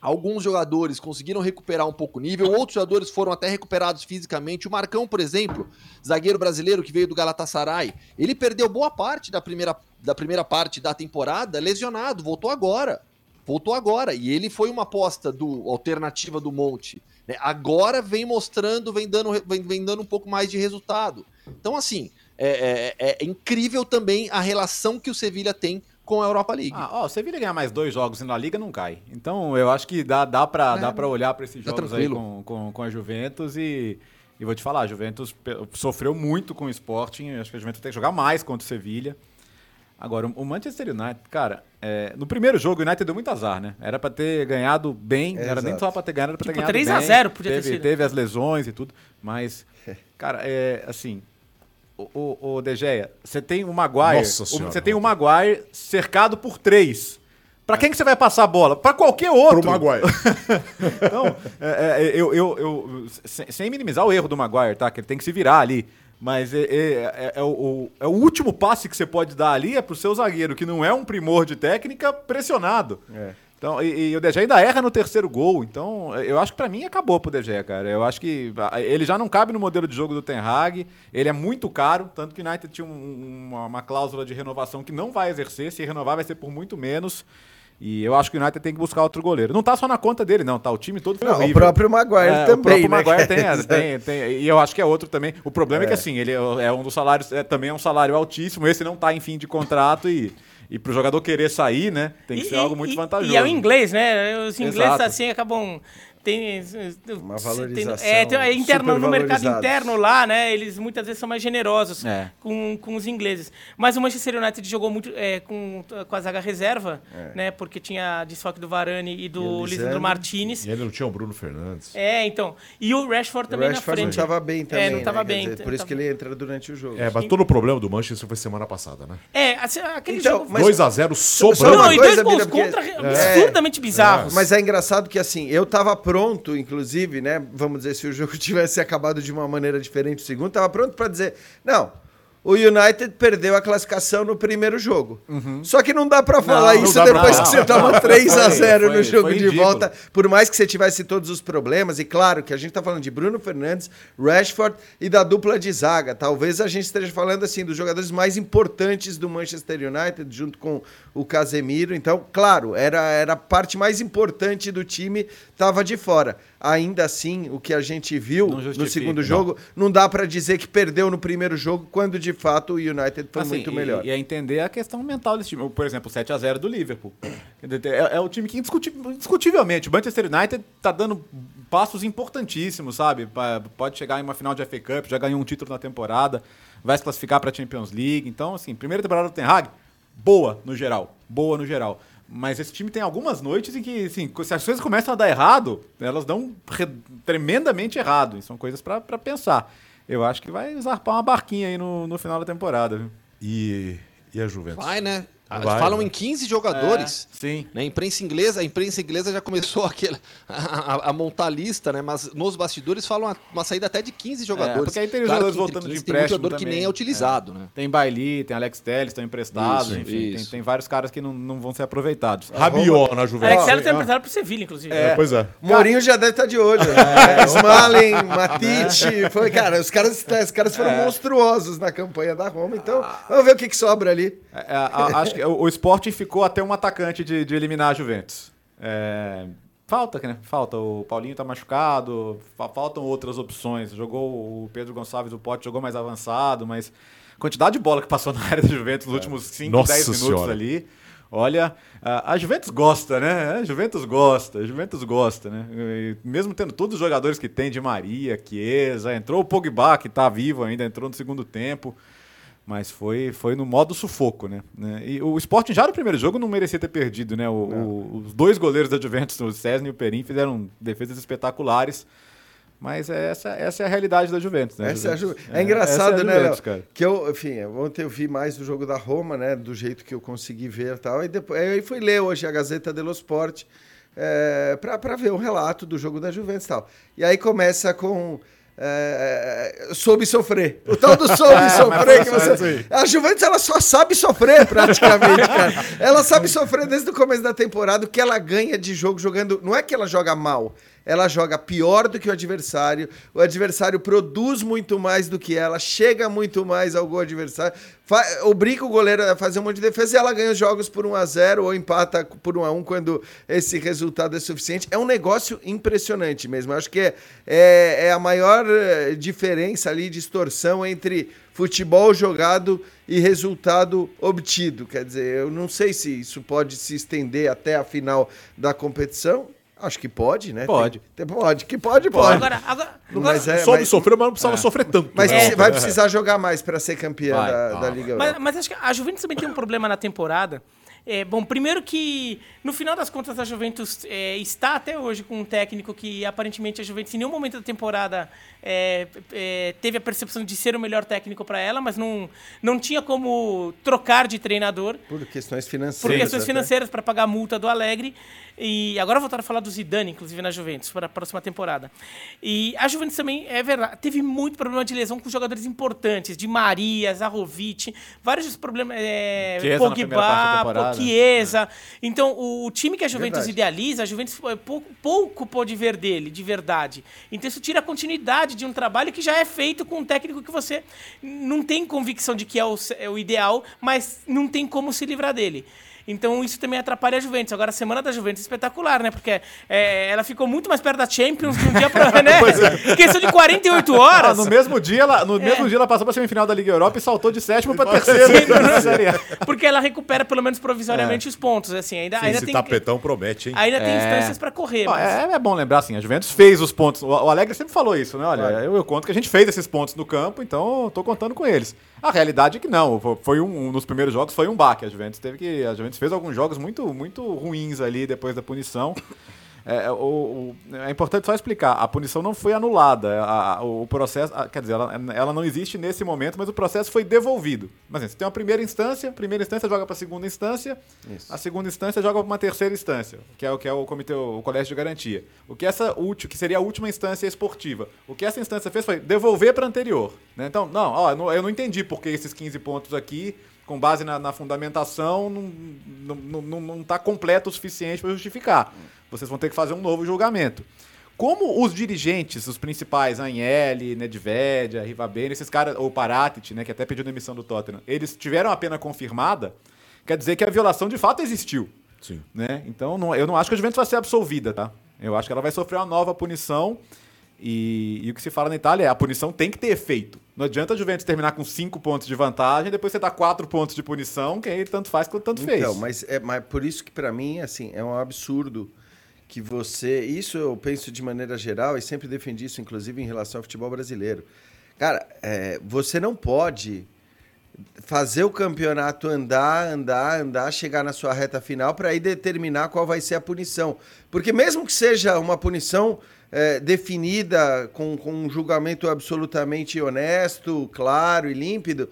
Speaker 6: Alguns jogadores conseguiram recuperar um pouco o nível, outros jogadores foram até recuperados fisicamente. O Marcão, por exemplo, zagueiro brasileiro que veio do Galatasaray, ele perdeu boa parte da primeira, da primeira parte da temporada lesionado, voltou agora. Voltou agora. E ele foi uma aposta do alternativa do Monte. né? Agora vem mostrando, vem dando, vem, vem dando um pouco mais de resultado. Então, assim, é, é- é incrível também a relação que o Sevilha tem com a Europa League.
Speaker 3: Ah, ó, o Sevilha ganhar mais dois jogos na Liga não cai. Então eu acho que dá, dá, pra,
Speaker 6: É,
Speaker 3: dá pra olhar pra esses
Speaker 6: tá
Speaker 3: jogos aí com, com, com a Juventus e, e vou te falar, a Juventus sofreu muito com o Sporting. eu Acho que a Juventus tem que jogar mais contra o Sevilha. Agora, o Manchester United, cara, é, no primeiro jogo o United deu muito azar, né? Era pra ter ganhado bem, não era nem
Speaker 5: exato.
Speaker 3: só pra ter ganhado, era pra ter
Speaker 4: Tipo,
Speaker 3: ganhado
Speaker 4: 3 a
Speaker 3: bem.
Speaker 4: 0 podia ter
Speaker 3: teve,
Speaker 4: sido.
Speaker 3: Teve as lesões e tudo, mas, cara, é assim, o, o, o De Gea, você tem o Maguire,
Speaker 2: Nossa Senhora,
Speaker 3: você tem o Maguire cercado por três. Pra quem que você vai passar a bola? Pra qualquer outro.
Speaker 2: Pro Maguire.
Speaker 3: Então, é, é, eu, eu, eu- sem, sem minimizar o erro do Maguire, tá? Que ele tem que se virar ali. Mas é, é- é- é o, é o último passe que você pode dar ali é pro seu zagueiro, que não é um primor de técnica, pressionado.
Speaker 5: É.
Speaker 3: Então, e, e o Gea ainda erra no terceiro gol. Então, eu acho que pra mim acabou pro Gea, cara. Eu acho que ah, ele já não cabe no modelo de jogo do Ten Hag. Ele é muito caro, tanto que o United tinha um- uma, uma cláusula de renovação que não vai exercer. Se renovar, vai ser por muito menos. E eu acho que o United tem que buscar outro goleiro. Não tá só na conta dele, não. Tá o time todo foi
Speaker 5: Não, o próprio Maguire
Speaker 3: É,
Speaker 5: também,
Speaker 3: O próprio
Speaker 5: né,
Speaker 3: Maguire tem, tem, tem- E eu acho que é outro também. O problema é, que assim, ele é um dos salários, é, também é um salário altíssimo. Esse não tá em fim de contrato e, e pro jogador querer sair, né? Tem que
Speaker 4: E-
Speaker 3: ser algo muito
Speaker 4: e-
Speaker 3: vantajoso.
Speaker 4: E é o inglês, né? Os ingleses
Speaker 3: Exato.
Speaker 4: assim acabam. Tem,
Speaker 5: Uma
Speaker 4: tem-
Speaker 5: valorização
Speaker 4: é, tem, é interno, no mercado interno lá, né? Eles muitas vezes são mais generosos
Speaker 3: É.
Speaker 4: com, com os ingleses. Mas o Manchester United jogou muito é, com, com a zaga reserva, né? Porque tinha desfoque do Varane e do
Speaker 5: E o
Speaker 4: Lisandro. Martinez.
Speaker 2: E ele não tinha o Bruno Fernandes.
Speaker 4: É, então. E o Rashford
Speaker 5: O
Speaker 4: também na
Speaker 5: Rashford não
Speaker 4: frente.
Speaker 5: estava bem também.
Speaker 4: É, não estava
Speaker 5: né?
Speaker 4: Bem.
Speaker 5: dizer, por isso que ele entra durante o jogo.
Speaker 2: É, mas todo o problema do Manchester foi semana passada, né?
Speaker 4: É, assim, aquele
Speaker 5: Então,
Speaker 4: jogo.
Speaker 5: mas-
Speaker 2: 2x0
Speaker 5: Só
Speaker 2: sobrando.
Speaker 5: uma
Speaker 4: não, e
Speaker 5: coisa,
Speaker 4: dois gols contra
Speaker 5: É.
Speaker 4: absurdamente bizarros.
Speaker 5: Mas é engraçado que assim, eu tava pronto, inclusive, né? Vamos dizer, se o jogo tivesse acabado de uma maneira diferente o segundo, tava pronto pra dizer, não. O United perdeu a classificação no primeiro jogo. Só que não dá pra falar
Speaker 3: Não, não
Speaker 5: isso
Speaker 3: pra
Speaker 5: depois
Speaker 3: falar.
Speaker 5: que você toma 3 a
Speaker 3: Foi,
Speaker 5: 0
Speaker 3: foi-
Speaker 5: no jogo
Speaker 3: foi
Speaker 5: de
Speaker 3: ridículo.
Speaker 5: volta. Por mais que você tivesse todos os problemas, e claro que a gente tá falando de Bruno Fernandes, Rashford e da dupla de zaga. Talvez a gente esteja falando assim dos jogadores mais importantes do Manchester United, junto com o Casemiro. Então, claro, era, era a parte mais importante do time, tava de fora. Ainda assim, o que a gente viu
Speaker 3: Não
Speaker 5: no segundo
Speaker 3: não.
Speaker 5: jogo, não dá pra dizer que perdeu no primeiro jogo, quando de fato o United foi
Speaker 3: Assim,
Speaker 5: muito
Speaker 3: e-
Speaker 5: melhor.
Speaker 3: E, é entender a questão mental desse time. Por exemplo, o 7x0 do Liverpool. É, é o time que indiscuti- indiscutivelmente, o Manchester United tá dando passos importantíssimos, sabe? Pode chegar em uma final de FA Cup, já ganhou um título na temporada, vai se classificar para a Champions League. Então, assim, primeira temporada do Ten Hag, boa no geral, boa no geral. Mas esse time tem algumas noites em que, assim, se as coisas começam a dar errado, elas dão tremendamente errado. E são coisas para pensar. Eu acho que vai zarpar uma barquinha aí no, no final da temporada, viu?
Speaker 2: E, e a Juventus?
Speaker 6: Vai, né? Vai, Falam vai. em 15 jogadores.
Speaker 3: É, sim.
Speaker 6: Né? A imprensa inglesa, a imprensa inglesa já começou aquele, a, a, a, montar lista, né? Mas nos bastidores falam uma, uma saída até de 15 jogadores. É,
Speaker 3: porque aí tem os jogadores voltando de empréstimo. Tem
Speaker 6: jogador também. que nem é utilizado, é. né?
Speaker 3: Tem Bailey, tem Alex Telles, estão emprestados, isso, enfim. Isso. Tem, tem, vários caras que não, não vão ser aproveitados.
Speaker 2: Rabiot na Juventus.
Speaker 4: Alex Telles tem emprestado pro Sevilla, inclusive.
Speaker 2: É. pois é.
Speaker 5: Mourinho já deve estar tá de olho. É. Smalling, Matite. Foi, cara, os caras, os caras foram é. monstruosos na campanha da Roma. Então, vamos ver o que, que sobra ali.
Speaker 3: É, acho que o, esporte ficou até um atacante de, de eliminar a Juventus. É, falta, né? Falta. O Paulinho tá machucado, faltam outras opções. Jogou o Pedro Gonçalves, o Pote jogou mais avançado, mas quantidade de bola que passou na área da Juventus nos é. últimos 5, 10 minutos senhora. ali. Olha, a Juventus gosta, né? A Juventus gosta, a Juventus gosta, né? E mesmo tendo todos os jogadores que tem de Maria, Chiesa, entrou o Pogba, que tá vivo ainda, entrou no segundo tempo. Mas foi, foi no modo sufoco, né? né? E o Sporting já no primeiro jogo não merecia ter perdido, né? O, o, os dois goleiros da Juventus, o César e o Perim, fizeram defesas espetaculares. Mas é essa, essa é a realidade da Juventus, né?
Speaker 5: Essa Juventus. É, a Ju... é, é engraçado, é né, Juventus, cara. Que eu, enfim, ontem eu vi mais do jogo da Roma, né? Do jeito que eu consegui ver e tal. E depois aí fui ler hoje a Gazeta dello Sport é, para ver o relato do jogo da Juventus e tal. E aí começa com é, é, soube sofrer. O tal do soube é, sofrer que você. A Juventus ela só sabe sofrer praticamente, cara. Ela sabe sofrer desde o começo da temporada. O que ela ganha de jogo jogando. Não é que ela joga mal ela joga pior do que o adversário, o adversário produz muito mais do que ela, chega muito mais ao gol adversário, obriga o goleiro a fazer um monte de defesa e ela ganha os jogos por 1 a 0 ou empata por 1 a 1 quando esse resultado é suficiente. É um negócio impressionante mesmo. Eu acho que é, é, é a maior eh, diferença ali, distorção entre futebol jogado e resultado obtido. Quer dizer, eu não sei se isso pode se estender até a final da competição. Acho que pode, né?
Speaker 3: Pode.
Speaker 5: Tem, pode, que pode, pode.
Speaker 4: Agora, agora,
Speaker 2: mas é, Soube mas, sofrer, mas não precisava é. sofrer tanto.
Speaker 5: Mas é. vai precisar jogar mais para ser campeã vai, da, da, Liga
Speaker 4: Europa. Mas, mas acho que a Juventus também tem um problema na temporada. É, bom, primeiro que, no final das contas, a Juventus é, está até hoje com um técnico que, aparentemente, a Juventus, em nenhum momento da temporada, é, é teve a percepção de ser o melhor técnico para ela, mas não, não tinha como trocar de treinador.
Speaker 5: Por questões financeiras.
Speaker 4: Por questões financeiras, para pagar a multa do Alegre. E agora voltaram a falar do Zidane, inclusive, na Juventus, para a próxima temporada. E a Juventus também, é verdade, teve muito problema de lesão com jogadores importantes, de Maria, Zahovic, vários problemas, é, Pogba, Chiesa. Então, o, o, time que a Juventus verdade. idealiza, a Juventus pouco, pouco pôde ver dele, de verdade. Então, isso tira a continuidade de um trabalho que já é feito com um técnico que você não tem convicção de que é o, é o ideal, mas não tem como se livrar dele. Então isso também atrapalha a Juventus. Agora a semana da Juventus é espetacular, né? Porque é, ela ficou muito mais perto da Champions de um dia para né? É. Questão de 48 horas. Ah,
Speaker 3: no mesmo dia, ela, no é. mesmo dia ela passou para semifinal da Liga Europa e saltou de sétimo para terceiro. Sim,
Speaker 4: porque ela recupera pelo menos provisoriamente é. os pontos, assim. Ainda,
Speaker 2: Sim,
Speaker 4: ainda
Speaker 2: esse
Speaker 4: tem
Speaker 2: tapetão promete, hein?
Speaker 4: Ainda tem é. instâncias para correr. Mas...
Speaker 3: É, é, bom lembrar assim, a Juventus fez os pontos. O, o Alegre sempre falou isso, né? Olha, eu, eu, conto que a gente fez esses pontos no campo, então estou contando com eles. A realidade é que não. Foi um, um nos primeiros jogos foi um baque. A Juventus teve que a Juventus fez alguns jogos muito muito, ruins ali depois da punição. É, o, o, é importante só explicar, a punição não foi anulada, a, a, o processo, a, quer dizer, ela, ela, não existe nesse momento, mas o processo foi devolvido. Mas assim, você tem uma primeira instância, primeira instância joga para a segunda instância, Isso. a segunda instância joga para uma terceira instância, que é o que é o comitê, o colégio de garantia. O que essa útil, que seria a última instância esportiva, o que essa instância fez foi devolver para a anterior. Né? Então, não, ó, eu não entendi por que esses 15 pontos aqui com base na, na fundamentação, não está não, não, não tá completo o suficiente para justificar. Vocês vão ter que fazer um novo julgamento. Como os dirigentes, os principais, Anhele, Nedved, Rivabene, esses caras, ou Paratit, né, que até pediu demissão do Tottenham, eles tiveram a pena confirmada, quer dizer que a violação de fato existiu.
Speaker 2: Sim.
Speaker 3: Né? Então, não, eu não acho que a Juventus vai ser absolvida, tá? Eu acho que ela vai sofrer uma nova punição e, e, o que se fala na Itália é a punição tem que ter efeito. Não adianta a Juventus terminar com 5 pontos de vantagem, depois você dá 4 pontos de punição, que aí tanto faz quanto tanto então, fez.
Speaker 5: Mas é mas por isso que para mim assim, é um absurdo que você. Isso eu penso de maneira geral e sempre defendi isso, inclusive em relação ao futebol brasileiro. Cara, é, você não pode fazer o campeonato andar, andar, andar, chegar na sua reta final para aí determinar qual vai ser a punição. Porque mesmo que seja uma punição é, definida com, com um julgamento absolutamente honesto, claro e límpido,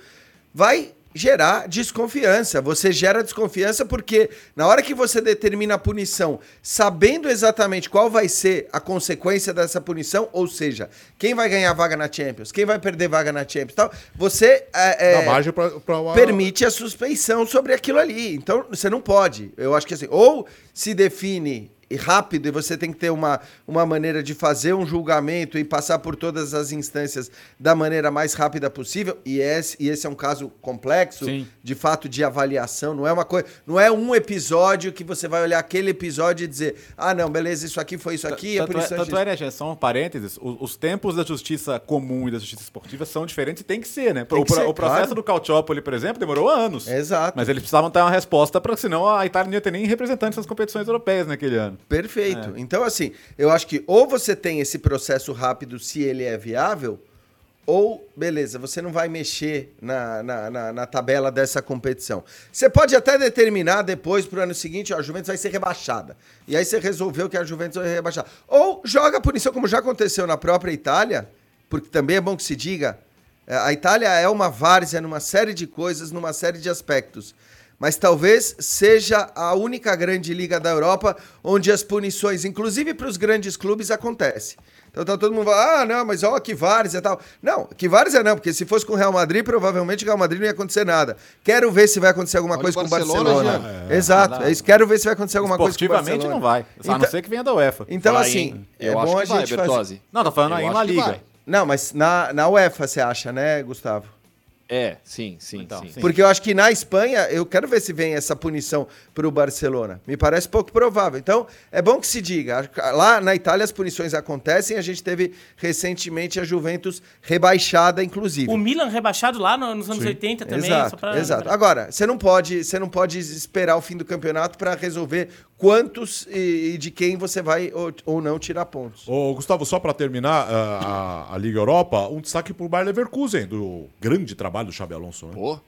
Speaker 5: vai gerar desconfiança. Você gera desconfiança porque na hora que você determina a punição, sabendo exatamente qual vai ser a consequência dessa punição, ou seja, quem vai ganhar vaga na Champions, quem vai perder vaga na Champions, tal, você é, é, pra, pra uma... permite a suspeição sobre aquilo ali. Então você não pode. Eu acho que assim, ou se define e rápido, e você tem que ter uma, uma maneira de fazer um julgamento e passar por todas as instâncias da maneira mais rápida possível. E esse, e esse é um caso complexo, Sim. de fato, de avaliação. Não é uma coisa. Não é um episódio que você vai olhar aquele episódio e dizer, ah, não, beleza, isso aqui foi isso aqui.
Speaker 3: Tanto, é, tanto é, né, só um parênteses, os, os, tempos da justiça comum e da justiça esportiva são diferentes e tem que ser, né? O, processo do Cautiópoli, por exemplo, demorou anos.
Speaker 5: Exato.
Speaker 3: Mas eles precisavam ter uma resposta, para senão a Itália não ia ter nem representantes nas competições europeias naquele ano.
Speaker 5: Perfeito. É. Então, assim, eu acho que ou você tem esse processo rápido se ele é viável, ou, beleza, você não vai mexer na, na, na, na tabela dessa competição. Você pode até determinar depois, para o ano seguinte, ó, a Juventus vai ser rebaixada. E aí você resolveu que a Juventus vai ser rebaixada. Ou joga a punição, como já aconteceu na própria Itália, porque também é bom que se diga, é, a Itália é uma várzea numa série de coisas, numa série de aspectos mas talvez seja a única grande liga da Europa onde as punições, inclusive para os grandes clubes, acontecem. Então tá todo mundo falando, ah, não, mas ó, que várzea e tal. Não, que várzea não, porque se fosse com o Real Madrid, provavelmente o Real Madrid não ia acontecer nada. Quero ver se vai acontecer alguma Olha coisa com o Barcelona. É, Exato, é isso. Quero ver se vai acontecer alguma coisa com o
Speaker 3: Barcelona. não vai, a então, não ser que venha da UEFA.
Speaker 5: Então, vai, assim,
Speaker 6: eu é bom a gente vai, fazer...
Speaker 3: Não, tô falando aí na Liga.
Speaker 5: Não, mas na, na UEFA você acha, né, Gustavo?
Speaker 6: É, sim, sim, então,
Speaker 5: sim. Porque eu acho que na Espanha, eu quero ver se vem essa punição para o Barcelona. Me parece pouco provável. Então, é bom que se diga. Lá na Itália as punições acontecem. A gente teve recentemente a Juventus rebaixada, inclusive.
Speaker 4: O Milan rebaixado lá nos anos sim. 80 também.
Speaker 5: Exato, pra... exato. Agora, você não pode, você não pode esperar o fim do campeonato para resolver quantos e, e, de quem você vai ou, ou não tirar pontos.
Speaker 2: Ô, Gustavo, só para terminar a, a, a, Liga Europa, um destaque para o Bayer Leverkusen, do grande trabalho do Xabi Alonso. Né?
Speaker 6: Pô,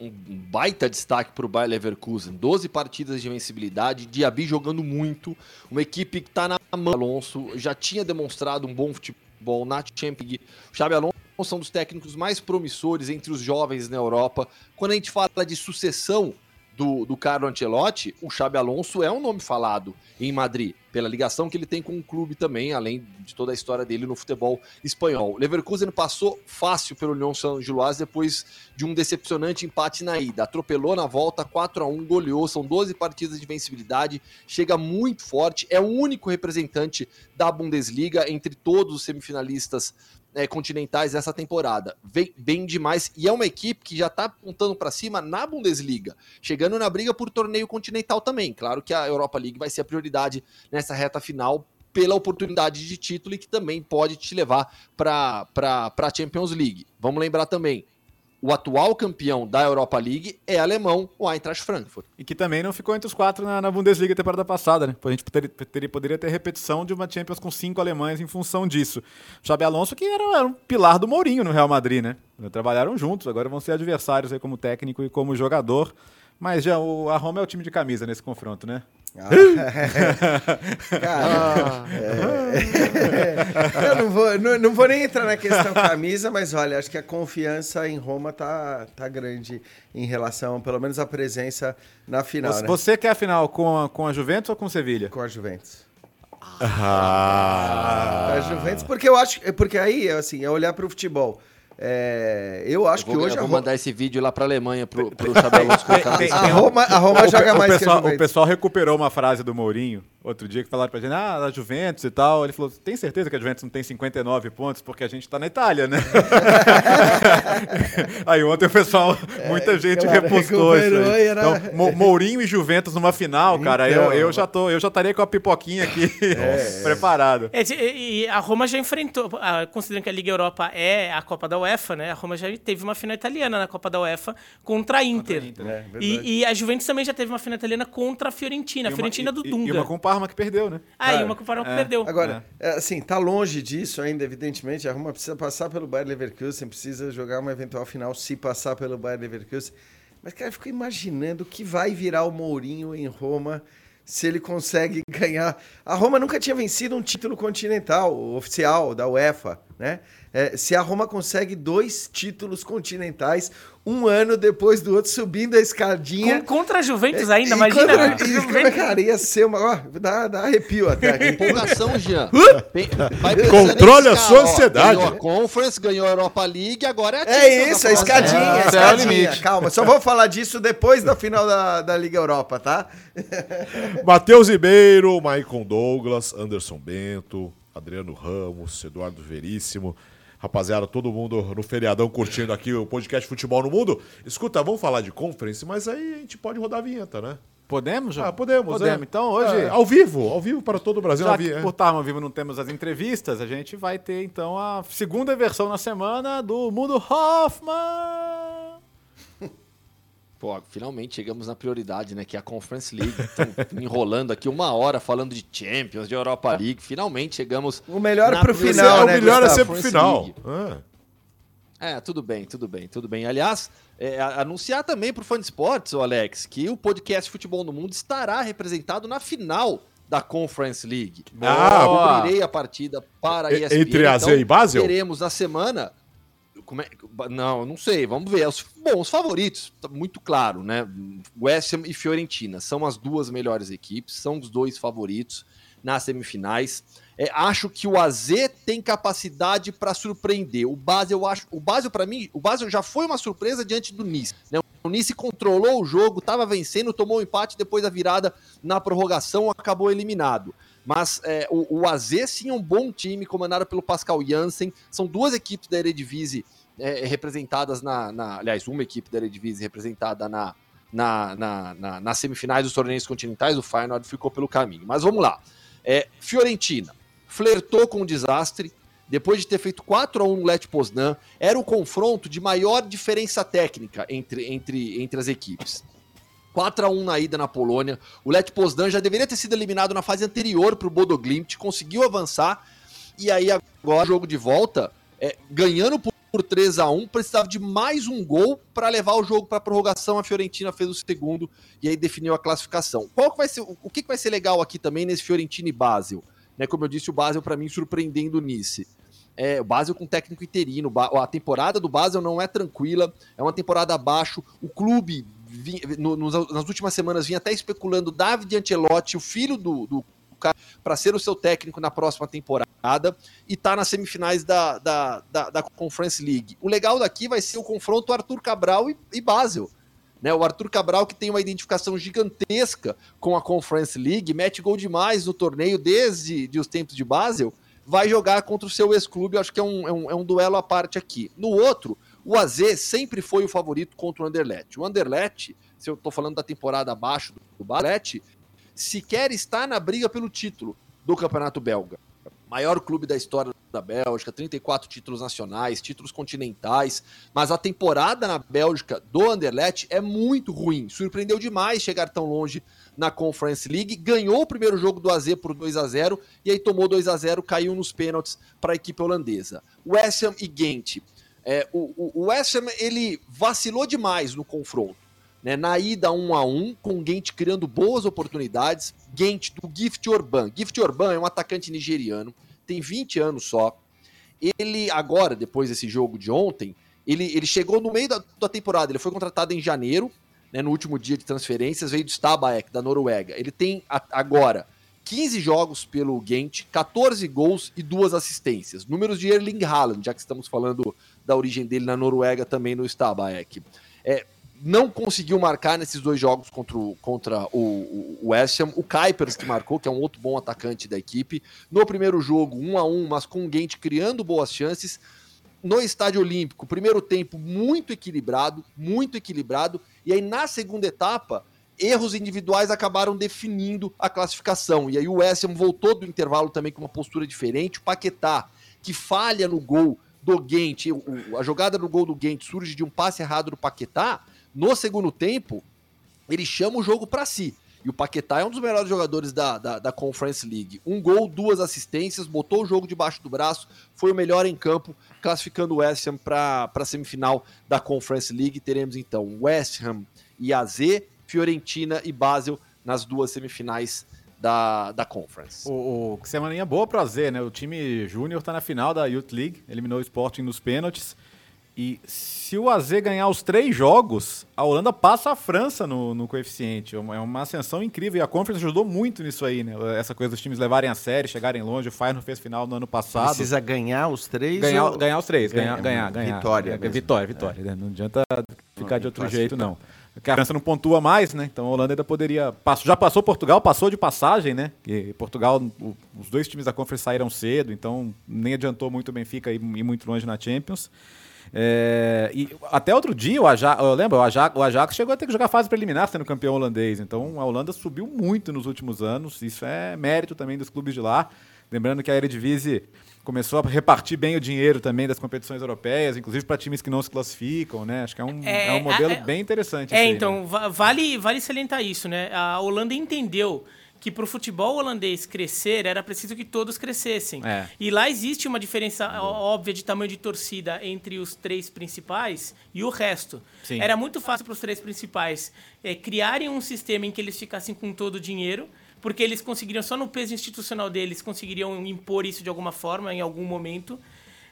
Speaker 6: um baita destaque para o Bayer Leverkusen. 12 partidas de vencibilidade, Diaby jogando muito, uma equipe que está na mão. Alonso já tinha demonstrado um bom futebol na Champions League. O Xabi Alonso é um dos técnicos mais promissores entre os jovens na Europa. Quando a gente fala de sucessão, do, do Carlo Ancelotti, o Xabi Alonso é um nome falado em Madrid, pela ligação que ele tem com o clube também, além de toda a história dele no futebol espanhol. Leverkusen passou fácil pelo Lyon Saint-Gilloise depois de um decepcionante empate na ida. Atropelou na volta, 4 a 1 goleou, são 12 partidas de vencibilidade, chega muito forte, é o único representante da Bundesliga entre todos os semifinalistas é, continentais essa temporada. Vem bem demais e é uma equipe que já está apontando para cima na Bundesliga, chegando na briga por torneio continental também. Claro que a Europa League vai ser a prioridade nessa reta final pela oportunidade de título e que também pode te levar para a Champions League. Vamos lembrar também, o atual campeão da Europa League é alemão, o Eintracht Frankfurt.
Speaker 3: E que também não ficou entre os quatro na, na Bundesliga temporada passada, né? A gente poderia, poderia, ter repetição de uma Champions com cinco alemães em função disso. Xabi Alonso, que era, era, um pilar do Mourinho no Real Madrid, né? Trabalharam juntos, agora vão ser adversários aí como técnico e como jogador. Mas já o, a Roma é o time de camisa nesse confronto, né? Ah,
Speaker 5: cara, é, eu não vou, não, não, vou nem entrar na questão camisa, mas olha, acho que a confiança em Roma tá, tá grande em relação, pelo menos, à presença na final.
Speaker 3: Você,
Speaker 5: né?
Speaker 3: você quer a final com a, com a Juventus ou com o Sevilha?
Speaker 5: Com a Juventus.
Speaker 2: Ah.
Speaker 5: A Juventus, porque eu acho, porque aí, assim, é olhar para o futebol. É, eu acho eu
Speaker 6: vou,
Speaker 5: que hoje.
Speaker 6: Eu vou Roma... mandar esse vídeo lá para a Alemanha, pro, pro Xabi
Speaker 5: A Roma, a Roma joga mais
Speaker 3: o pessoal,
Speaker 5: que a
Speaker 3: O pessoal recuperou uma frase do Mourinho outro dia que falaram pra gente, ah, da Juventus e tal. Ele falou, tem certeza que a Juventus não tem 59 pontos? Porque a gente tá na Itália, né? aí ontem o pessoal, é, muita gente claro, repostou isso aí. Era... Então, Mourinho e Juventus numa final, cara, então, eu, eu já tô, eu já estaria com a pipoquinha aqui é, preparado.
Speaker 4: É, e a Roma já enfrentou, considerando que a Liga Europa é a Copa da UEFA, né? A Roma já teve uma final italiana na Copa da UEFA contra a Inter. Contra a Inter. É, e, e, a Juventus também já teve uma final italiana contra a Fiorentina, a Fiorentina do Dunga.
Speaker 3: E uma Parma que perdeu, né?
Speaker 4: Ah, e uma que o Parma que perdeu.
Speaker 5: Agora, é. assim, tá longe disso ainda, evidentemente. A Roma precisa passar pelo Bayern Leverkusen, precisa jogar uma eventual final se passar pelo Bayern Leverkusen. Mas, cara, eu fico imaginando o que vai virar o Mourinho em Roma se ele consegue ganhar. A Roma nunca tinha vencido um título continental oficial da UEFA, né? É, se a Roma consegue dois títulos continentais, um ano depois do outro, subindo a escadinha.
Speaker 4: Com, contra a Juventus é, ainda, imagina. Contra,
Speaker 5: e, Juventus. Cara, ia ser uma. Ó, dá, dá arrepio até aqui.
Speaker 6: Empolgação, Jean.
Speaker 2: Controle a sua ansiedade.
Speaker 6: Ganhou a Conference, ganhou a Europa League, agora é a
Speaker 5: É isso, a escadinha, é, a escadinha. É Calma, só vou falar disso depois da final da, da Liga Europa, tá?
Speaker 2: Matheus Ribeiro, Maicon Douglas, Anderson Bento, Adriano Ramos, Eduardo Veríssimo. Rapaziada, todo mundo no feriadão curtindo aqui o podcast Futebol no Mundo. Escuta, vamos falar de conference, mas aí a gente pode rodar a vinheta, né?
Speaker 3: Podemos, João?
Speaker 2: Ah, podemos.
Speaker 3: Podemos. É. Então, hoje. É,
Speaker 2: ao vivo, ao vivo para todo o Brasil.
Speaker 3: Já que por estarmos ao vivo não temos as entrevistas, a gente vai ter então a segunda versão na semana do Mundo Hoffman.
Speaker 6: Pô, finalmente chegamos na prioridade, né? Que é a Conference League. Estão enrolando aqui uma hora falando de Champions, de Europa League. Finalmente chegamos.
Speaker 5: O melhor para o final,
Speaker 2: né? O melhor é sempre o final.
Speaker 6: É. é. tudo bem, tudo bem, tudo bem. Aliás, é, anunciar também para o Fã de Esportes, Alex, que o podcast Futebol no Mundo estará representado na final da Conference League.
Speaker 2: Ah,
Speaker 6: Eu cobrirei a partida para a ESPN.
Speaker 2: Entre AZ então, e Basel?
Speaker 6: Teremos na semana é, não, não sei, vamos ver. Os, bom, os favoritos, tá muito claro, né? West Ham e Fiorentina são as duas melhores equipes, são os dois favoritos nas semifinais. É, acho que o AZ tem capacidade para surpreender. O Basel, eu acho, o Basel para mim, o Basel já foi uma surpresa diante do Nice. Né? O Nice controlou o jogo, estava vencendo, tomou um empate depois da virada na prorrogação, acabou eliminado. Mas é, o, o AZ sim é um bom time, comandado pelo Pascal Janssen. São duas equipes da Eredivisie é, representadas na, na, Aliás, uma equipe da Eredivisie representada na, na, na, na, nas semifinais dos torneios continentais. O Feyenoord ficou pelo caminho. Mas vamos lá. É, Fiorentina flertou com o desastre. Depois de ter feito 4 a 1 no Let Poznan, era o confronto de maior diferença técnica entre, entre, entre as equipes. 4 a 1 na ida na Polônia. O Let Poznan já deveria ter sido eliminado na fase anterior para o Bodo Glimt, conseguiu avançar. E aí agora jogo de volta, é, ganhando por, por 3 a 1 precisava de mais um gol para levar o jogo para prorrogação. A Fiorentina fez o segundo e aí definiu a classificação. Qual que vai ser o que, que vai ser legal aqui também nesse Fiorentina e Basel? Né, como eu disse, o Basel para mim surpreendendo o Nice. É, o Basel com técnico interino. A temporada do Basel não é tranquila, é uma temporada abaixo. O clube no, nas últimas semanas vinha até especulando David Ancelotti, o filho do, do cara, para ser o seu técnico na próxima temporada e tá nas semifinais da, da, da, da, Conference League. O legal daqui vai ser o confronto Arthur Cabral e, e Basel. Né, o Arthur Cabral, que tem uma identificação gigantesca com a Conference League, mete gol demais no torneio desde de os tempos de Basel, vai jogar contra o seu ex-clube. Acho que é um, é, um, é um duelo à parte aqui. No outro, o AZ sempre foi o favorito contra o Anderlecht. O Anderlecht, se eu estou falando da temporada abaixo do Balete, sequer está na briga pelo título do Campeonato Belga. Maior clube da história da Bélgica, 34 títulos nacionais, títulos continentais, mas a temporada na Bélgica do Anderlecht é muito ruim. Surpreendeu demais chegar tão longe na Conference League, ganhou o primeiro jogo do AZ por 2 a 0 e aí tomou 2 a 0, caiu nos pênaltis para a equipe holandesa. West Ham e Ghent é, o, o West Ham ele vacilou demais no confronto. Né, na ida 1 a 1 com o Gent criando boas oportunidades. Gent do Gift Orban. Gift Orban é um atacante nigeriano, tem 20 anos só. Ele agora, depois desse jogo de ontem, ele, ele chegou no meio da, da temporada. Ele foi contratado em janeiro, né, no último dia de transferências, veio do Stabæk, da Noruega. Ele tem a, agora 15 jogos pelo Gent, 14 gols e duas assistências. Números de Erling Haaland, já que estamos falando da origem dele na Noruega também no Stabæk. É, não conseguiu marcar nesses dois jogos contra o, contra o, o West Ham. O Kuipers que marcou, que é um outro bom atacante da equipe. No primeiro jogo, um a um, mas com o Gent criando boas chances. No Estádio Olímpico, primeiro tempo muito equilibrado, muito equilibrado. E aí na segunda etapa, erros individuais acabaram definindo a classificação. E aí o West Ham voltou do intervalo também com uma postura diferente. O Paquetá, que falha no gol, do Gent, a jogada do gol do Gent surge de um passe errado do Paquetá, no segundo tempo, ele chama o jogo para si. E o Paquetá é um dos melhores jogadores da, da, da, Conference League. Um gol, duas assistências, botou o jogo debaixo do braço, foi o melhor em campo, classificando o West Ham para a semifinal da Conference League. Teremos então West Ham e AZ, Fiorentina e Basel nas duas semifinais da, da Conference.
Speaker 3: O, o semaninha boa para AZ, né? O time júnior está na final da Youth League, eliminou o Sporting nos pênaltis. E se o AZ ganhar os três jogos, a Holanda passa a França no, no coeficiente. É uma, é uma ascensão incrível. E a Conference ajudou muito nisso aí, né? Essa coisa dos times levarem a série, chegarem longe. O Fire não fez final no ano passado.
Speaker 5: Precisa ganhar os três?
Speaker 3: Ganhar, ou... ganhar os três. Ganhar, ganhar, ganhar.
Speaker 5: Vitória.
Speaker 3: É, vitória, vitória. É. Não adianta ficar não, de outro jeito, não. Porque a França não pontua mais, né? Então a Holanda ainda poderia. Já passou Portugal, passou de passagem, né? E Portugal, o, os dois times da Conference saíram cedo, então nem adiantou muito o Benfica ir, ir muito longe na Champions. É, e até outro dia, o Ajax, eu lembro, o Ajax, o Ajax chegou a ter que jogar fase preliminar sendo campeão holandês. Então a Holanda subiu muito nos últimos anos. Isso é mérito também dos clubes de lá. Lembrando que a Eredivisie começou a repartir bem o dinheiro também das competições europeias, inclusive para times que não se classificam, né? Acho que é um, é, é um modelo é, bem interessante.
Speaker 4: É, aí, então, né? vale, vale salientar isso, né? A Holanda entendeu que para o futebol holandês crescer era preciso que todos crescessem. É. E lá existe uma diferença óbvia de tamanho de torcida entre os três principais e o resto. Sim. Era muito fácil para os três principais é, criarem um sistema em que eles ficassem com todo o dinheiro, porque eles conseguiriam, só no peso institucional deles, conseguiriam impor isso de alguma forma, em algum momento.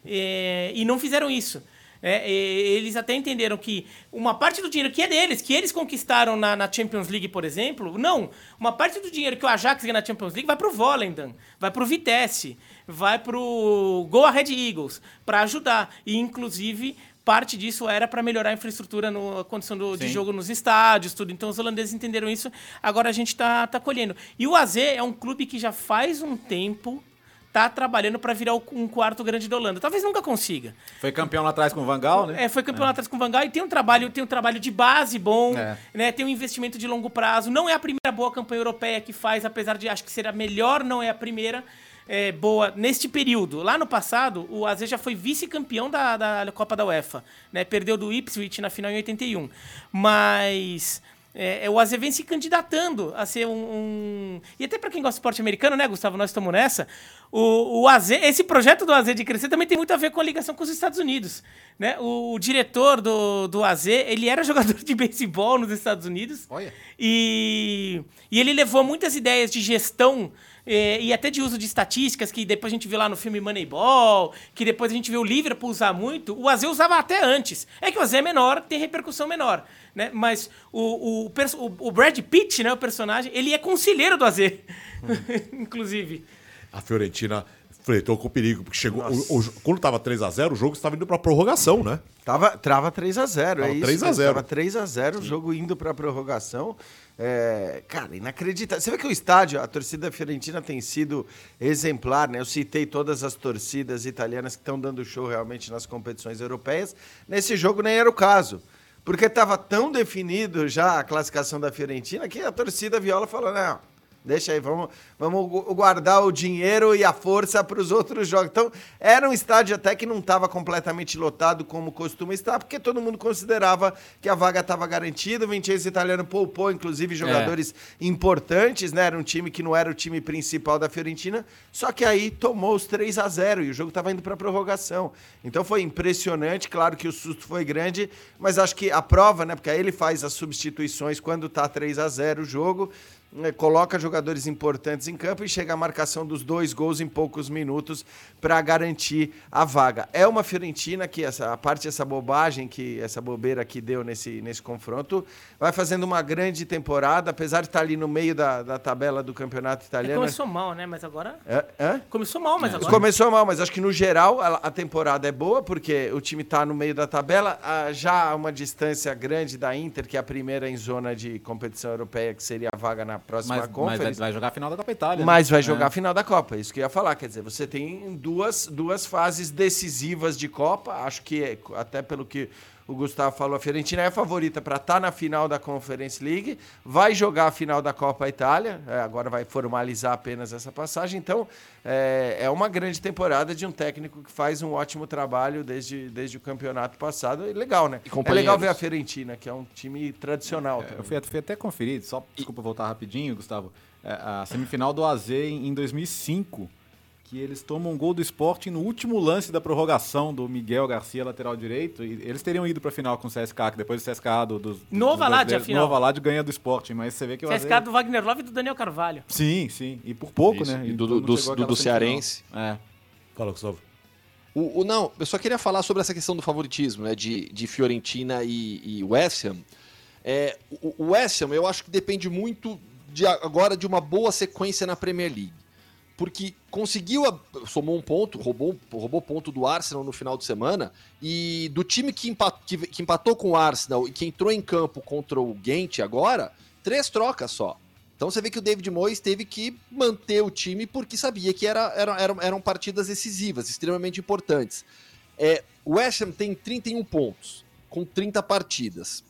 Speaker 4: É, e não fizeram isso. É, eles até entenderam que uma parte do dinheiro que é deles, que eles conquistaram na, na, Champions League, por exemplo, não. Uma parte do dinheiro que o Ajax ganha na Champions League vai para o Volendam, vai para o Vitesse, vai para o Go Ahead Eagles, para ajudar. E, inclusive, parte disso era para melhorar a infraestrutura, no, a condição do, de jogo nos estádios, tudo. Então, os holandeses entenderam isso, agora a gente está tá colhendo. E o AZ é um clube que já faz um tempo tá trabalhando para virar um quarto grande da Holanda. Talvez nunca consiga.
Speaker 3: Foi campeão lá atrás com o Van Gaal, né?
Speaker 4: É, foi campeão é. lá atrás com o Van Gaal e tem um trabalho, tem um trabalho de base bom, é. né? Tem um investimento de longo prazo. Não é a primeira boa campanha europeia que faz, apesar de acho que ser a melhor, não é a primeira. É, boa neste período. Lá no passado, o AZ já foi vice-campeão da, da Copa da UEFA. Né? Perdeu do Ipswich na final em 81. Mas é, é, o AZ vem se candidatando a ser um. um... E até para quem gosta de esporte americano, né, Gustavo? Nós estamos nessa. O, o AZ, esse projeto do AZ de crescer também tem muito a ver com a ligação com os Estados Unidos. Né? O, o diretor do, do AZ, ele era jogador de beisebol nos Estados Unidos.
Speaker 3: Olha.
Speaker 4: E, e ele levou muitas ideias de gestão é, e até de uso de estatísticas, que depois a gente vê lá no filme Moneyball, que depois a gente vê o Liverpool usar muito, o AZ usava até antes. É que o AZ é menor, tem repercussão menor. Né? Mas o, o, o Brad Pitt, né, o personagem, ele é conselheiro do AZ, inclusive.
Speaker 2: A Fiorentina flertou com perigo, porque chegou. O, o, quando estava 3x0, o jogo estava indo para prorrogação, né?
Speaker 5: Tava, trava 3x0, é isso.
Speaker 2: 3x0.
Speaker 5: Tava 3x0, o jogo indo para prorrogação. É, cara, inacreditável. Você vê que o estádio, a torcida fiorentina tem sido exemplar, né? Eu citei todas as torcidas italianas que estão dando show realmente nas competições europeias. Nesse jogo nem era o caso. Porque estava tão definido já a classificação da Fiorentina que a torcida viola falou: não, Deixa aí, vamos, vamos guardar o dinheiro e a força para os outros jogos. Então, era um estádio até que não estava completamente lotado como costuma estar, porque todo mundo considerava que a vaga estava garantida. O Vincenzo Italiano poupou, inclusive, jogadores é. importantes, né? Era um time que não era o time principal da Fiorentina, só que aí tomou os 3 a 0 e o jogo estava indo para prorrogação. Então foi impressionante, claro que o susto foi grande, mas acho que a prova, né? Porque aí ele faz as substituições quando está 3 a 0 o jogo. Né, coloca jogadores importantes em campo e chega a marcação dos dois gols em poucos minutos para garantir a vaga. É uma Fiorentina que essa a parte dessa bobagem que essa bobeira que deu nesse, nesse confronto vai fazendo uma grande temporada, apesar de estar ali no meio da, da tabela do campeonato italiano. É,
Speaker 4: começou mal, né? Mas agora
Speaker 5: é, é?
Speaker 4: começou mal, mas
Speaker 5: é.
Speaker 4: agora
Speaker 5: começou mal, mas acho que no geral a, a temporada é boa porque o time está no meio da tabela, a, já a uma distância grande da Inter, que é a primeira em zona de competição europeia, que seria a vaga na próxima
Speaker 3: mas,
Speaker 5: Conference.
Speaker 3: Mas vai jogar a final da Copa Itália.
Speaker 5: Mas né? vai jogar é. a final da Copa, isso que eu ia falar. Quer dizer, você tem duas, duas fases decisivas de Copa, acho que é, até pelo que o Gustavo falou, a Fiorentina é a favorita para estar tá na final da Conference League, vai jogar a final da Copa Itália, é, agora vai formalizar apenas essa passagem. Então, é, é, uma grande temporada de um técnico que faz um ótimo trabalho desde, desde o campeonato passado. É legal, né? É legal ver a Fiorentina, que é um time tradicional.
Speaker 3: É, eu fui, fui, até conferir, só desculpa voltar rapidinho, Gustavo. É, a semifinal do AZ em, em 2005 que eles tomam um gol do esporte no último lance da prorrogação do Miguel Garcia, lateral direito. E eles teriam ido para a final com o CSK, que depois do CSK do, dos.
Speaker 4: Nova Lade, a final.
Speaker 3: Nova Lade ganha do esporte, mas você vê que o
Speaker 4: CSK do Wagner Love e do Daniel Carvalho.
Speaker 3: Sim, sim. E por pouco,
Speaker 6: Isso.
Speaker 3: né?
Speaker 6: E do, do, do, do Cearense.
Speaker 2: É. Fala, Gustavo.
Speaker 6: O, o, não, eu só queria falar sobre essa questão do favoritismo, né? De, de Fiorentina e, e West Ham. É, o, o West Ham, eu acho que depende muito de, agora de uma boa sequência na Premier League porque conseguiu, somou um ponto, roubou, roubou ponto do Arsenal no final de semana, e do time que empatou, que, que empatou com o Arsenal e que entrou em campo contra o Gent agora, três trocas só. Então você vê que o David Moyes teve que manter o time porque sabia que era, era, eram, eram partidas decisivas, extremamente importantes. É, o West Ham tem 31 pontos, com 30 partidas.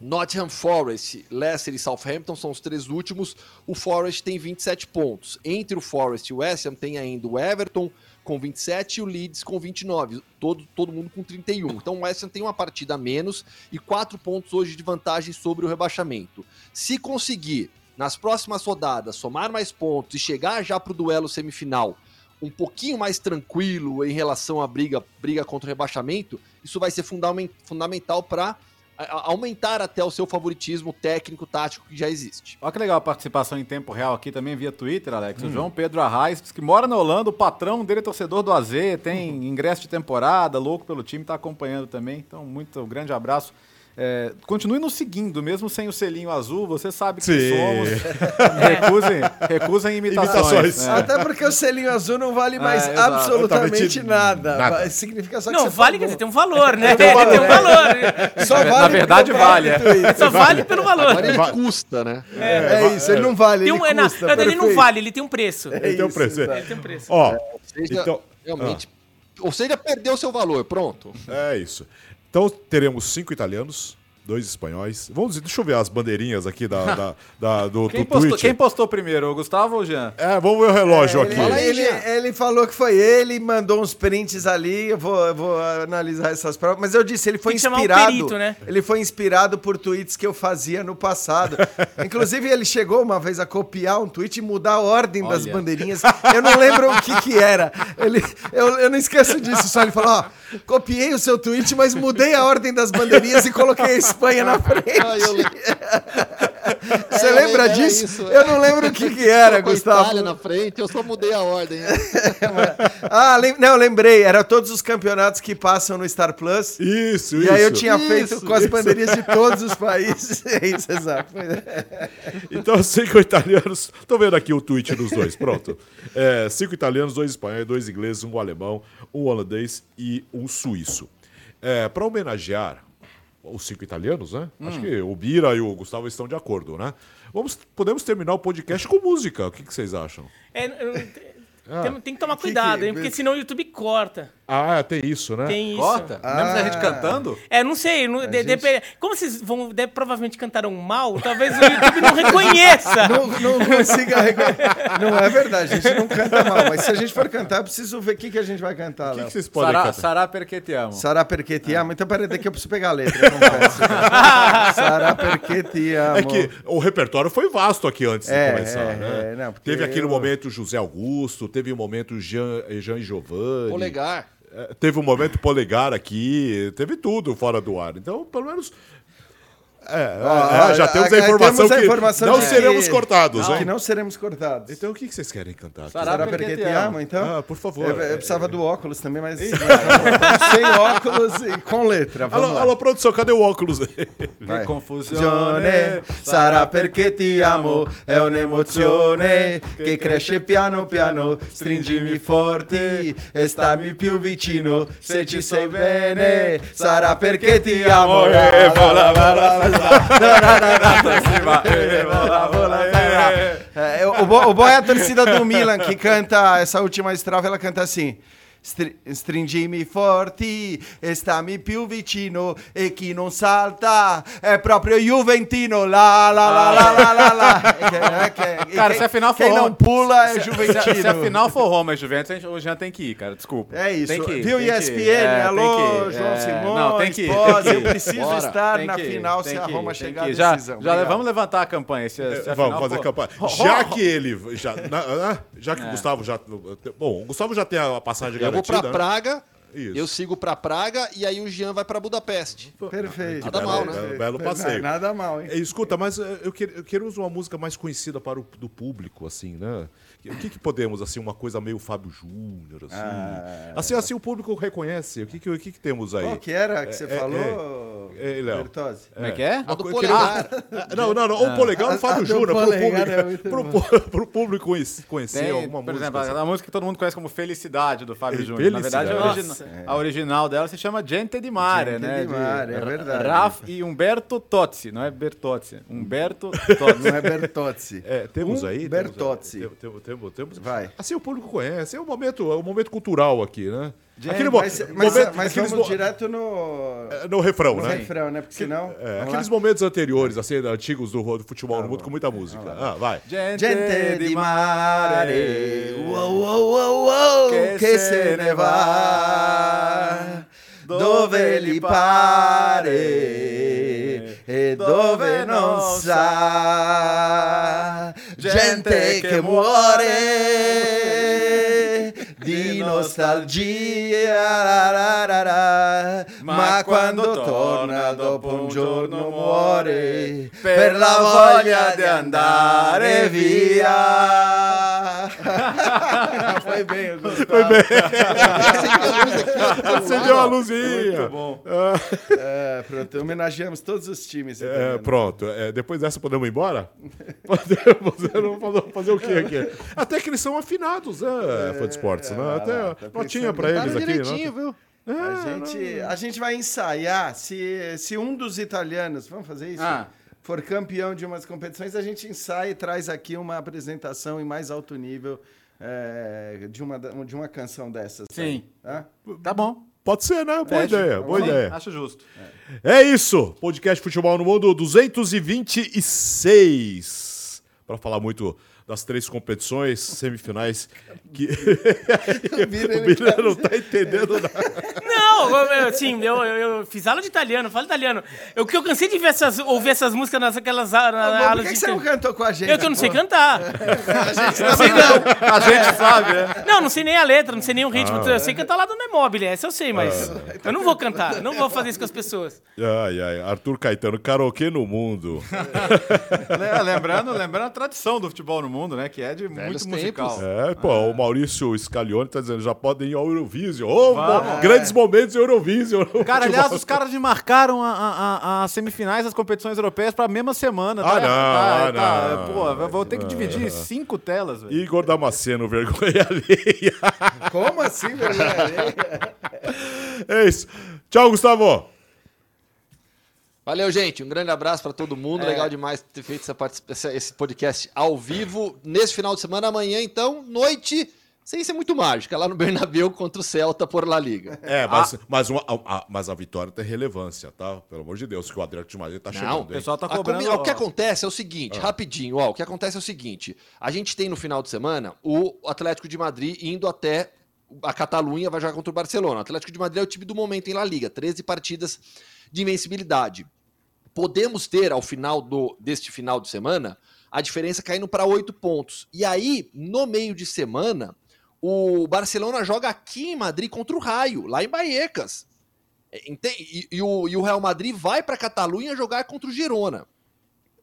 Speaker 6: Nottingham Forest, Leicester e Southampton são os três últimos. O Forest tem 27 pontos. Entre o Forest e o West Ham tem ainda o Everton com 27 e o Leeds com 29. Todo, todo mundo com 31. Então o West Ham tem uma partida a menos e quatro pontos hoje de vantagem sobre o rebaixamento. Se conseguir, nas próximas rodadas, somar mais pontos e chegar já para o duelo semifinal um pouquinho mais tranquilo em relação à briga, briga contra o rebaixamento, isso vai ser fundamental para aumentar até o seu favoritismo técnico, tático que já existe.
Speaker 3: Olha que legal a participação em tempo real aqui também via Twitter, Alex. Hum. O João Pedro Arraes que mora na Holanda, o patrão dele é torcedor do AZ, tem ingresso de temporada, louco pelo time, está acompanhando também. Então, muito grande abraço. É, continue nos seguindo, mesmo sem o selinho azul, você sabe que Sim. somos. recusem, recusem imitações. imitações.
Speaker 5: É. Até porque o selinho azul não vale mais é, absolutamente nada. nada. Significa só que
Speaker 4: não,
Speaker 5: você
Speaker 4: vale, quer dizer, tem um valor, né? Tem um valor. tem um valor.
Speaker 3: Só vale Na verdade, vale.
Speaker 4: Só vale pelo valor.
Speaker 6: Agora ele custa, né?
Speaker 5: É, é isso, ele não vale. Ele, um, custa,
Speaker 4: não, ele não vale, ele tem um preço.
Speaker 2: Ele tem um preço.
Speaker 4: Ele tem um preço.
Speaker 2: Ó,
Speaker 6: seja, então, realmente. Ah. Ou seja, perdeu seu valor, pronto.
Speaker 2: É isso. Então teremos cinco italianos, dois espanhóis. Vamos, deixa eu ver as bandeirinhas aqui da, da, da do,
Speaker 3: quem
Speaker 2: do
Speaker 3: postou,
Speaker 2: Twitch.
Speaker 3: Quem postou primeiro, o Gustavo ou o Jean?
Speaker 2: É, vamos ver o relógio é, aqui.
Speaker 5: Ele, ele, ele, falou que foi ele, mandou uns prints ali, eu vou, eu vou analisar essas provas. Mas eu disse, ele foi inspirado. Um perito, né? Ele foi inspirado por tweets que eu fazia no passado. Inclusive, ele chegou uma vez a copiar um tweet e mudar a ordem Olha. das bandeirinhas. Eu não lembro o que que era. Ele, eu, eu não esqueço disso, só ele falou, ó, copiei o seu tweet, mas mudei a ordem das bandeirinhas e coloquei a Espanha na frente. Você é, lembra é disso? Isso. Eu não lembro o que, que era, Gustavo.
Speaker 6: Itália na frente, eu só mudei a ordem.
Speaker 5: Ah, lem não, lembrei. Era todos os campeonatos que passam no Star Plus.
Speaker 2: Isso,
Speaker 5: e
Speaker 2: isso.
Speaker 5: E aí eu tinha isso, feito com as bandeirinhas de todos os países. É isso, exato.
Speaker 2: então, cinco italianos. Tô vendo aqui o tweet dos dois. Pronto. É, cinco italianos, dois espanhóis, dois ingleses, um alemão, um holandês e um suíço. É, Para homenagear os cinco italianos, né? Hum. Acho que o Bira e o Gustavo estão de acordo, né? Vamos, podemos terminar o podcast com música. O que, que vocês acham?
Speaker 4: É, ah. tem, tem, que tomar cuidado, que hein? Porque senão o YouTube corta.
Speaker 2: Ah, tem isso, né?
Speaker 4: Tem isso.
Speaker 3: Corta?
Speaker 4: Ah.
Speaker 3: Mesmo a gente cantando?
Speaker 4: É, não sei. Não, de, gente... Como vocês vão, de, provavelmente cantaram mal, talvez o YouTube não reconheça.
Speaker 5: Não, não consiga reconhecer. Não é verdade, a gente não canta mal. Mas se a gente for cantar, eu preciso ver o que, que a gente vai cantar. O
Speaker 2: que, que, vocês podem
Speaker 3: Sará,
Speaker 2: cantar?
Speaker 3: Sará Perché Te Amo.
Speaker 5: Sará Perché Te Amo. Então, peraí, daqui eu preciso pegar a letra, confesso. Sará Perché Te Amo.
Speaker 2: É que o repertório foi vasto aqui antes é, de começar, é, né? É, não, teve aquele eu... momento José Augusto, teve o um momento Jean, Jean e Giovanni.
Speaker 6: Polegar.
Speaker 2: É, teve um momento polegar aqui, teve tudo fora do ar. Então, pelo menos é, ah, já temos a informação temos a informação que não seremos cortados,
Speaker 5: não,
Speaker 2: hein?
Speaker 5: Que não seremos cortados.
Speaker 2: Então o que vocês querem cantar?
Speaker 5: Sará porque te amo, então?
Speaker 2: Ah, por favor.
Speaker 5: Eu, eu precisava do óculos também, mas sem óculos e com letra.
Speaker 2: Alô, alô, produção, cadê o óculos?
Speaker 3: Vai. Confusione, sarà perché ti amo, è un'emozione che cresce piano piano, stringimi forte e stammi più vicino, se ci sei bene, sarà perché ti amo. E
Speaker 5: é, o, boy é a torcida do Milan que canta essa última estrofe, ela canta assim. Stri- stringimi forti e stammi più vicino e chi non salta è proprio Juventino. La la la la la la la. É que- é que-
Speaker 3: Cara,
Speaker 5: quem-
Speaker 3: se a final for
Speaker 5: quem não
Speaker 3: Roma-
Speaker 5: pula é
Speaker 3: Se,
Speaker 5: Juventino.
Speaker 3: se, se a final for Roma e Juventus, a gente- o Jean tem que ir, cara. Desculpa.
Speaker 5: É isso.
Speaker 3: Tem que ir,
Speaker 5: Viu,
Speaker 3: tem que ir.
Speaker 5: ESPN?
Speaker 3: É,
Speaker 5: Alô,
Speaker 3: tem que ir.
Speaker 5: João
Speaker 3: É,
Speaker 5: Simões,
Speaker 3: Não, tem que ir.
Speaker 5: Pós,
Speaker 3: tem
Speaker 5: eu
Speaker 3: que ir.
Speaker 5: preciso
Speaker 6: Bora.
Speaker 5: estar
Speaker 3: Tem
Speaker 5: na
Speaker 3: que ir,
Speaker 5: final
Speaker 3: tem
Speaker 5: se a
Speaker 3: que ir,
Speaker 5: Roma
Speaker 3: tem
Speaker 5: chegar
Speaker 3: que
Speaker 5: à
Speaker 3: ir. Já,
Speaker 5: decisão.
Speaker 3: já
Speaker 5: Obrigado.
Speaker 3: vamos levantar a campanha. Se, se a
Speaker 2: Vamos
Speaker 3: final
Speaker 2: fazer
Speaker 3: for-
Speaker 2: campanha.
Speaker 3: Ro-
Speaker 2: Já que ele. Já, na- na- já que o Gustavo já. Bom, o Gustavo já tem a passagem
Speaker 6: Eu vou
Speaker 2: garantida.
Speaker 6: pra
Speaker 2: né?
Speaker 6: Praga,
Speaker 2: Isso.
Speaker 6: eu sigo pra Praga e aí o Jean vai pra Budapeste.
Speaker 5: Perfeito.
Speaker 6: Nada mal, né?
Speaker 2: Belo, belo passeio.
Speaker 5: Nada mal, hein?
Speaker 2: É, Escuta, mas eh, eu, quer- eu quero usar uma música mais conhecida para o do público, assim, né? O que, que podemos, assim, uma coisa meio Fábio Júnior, assim.
Speaker 5: Ah.
Speaker 2: assim, assim o público reconhece. O que, que, o que, que temos aí?
Speaker 5: Qual que era que você
Speaker 2: É, é,
Speaker 5: falou,
Speaker 2: é, Léo.
Speaker 5: Bertozzi?
Speaker 3: Como é que é?
Speaker 6: A do polegar.
Speaker 2: queria- Ah, Não, não, não. O polegar o Fábio
Speaker 5: a do
Speaker 2: Júnior, pro público,
Speaker 5: é
Speaker 2: pro, pro público conhecer,
Speaker 3: Tem,
Speaker 2: alguma
Speaker 3: por
Speaker 2: música.
Speaker 3: exemplo,
Speaker 2: assim.
Speaker 3: a música que todo mundo conhece como Felicidade do Fábio
Speaker 2: É,
Speaker 3: Júnior. Na verdade, a,
Speaker 2: Felicidade.
Speaker 3: origina- a original dela se chama Gente de Mare,
Speaker 5: Gente
Speaker 3: né?
Speaker 5: di Mare, é verdade.
Speaker 3: Raf e Humberto Tozzi, não é Bertozzi. Humberto Tozzi.
Speaker 5: Não é Bertozzi.
Speaker 2: É, temos aí? Temos aí.
Speaker 5: Bertozzi.
Speaker 2: Temos, temos, temos, temos-
Speaker 5: Vai.
Speaker 2: Assim o público conhece. É um momento, é um momento cultural aqui, né?
Speaker 3: Gente,
Speaker 2: mo-
Speaker 5: Mas, mas,
Speaker 2: momento-
Speaker 5: mas
Speaker 2: aqueles
Speaker 5: vamos
Speaker 2: mo-
Speaker 5: direto no,
Speaker 2: é, no refrão,
Speaker 5: no
Speaker 2: né?
Speaker 5: refrão, né? Porque senão...
Speaker 2: É, aqueles
Speaker 5: lá.
Speaker 2: momentos anteriores, assim, antigos do, do futebol no mundo, com muita música. Ah, vai.
Speaker 5: Gente di mare, wow, wow, wow, wow,
Speaker 3: Che
Speaker 5: che
Speaker 3: se ne
Speaker 5: va, dove gli pare e dove non sa, gente che muore di nostalgia, la, la, la, ma quando torna dopo un giorno muore per la voglia di andare via. Foi bem, Foi bem.
Speaker 2: Acendeu a luzinha.
Speaker 3: Muito bom.
Speaker 5: É, pronto, homenageamos todos os times.
Speaker 2: É, pronto. É, depois dessa podemos ir embora? Podemos fazer, fazer o quê aqui? Até que eles são afinados, né? Fã de esportes, né? Até
Speaker 5: tá
Speaker 2: notinha pra eles aqui,
Speaker 6: direitinho,
Speaker 2: né?
Speaker 6: viu?
Speaker 5: A gente, a gente vai ensaiar. Se, se um dos italianos, vamos fazer isso?
Speaker 3: Ah.
Speaker 5: For campeão de umas competições, a gente ensaia e traz aqui uma apresentação em mais alto nível é, de, uma, de uma canção dessas.
Speaker 3: Sim.
Speaker 5: aí, tá?
Speaker 3: Tá bom.
Speaker 2: Pode ser, né? Boa
Speaker 3: Fecha.
Speaker 2: ideia, boa
Speaker 3: Sim,
Speaker 2: ideia.
Speaker 3: Acho justo.
Speaker 2: É isso. Podcast Futebol no Mundo 226. Para falar muito das três competições semifinais que o Bira não tá entendendo nada.
Speaker 4: Não, eu- eu- assim, eu, eu, eu fiz aula de italiano, falo italiano. Eu que eu cansei de ver essas, ouvir essas músicas nas aquelas a-
Speaker 5: Mas por
Speaker 4: aulas
Speaker 5: que,
Speaker 4: de
Speaker 5: que você não cantou com a gente?
Speaker 4: Eu que eu não sei cantar.
Speaker 3: A gente sabe, né?
Speaker 4: Não, não sei nem a letra, não sei nem o ritmo. Eu sei cantar lá do Nemobile, essa eu sei, mas eu não vou cantar, não vou fazer isso com as pessoas.
Speaker 2: Ai, ai, Arthur Caetano, karaokê no mundo.
Speaker 3: Le- Lembrando, lembrando a tradição do futebol no mundo, né? Que é de
Speaker 6: Velhos
Speaker 3: muito musical.
Speaker 2: É, pô, o Maurício Scalione tá dizendo, já podem ir ao Eurovision. Ô, mo- grandes momentos do Eurovision.
Speaker 3: Cara, aliás, os caras me marcaram as semifinais das competições europeias pra mesma semana.
Speaker 2: Ah, não, ah,
Speaker 3: tá,
Speaker 2: não.
Speaker 3: Pô, eu vou ter que dividir cinco telas, velho.
Speaker 2: Igor Damasceno, vergonha alheia.
Speaker 5: Como assim, vergonha?
Speaker 2: É isso. Tchau, Gustavo.
Speaker 6: Valeu, gente. Um grande abraço pra todo mundo.
Speaker 5: É.
Speaker 6: Legal demais ter feito esse podcast ao vivo nesse final de semana. Amanhã, então, noite, sem ser muito mágica, lá no Bernabéu contra o Celta por La Liga.
Speaker 2: É, mas, mas, uma- a, a- mas a vitória tem relevância, tá? Pelo amor de Deus, que o Atlético de Madrid tá
Speaker 6: Não,
Speaker 2: chegando.
Speaker 3: O
Speaker 2: hein?
Speaker 3: pessoal tá
Speaker 6: A
Speaker 3: cobrando.
Speaker 6: comi- o que acontece é o seguinte, rapidinho, ó, o que acontece é o seguinte, a gente tem no final de semana o Atlético de Madrid indo até a Catalunha, vai jogar contra o Barcelona. O Atlético de Madrid é o time do momento em La Liga, 13 partidas de invencibilidade. Podemos ter, ao final do, deste final de semana, a diferença caindo para 8 pontos. E aí, no meio de semana, o Barcelona joga aqui em Madrid contra o Raio, lá em Baiecas. Ente- E, e o, e o Real Madrid vai para Catalunha jogar contra o Girona.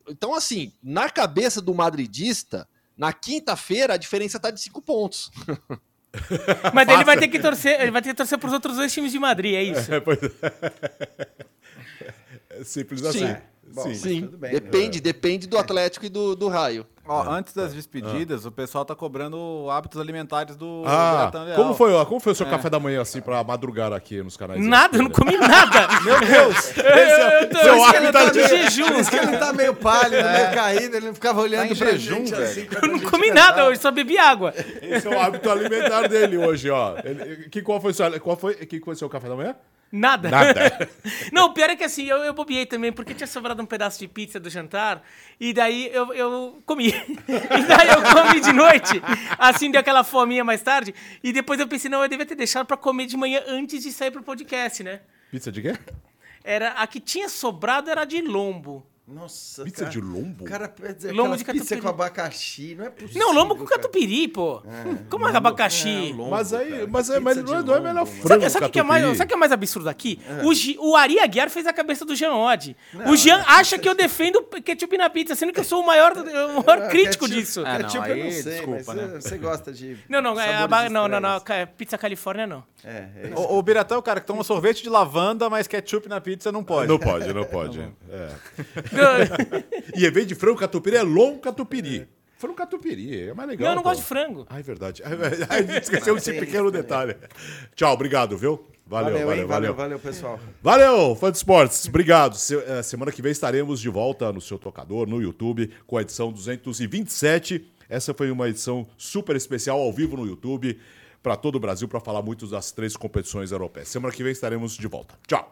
Speaker 6: Então, assim, na cabeça do madridista, na quinta-feira a diferença tá de cinco pontos.
Speaker 4: Mas ele vai ter que torcer, ele vai ter que torcer pros outros dois times de Madrid, é isso.
Speaker 2: É, pois é. É simples assim.
Speaker 6: Sim.
Speaker 5: Bom,
Speaker 2: Sim.
Speaker 5: Bem,
Speaker 6: depende, depende do Atlético e do, do Raio.
Speaker 3: Ó, antes das despedidas, o pessoal tá cobrando hábitos alimentares do
Speaker 2: Ah,
Speaker 3: Leal.
Speaker 2: como foi, ó, como foi o seu café da manhã, assim, pra madrugar aqui nos canais?
Speaker 4: Nada, eu não comi nada.
Speaker 3: Meu Deus!
Speaker 4: Eu, eu, eu tô,
Speaker 2: seu
Speaker 4: eu
Speaker 2: hábito
Speaker 4: tô de jejum.
Speaker 5: Por isso que ele tá meio pálido, meio caído, ele não ficava olhando
Speaker 3: em
Speaker 5: pra
Speaker 3: jejum,
Speaker 5: gente
Speaker 3: velho.
Speaker 5: assim.
Speaker 4: Eu não comi nada hoje, só bebi água.
Speaker 2: Esse é o hábito alimentar dele hoje, ó. Ele- que, qual foi o seu, qual foi, que foi o seu café da manhã?
Speaker 4: Nada.
Speaker 2: Nada.
Speaker 4: Não, o pior é que assim, eu, eu bobiei também, porque tinha sobrado um pedaço de pizza do jantar, e daí eu, eu comi. E daí eu comi de noite, assim, deu aquela fominha mais tarde, e depois eu pensei, não, eu devia ter deixado pra comer de manhã antes de sair pro podcast, né?
Speaker 2: Pizza de quê?
Speaker 4: Era, a que tinha sobrado era de lombo.
Speaker 5: Nossa,
Speaker 2: Pizza
Speaker 5: cara.
Speaker 2: de lombo?
Speaker 5: O cara pede
Speaker 4: Lombo de
Speaker 5: pizza
Speaker 4: catupiry.
Speaker 5: com abacaxi, não é possível.
Speaker 4: Não, lombo com
Speaker 5: cara.
Speaker 4: catupiry, pô. Como é abacaxi?
Speaker 5: É, lombo,
Speaker 2: Mas aí,
Speaker 5: cara.
Speaker 2: mas, é, mas
Speaker 5: Pizza
Speaker 2: não, é, não é
Speaker 5: lombo,
Speaker 2: melhor frango
Speaker 4: Sabe, o que é mais, sabe o que é mais absurdo aqui? O, Gi- o Ari Aguiar fez a cabeça do Jean Odd. o Jean acha que eu defendo ketchup na pizza, sendo que eu sou o maior, o maior
Speaker 5: Ah,
Speaker 4: crítico
Speaker 5: ketchup-
Speaker 4: disso.
Speaker 3: É, não,
Speaker 5: Ketchup eu não
Speaker 3: aí,
Speaker 5: sei,
Speaker 3: desculpa,
Speaker 5: mas
Speaker 3: né?
Speaker 5: você- gosta de
Speaker 4: Não, não, é, não, não, não, pizza Califórnia não.
Speaker 5: É, é.
Speaker 3: O, o Biratão é o cara que toma sorvete de lavanda, mas ketchup na pizza não pode.
Speaker 2: Não pode, não pode. É. E em vez de frango catupiry, é longo catupiry. Frango catupiry, é mais legal.
Speaker 4: Não, eu não
Speaker 2: pô.
Speaker 4: gosto de frango.
Speaker 2: Ah, é verdade. Esqueceu esse pequeno detalhe. Tchau, obrigado, viu? Valeu,
Speaker 5: Valeu,
Speaker 2: valeu,
Speaker 5: hein? valeu. valeu, pessoal.
Speaker 2: Valeu, fã de esportes. Obrigado. Se- eh, semana que vem estaremos de volta no seu tocador, no YouTube, com a edição 227. Essa foi uma edição super especial ao vivo no YouTube para todo o Brasil para falar muito das três competições europeias. Semana que vem estaremos de volta. Tchau.